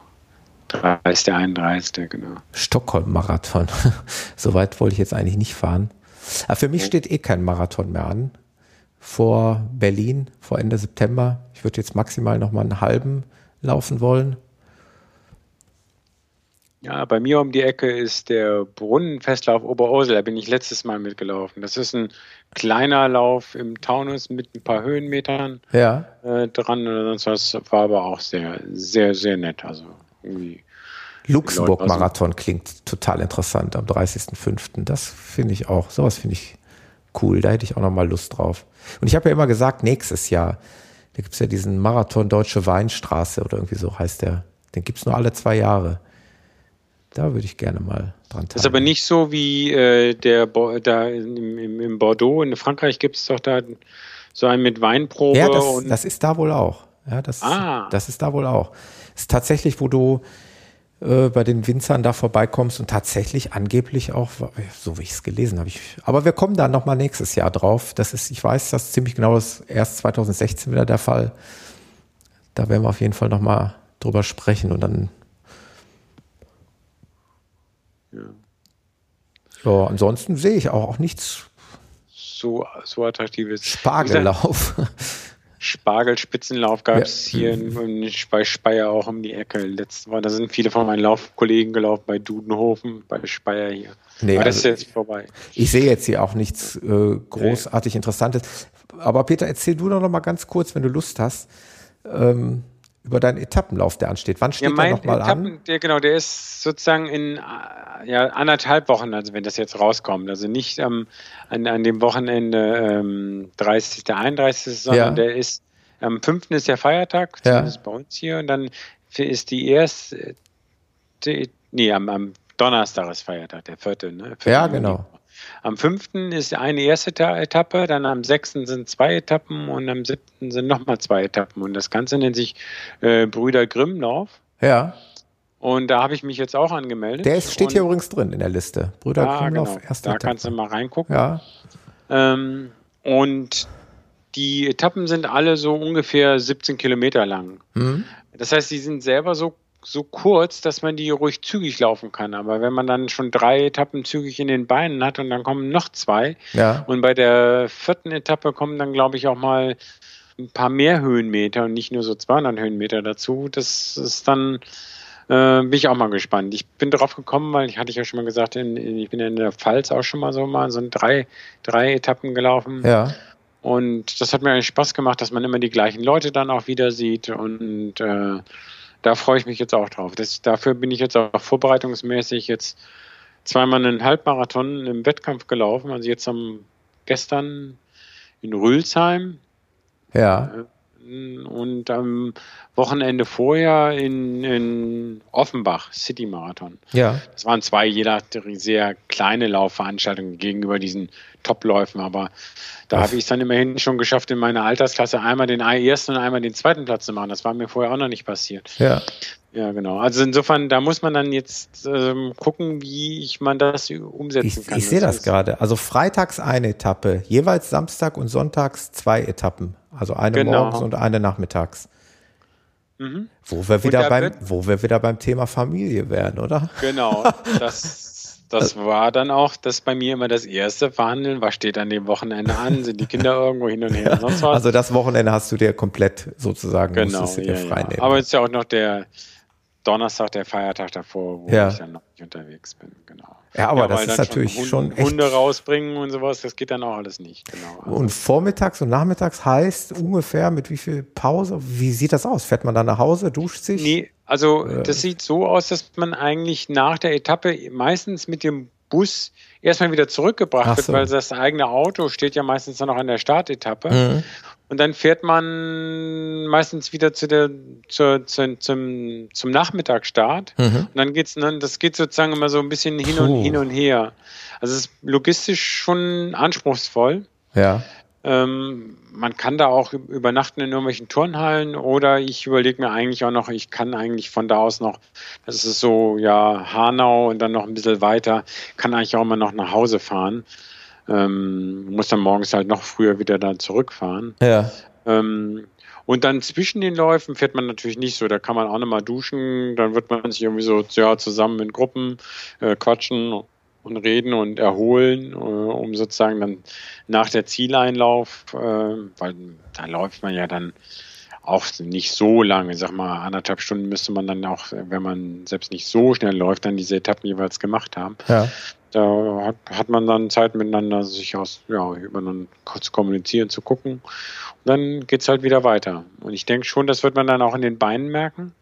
Speaker 2: 30, der 31. genau.
Speaker 1: Stockholm-Marathon. Soweit wollte ich jetzt eigentlich nicht fahren. Aber für mich steht eh kein Marathon mehr an. Vor Berlin, vor Ende September. Ich würde jetzt maximal noch mal einen halben laufen wollen.
Speaker 2: Ja, bei mir um die Ecke ist der Brunnenfestlauf Oberursel. Da bin ich letztes Mal mitgelaufen. Das ist ein kleiner Lauf im Taunus mit ein paar Höhenmetern
Speaker 1: Ja.
Speaker 2: äh, dran oder sonst was. War aber auch sehr, sehr, sehr nett. Also irgendwie.
Speaker 1: Luxemburg-Marathon klingt total interessant am 30.05. Das finde ich auch, sowas finde ich cool. Da hätte ich auch noch mal Lust drauf. Und ich habe ja immer gesagt, nächstes Jahr, da gibt es ja diesen Marathon Deutsche Weinstraße oder irgendwie so heißt der. Den gibt es nur alle zwei Jahre. Da würde ich gerne mal dran
Speaker 2: Das ist aber nicht so wie äh, der Bo da im, im, im Bordeaux. In Frankreich gibt es doch da so einen mit Weinprobe.
Speaker 1: Ja, das, das ist da wohl auch. Ja, das,
Speaker 2: Ah.
Speaker 1: das ist da wohl auch. Das ist tatsächlich, wo du äh, bei den Winzern da vorbeikommst und tatsächlich angeblich auch, so wie ich es gelesen habe. Ich, aber wir kommen da nochmal nächstes Jahr drauf. Das ist, ich weiß, das ziemlich genau das erst 2016 wieder der Fall. Da werden wir auf jeden Fall nochmal drüber sprechen und dann. Ja, ansonsten sehe ich auch, auch nichts
Speaker 2: so, so attraktives.
Speaker 1: Spargellauf.
Speaker 2: Spargelspitzenlauf gab es hier in, in, bei Speyer auch um die Ecke. Letztes Mal, da sind viele von meinen Laufkollegen gelaufen bei Dudenhofen, bei Speyer hier.
Speaker 1: Nee,
Speaker 2: Aber das
Speaker 1: also-
Speaker 2: ist jetzt vorbei.
Speaker 1: Ich sehe jetzt hier auch nichts äh, großartig Interessantes. Aber Peter, erzähl du doch noch mal ganz kurz, wenn du Lust hast, ähm, über deinen Etappenlauf, der ansteht. Wann steht
Speaker 2: Ja,
Speaker 1: der
Speaker 2: mein
Speaker 1: noch mal
Speaker 2: Etappen,
Speaker 1: an?
Speaker 2: der, genau, der ist sozusagen in äh, ja, anderthalb Wochen, also wenn das jetzt rauskommt. Also nicht ähm, an, an dem Wochenende ähm, 30. 31. sondern
Speaker 1: Ja.
Speaker 2: der ist am 5. ist der Feiertag,
Speaker 1: Ja.
Speaker 2: zumindest bei uns hier. Und dann ist die erste, nee, am, am Donnerstag ist Feiertag, der vierte, ne? Vierte
Speaker 1: Ja, genau.
Speaker 2: Am 5. ist eine erste Ta Etappe, dann am 6. sind zwei Etappen und am 7. sind nochmal zwei Etappen. Und das Ganze nennt sich äh, Brüder Grimmlauf.
Speaker 1: Ja,
Speaker 2: Und da habe ich mich jetzt auch angemeldet.
Speaker 1: der ist, steht
Speaker 2: und,
Speaker 1: hier übrigens drin in der Liste. Brüder
Speaker 2: ja,
Speaker 1: Krumloff,
Speaker 2: genau.
Speaker 1: erste
Speaker 2: Da kannst du
Speaker 1: Etappe.
Speaker 2: mal reingucken.
Speaker 1: Ja,
Speaker 2: Ähm, und die Etappen sind alle so ungefähr 17 Kilometer lang.
Speaker 1: hm?
Speaker 2: Das heißt, die sind selber so, so kurz, dass man die ruhig zügig laufen kann. Aber wenn man dann schon drei Etappen zügig in den Beinen hat und dann kommen noch zwei
Speaker 1: ja.
Speaker 2: und bei der vierten Etappe kommen dann, glaube ich, auch mal ein paar mehr Höhenmeter und nicht nur so 200 Höhenmeter dazu. Das ist dann, äh, bin ich auch mal gespannt. Ich bin drauf gekommen, weil ich hatte ich ja schon mal gesagt, in, in, ich bin in der Pfalz auch schon mal so mal so drei, drei Etappen gelaufen.
Speaker 1: Ja,
Speaker 2: Und das hat mir eigentlich Spaß gemacht, dass man immer die gleichen Leute dann auch wieder sieht. Und äh, da freue ich mich jetzt auch drauf. Das, dafür bin ich jetzt auch vorbereitungsmäßig jetzt zweimal einen Halbmarathon im Wettkampf gelaufen. Also jetzt am gestern in Rülsheim
Speaker 1: ja,
Speaker 2: und am Wochenende vorher in, in Offenbach City Marathon.
Speaker 1: ja.
Speaker 2: Das waren zwei jeder sehr kleine Laufveranstaltungen gegenüber diesen Topläufen, aber da habe ich es dann immerhin schon geschafft, in meiner Altersklasse einmal den ersten und einmal den zweiten Platz zu machen. Das war mir vorher auch noch nicht passiert.
Speaker 1: Ja,
Speaker 2: Ja, genau. Also insofern, da muss man dann jetzt ähm, gucken, wie ich man das umsetzen
Speaker 1: ich,
Speaker 2: kann.
Speaker 1: ich sehe das
Speaker 2: ist-
Speaker 1: gerade. Also freitags eine Etappe, jeweils Samstag und sonntags zwei Etappen. Also eine
Speaker 2: Genau.
Speaker 1: morgens und eine nachmittags.
Speaker 2: Mhm.
Speaker 1: Wo wir wieder beim, wo wir wieder beim Thema Familie werden, oder?
Speaker 2: Genau. Das, das war dann auch das bei mir immer das erste Verhandeln. Was steht an dem Wochenende an? Sind die Kinder irgendwo hin und her? Sonst was?
Speaker 1: Also das Wochenende hast du dir komplett sozusagen
Speaker 2: Genau,
Speaker 1: musstest du dir
Speaker 2: ja,
Speaker 1: frei
Speaker 2: ja.
Speaker 1: nehmen.
Speaker 2: Aber es ist ja auch noch der Donnerstag, der Feiertag davor, wo
Speaker 1: Ja.
Speaker 2: ich dann noch nicht unterwegs bin. Genau.
Speaker 1: Ja, aber das
Speaker 2: weil
Speaker 1: ist natürlich schon echt-
Speaker 2: Hunde rausbringen und sowas, das geht dann auch alles nicht. Genau. Also,
Speaker 1: Und vormittags und nachmittags heißt ungefähr mit wie viel Pause? Wie sieht das aus? Fährt man dann nach Hause, duscht sich?
Speaker 2: nee, also
Speaker 1: Äh.
Speaker 2: das sieht so aus, dass man eigentlich nach der Etappe meistens mit dem Bus erstmal wieder zurückgebracht
Speaker 1: Ach
Speaker 2: wird,
Speaker 1: so.
Speaker 2: weil das eigene Auto steht ja meistens dann noch an der Startetappe.
Speaker 1: Mhm.
Speaker 2: Und dann fährt man meistens wieder zu der, zur, zu, zum, zum Nachmittagsstart.
Speaker 1: Mhm.
Speaker 2: Und dann geht's dann, das geht sozusagen immer so ein bisschen hin
Speaker 1: Puh.
Speaker 2: und hin und her. Also es ist logistisch schon anspruchsvoll.
Speaker 1: Ja.
Speaker 2: Ähm, man kann da auch üb- übernachten in irgendwelchen Turnhallen oder ich überlege mir eigentlich auch noch, ich kann eigentlich von da aus noch, das ist so, ja, Hanau und dann noch ein bisschen weiter, kann eigentlich auch immer noch nach Hause fahren. Ähm, muss dann morgens halt noch früher wieder da zurückfahren.
Speaker 1: Ja.
Speaker 2: Ähm, Und dann zwischen den Läufen fährt man natürlich nicht so. Da kann man auch nochmal duschen. Dann wird man sich irgendwie so ja, zusammen in Gruppen äh, quatschen und reden und erholen, äh, um sozusagen dann nach der Zieleinlauf, äh, weil da läuft man ja dann auch nicht so lange, sag mal anderthalb Stunden müsste man dann auch, wenn man selbst nicht so schnell läuft, dann diese Etappen jeweils gemacht haben. Ja. Da hat, hat man dann Zeit miteinander, sich aus, ja, übereinander zu kommunizieren, zu gucken. Und dann geht es halt wieder weiter. Und ich denke schon, das wird man dann auch in den Beinen merken.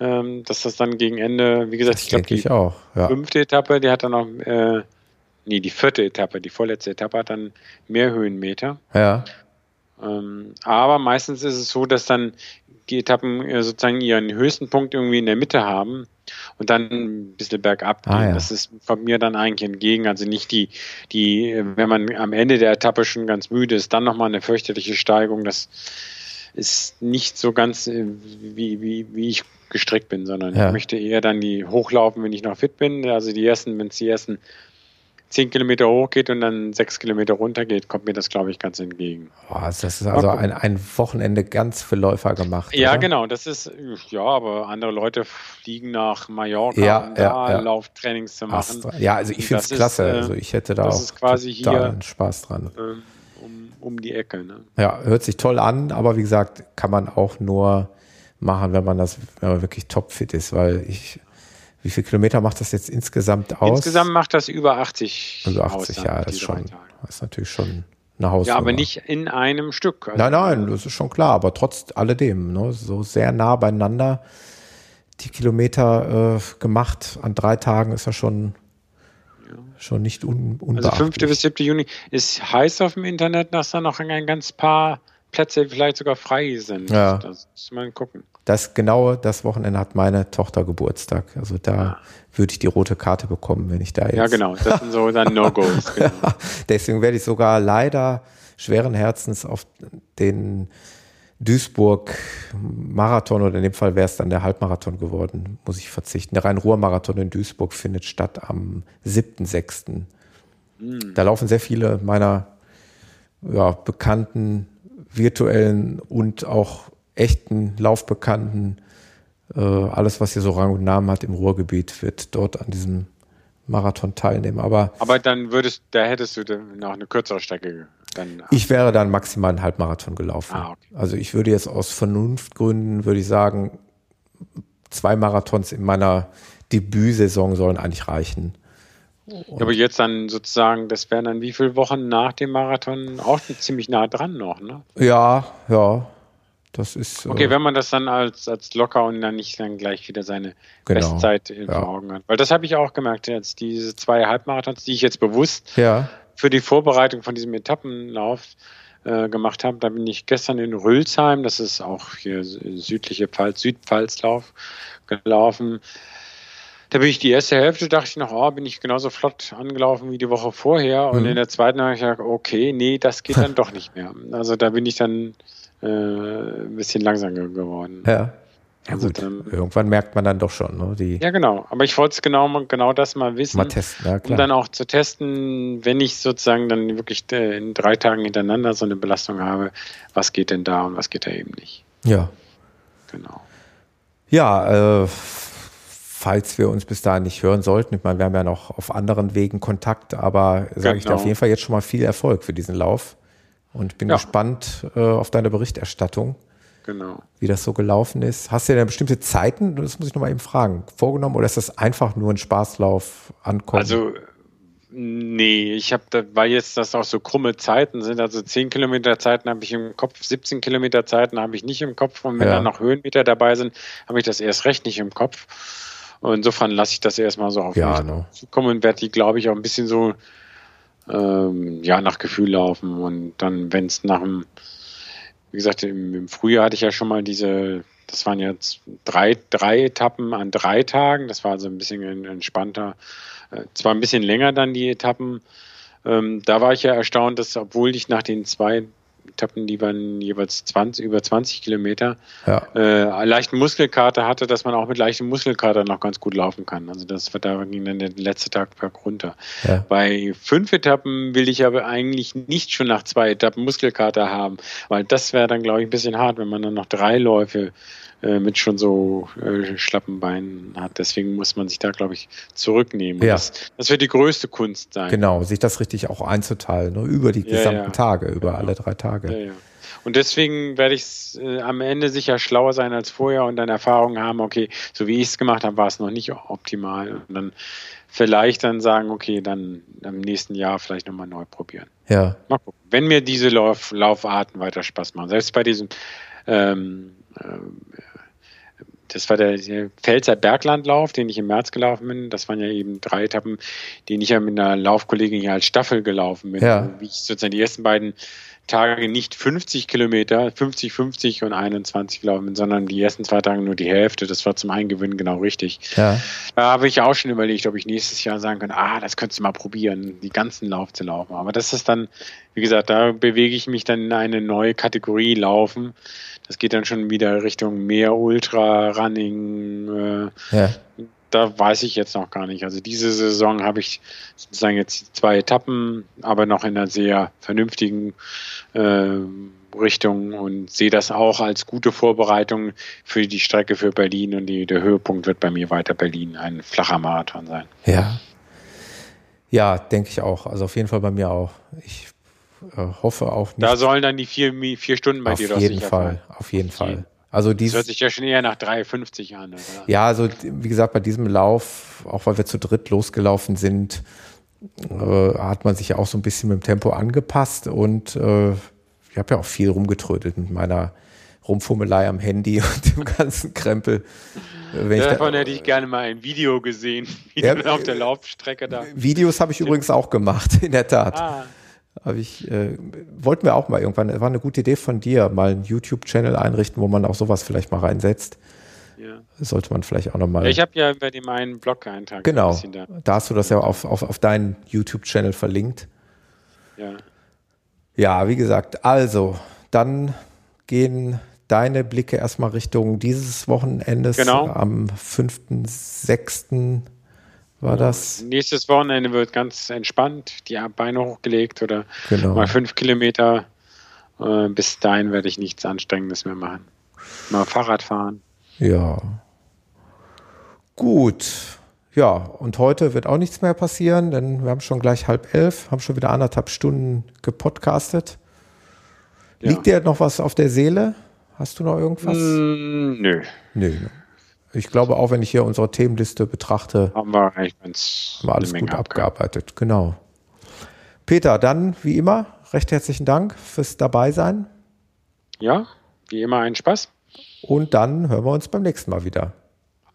Speaker 2: Ähm, dass das dann gegen Ende, wie gesagt, das
Speaker 1: ich glaube, die auch,
Speaker 2: ja. fünfte Etappe, die hat dann noch, äh, nee, die vierte Etappe, die vorletzte Etappe hat dann mehr Höhenmeter.
Speaker 1: Ja.
Speaker 2: Ähm, aber meistens ist es so, dass dann die Etappen äh, sozusagen ihren höchsten Punkt irgendwie in der Mitte haben und dann ein bisschen bergab gehen. Ah, ja. Das ist von mir dann eigentlich entgegen. Also nicht die, die, wenn man am Ende der Etappe schon ganz müde ist, dann nochmal eine fürchterliche Steigung. Das ist nicht so ganz, äh, wie, wie, wie ich gestrickt bin, sondern ja. ich möchte eher dann die hochlaufen, wenn ich noch fit bin. Also die ersten, wenn es die ersten zehn Kilometer hoch geht und dann sechs Kilometer runter geht, kommt mir das, glaube ich, ganz entgegen.
Speaker 1: Boah, das ist also ein, ein Wochenende ganz für Läufer gemacht.
Speaker 2: Ja, oder? genau. Das ist, ja, aber andere Leute fliegen nach Mallorca, ja, um da ja. Lauftrainings zu machen.
Speaker 1: Ja, also ich finde es klasse. Ist, äh, also ich hätte da auch
Speaker 2: quasi hier,
Speaker 1: Spaß dran.
Speaker 2: Ähm, um, um die Ecke. Ne?
Speaker 1: Ja, hört sich toll an, aber wie gesagt, kann man auch nur machen, wenn man das, wenn man wirklich topfit ist, weil ich wie viele Kilometer macht das jetzt insgesamt aus?
Speaker 2: Insgesamt macht das über 80.
Speaker 1: Über 80, aus, ja, das ist, schon, das ist natürlich schon eine Hausnummer.
Speaker 2: Ja, aber nicht in einem Stück.
Speaker 1: Also nein, nein, das ist schon klar, aber trotz alledem, ne, so sehr nah beieinander die Kilometer äh, gemacht an drei Tagen ist ja schon, schon nicht un,
Speaker 2: Also 5. bis 7. Juni ist heiß auf dem Internet, dass da noch ein ganz paar Plätze vielleicht sogar frei sind.
Speaker 1: Ja.
Speaker 2: Das muss man gucken.
Speaker 1: Das genaue, das Wochenende hat meine Tochter Geburtstag. Also da ah. würde ich die rote Karte bekommen, wenn ich da jetzt.
Speaker 2: Ja, genau. Das sind so dann No-Gos. Genau.
Speaker 1: Deswegen werde ich sogar leider schweren Herzens auf den Duisburg-Marathon oder in dem Fall wäre es dann der Halbmarathon geworden, muss ich verzichten. Der Rhein-Ruhr-Marathon in Duisburg findet statt am 7.6. Mhm. Da laufen sehr viele meiner ja, bekannten virtuellen und auch echten Laufbekannten. Äh, alles, was hier so Rang und Namen hat im Ruhrgebiet, wird dort an diesem Marathon teilnehmen. Aber,
Speaker 2: aber dann würdest, da hättest du dann noch eine kürzere Strecke. Dann
Speaker 1: ich wäre dann maximal einen Halbmarathon gelaufen. Ah, okay. Also ich würde jetzt aus Vernunftgründen, würde ich sagen, zwei Marathons in meiner Debütsaison sollen eigentlich reichen.
Speaker 2: Und aber jetzt dann sozusagen, das wären dann wie viele Wochen nach dem Marathon auch ziemlich nah dran noch, ne?
Speaker 1: Ja, ja. Das ist.
Speaker 2: Okay, äh, wenn man das dann als, als locker und dann nicht dann gleich wieder seine genau, Bestzeit ja. vor Augen hat. Weil das habe ich auch gemerkt, jetzt diese zwei Halbmarathons, die ich jetzt bewusst
Speaker 1: ja.
Speaker 2: für die Vorbereitung von diesem Etappenlauf äh, gemacht habe. Da bin ich gestern in Rülsheim, das ist auch hier südliche Pfalz, Südpfalzlauf gelaufen. Da bin ich die erste Hälfte, dachte ich noch, oh, bin ich genauso flott angelaufen wie die Woche vorher. Und mhm. in der zweiten habe ich gedacht, okay, nee, das geht dann doch nicht mehr. Also da bin ich dann äh, ein bisschen langsamer geworden.
Speaker 1: Ja. Also gut, dann, irgendwann merkt man dann doch schon, ne? Die
Speaker 2: ja, genau. Aber ich wollte es genau, genau das mal wissen.
Speaker 1: Mal testen, ja, klar.
Speaker 2: Um dann auch zu testen, wenn ich sozusagen dann wirklich äh, in drei Tagen hintereinander so eine Belastung habe, was geht denn da und was geht da eben nicht.
Speaker 1: Ja.
Speaker 2: Genau.
Speaker 1: Ja, äh, falls wir uns bis dahin nicht hören sollten, ich meine, wir haben ja noch auf anderen Wegen Kontakt, aber sage genau. ich dir auf genau. jeden Fall jetzt schon mal viel Erfolg für diesen Lauf und bin ja. gespannt äh, auf deine Berichterstattung.
Speaker 2: Genau.
Speaker 1: Wie das so gelaufen ist. Hast du denn bestimmte Zeiten, das muss ich nochmal eben fragen, vorgenommen oder ist das einfach nur ein Spaßlauf ankommen?
Speaker 2: Also, nee, ich habe, da, weil jetzt das auch so krumme Zeiten sind, also 10 Kilometer Zeiten habe ich im Kopf, 17 Kilometer Zeiten habe ich nicht im Kopf und wenn ja. da noch Höhenmeter dabei sind, habe ich das erst recht nicht im Kopf. Und insofern lasse ich das erstmal so auf
Speaker 1: ja, mich no.
Speaker 2: zukommen und werde die, glaube ich, auch ein bisschen so ähm, ja, nach Gefühl laufen. Und dann, wenn es nach dem, wie gesagt, im, im, Frühjahr hatte ich ja schon mal diese, das waren jetzt drei, drei Etappen an drei Tagen. Das war also ein bisschen entspannter. Äh, zwar ein bisschen länger dann die Etappen. Ähm, da war ich ja erstaunt, dass obwohl ich nach den zwei Etappen, die waren jeweils 20, über 20 Kilometer,
Speaker 1: Ja.
Speaker 2: äh, leichten Muskelkater hatte, dass man auch mit leichtem Muskelkater noch ganz gut laufen kann. Also das war da ging dann der letzte Tag berg runter.
Speaker 1: Ja.
Speaker 2: Bei fünf Etappen will ich aber eigentlich nicht schon nach zwei Etappen Muskelkater haben, weil das wäre dann, glaube ich, ein bisschen hart, wenn man dann noch drei Läufe äh, mit schon so äh, schlappen Beinen hat. Deswegen muss man sich da, glaube ich, zurücknehmen.
Speaker 1: Ja.
Speaker 2: Das, das wird die größte Kunst sein.
Speaker 1: Genau, sich das richtig auch einzuteilen, ne? über die
Speaker 2: Ja,
Speaker 1: gesamten
Speaker 2: ja.
Speaker 1: Tage, über
Speaker 2: Genau.
Speaker 1: alle drei Tage.
Speaker 2: Ja, ja. Und deswegen werde ich äh, am Ende sicher schlauer sein als vorher und dann Erfahrungen haben, okay, so wie ich es gemacht habe, war es noch nicht optimal. Und dann vielleicht dann sagen, okay, dann im nächsten Jahr vielleicht nochmal neu probieren.
Speaker 1: Ja,
Speaker 2: Mal gucken. Wenn mir diese Lauf Laufarten weiter Spaß machen, selbst bei diesem, ähm, ähm, das war der, Pfälzer Berglandlauf, den ich im März gelaufen bin. Das waren ja eben drei Etappen, die ich ja mit einer Laufkollegin hier als Staffel gelaufen bin.
Speaker 1: Ja.
Speaker 2: Wie ich sozusagen die ersten beiden Tage nicht 50 Kilometer, 50, 50 und 21 gelaufen bin, sondern die ersten zwei Tage nur die Hälfte. Das war zum Eingewöhnen genau richtig.
Speaker 1: ja,
Speaker 2: Da habe ich auch schon überlegt, ob ich nächstes Jahr sagen kann, ah, das könntest du mal probieren, die ganzen Lauf zu laufen. Aber das ist dann, wie gesagt, da bewege ich mich dann in eine neue Kategorie Laufen. Das geht dann schon wieder Richtung mehr Ultra, Running. Äh,
Speaker 1: ja,
Speaker 2: da weiß ich jetzt noch gar nicht. Also diese Saison habe ich sozusagen jetzt zwei Etappen, aber noch in einer sehr vernünftigen äh, Richtung und sehe das auch als gute Vorbereitung für die Strecke für Berlin und die, der Höhepunkt wird bei mir weiter Berlin ein flacher Marathon sein.
Speaker 1: ja. Ja, denke ich auch. Also auf jeden Fall bei mir auch. Ich äh, hoffe auch nicht.
Speaker 2: Da sollen dann die vier, vier Stunden bei
Speaker 1: auf
Speaker 2: dir doch
Speaker 1: jeden
Speaker 2: sicher
Speaker 1: Fall, auf jeden
Speaker 2: Auf
Speaker 1: Fall. Also
Speaker 2: Das hört sich ja schon eher nach 3,50 an. Oder?
Speaker 1: ja, also wie gesagt, bei diesem Lauf, auch weil wir zu dritt losgelaufen sind, äh, hat man sich ja auch so ein bisschen mit dem Tempo angepasst und äh, ich habe ja auch viel rumgetrödelt mit meiner Rumfummelei am Handy und dem ganzen Krempel. Äh, Wenn ich da,
Speaker 2: Davon hätte ich gerne mal ein Video gesehen, wie
Speaker 1: Ja,
Speaker 2: auf der Laufstrecke da.
Speaker 1: Videos habe ich übrigens auch gemacht, in der Tat.
Speaker 2: Ah,
Speaker 1: Hab ich, äh, wollten wir auch mal irgendwann, war eine gute Idee von dir, mal einen YouTube-Channel einrichten, wo man auch sowas vielleicht mal reinsetzt.
Speaker 2: ja.
Speaker 1: Sollte man vielleicht auch nochmal.
Speaker 2: Ja, ich habe ja bei dem einen Blog-Eintrag ein
Speaker 1: Genau,
Speaker 2: bisschen da.
Speaker 1: da hast du das ja auf, auf, auf deinen YouTube-Channel verlinkt.
Speaker 2: Ja.
Speaker 1: Ja, wie gesagt, also dann gehen deine Blicke erstmal Richtung dieses Wochenendes.
Speaker 2: Genau.
Speaker 1: Am 5.6. war das.
Speaker 2: Nächstes Wochenende wird ganz entspannt, die Beine hochgelegt oder
Speaker 1: Genau.
Speaker 2: mal fünf Kilometer. Äh, bis dahin werde ich nichts Anstrengendes mehr machen. Mal Fahrrad fahren.
Speaker 1: Ja. Gut. Ja, und heute wird auch nichts mehr passieren, denn wir haben schon gleich halb elf, haben schon wieder anderthalb Stunden gepodcastet.
Speaker 2: Ja.
Speaker 1: Liegt dir noch was auf der Seele? Hast du noch irgendwas?
Speaker 2: Mm, nö,
Speaker 1: Nö. Ich glaube auch, wenn ich hier unsere Themenliste betrachte,
Speaker 2: haben wir eigentlich ganz
Speaker 1: haben wir alles gut abgearbeitet. Genau. Peter, dann wie immer, recht herzlichen Dank fürs Dabeisein
Speaker 2: Ja, wie immer ein Spaß.
Speaker 1: und dann hören wir uns beim nächsten Mal wieder.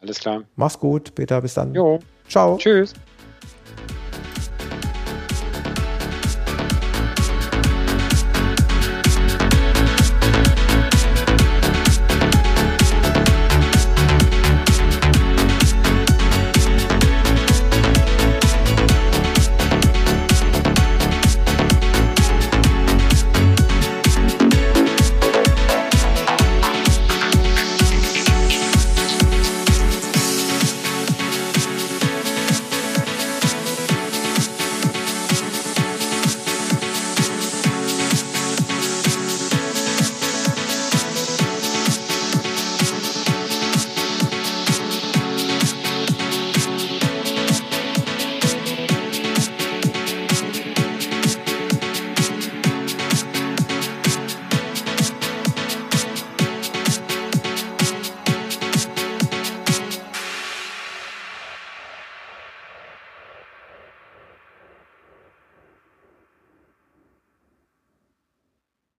Speaker 2: Alles klar.
Speaker 1: Mach's gut, Peter, bis dann.
Speaker 2: Jo,
Speaker 1: Ciao.
Speaker 2: tschüss.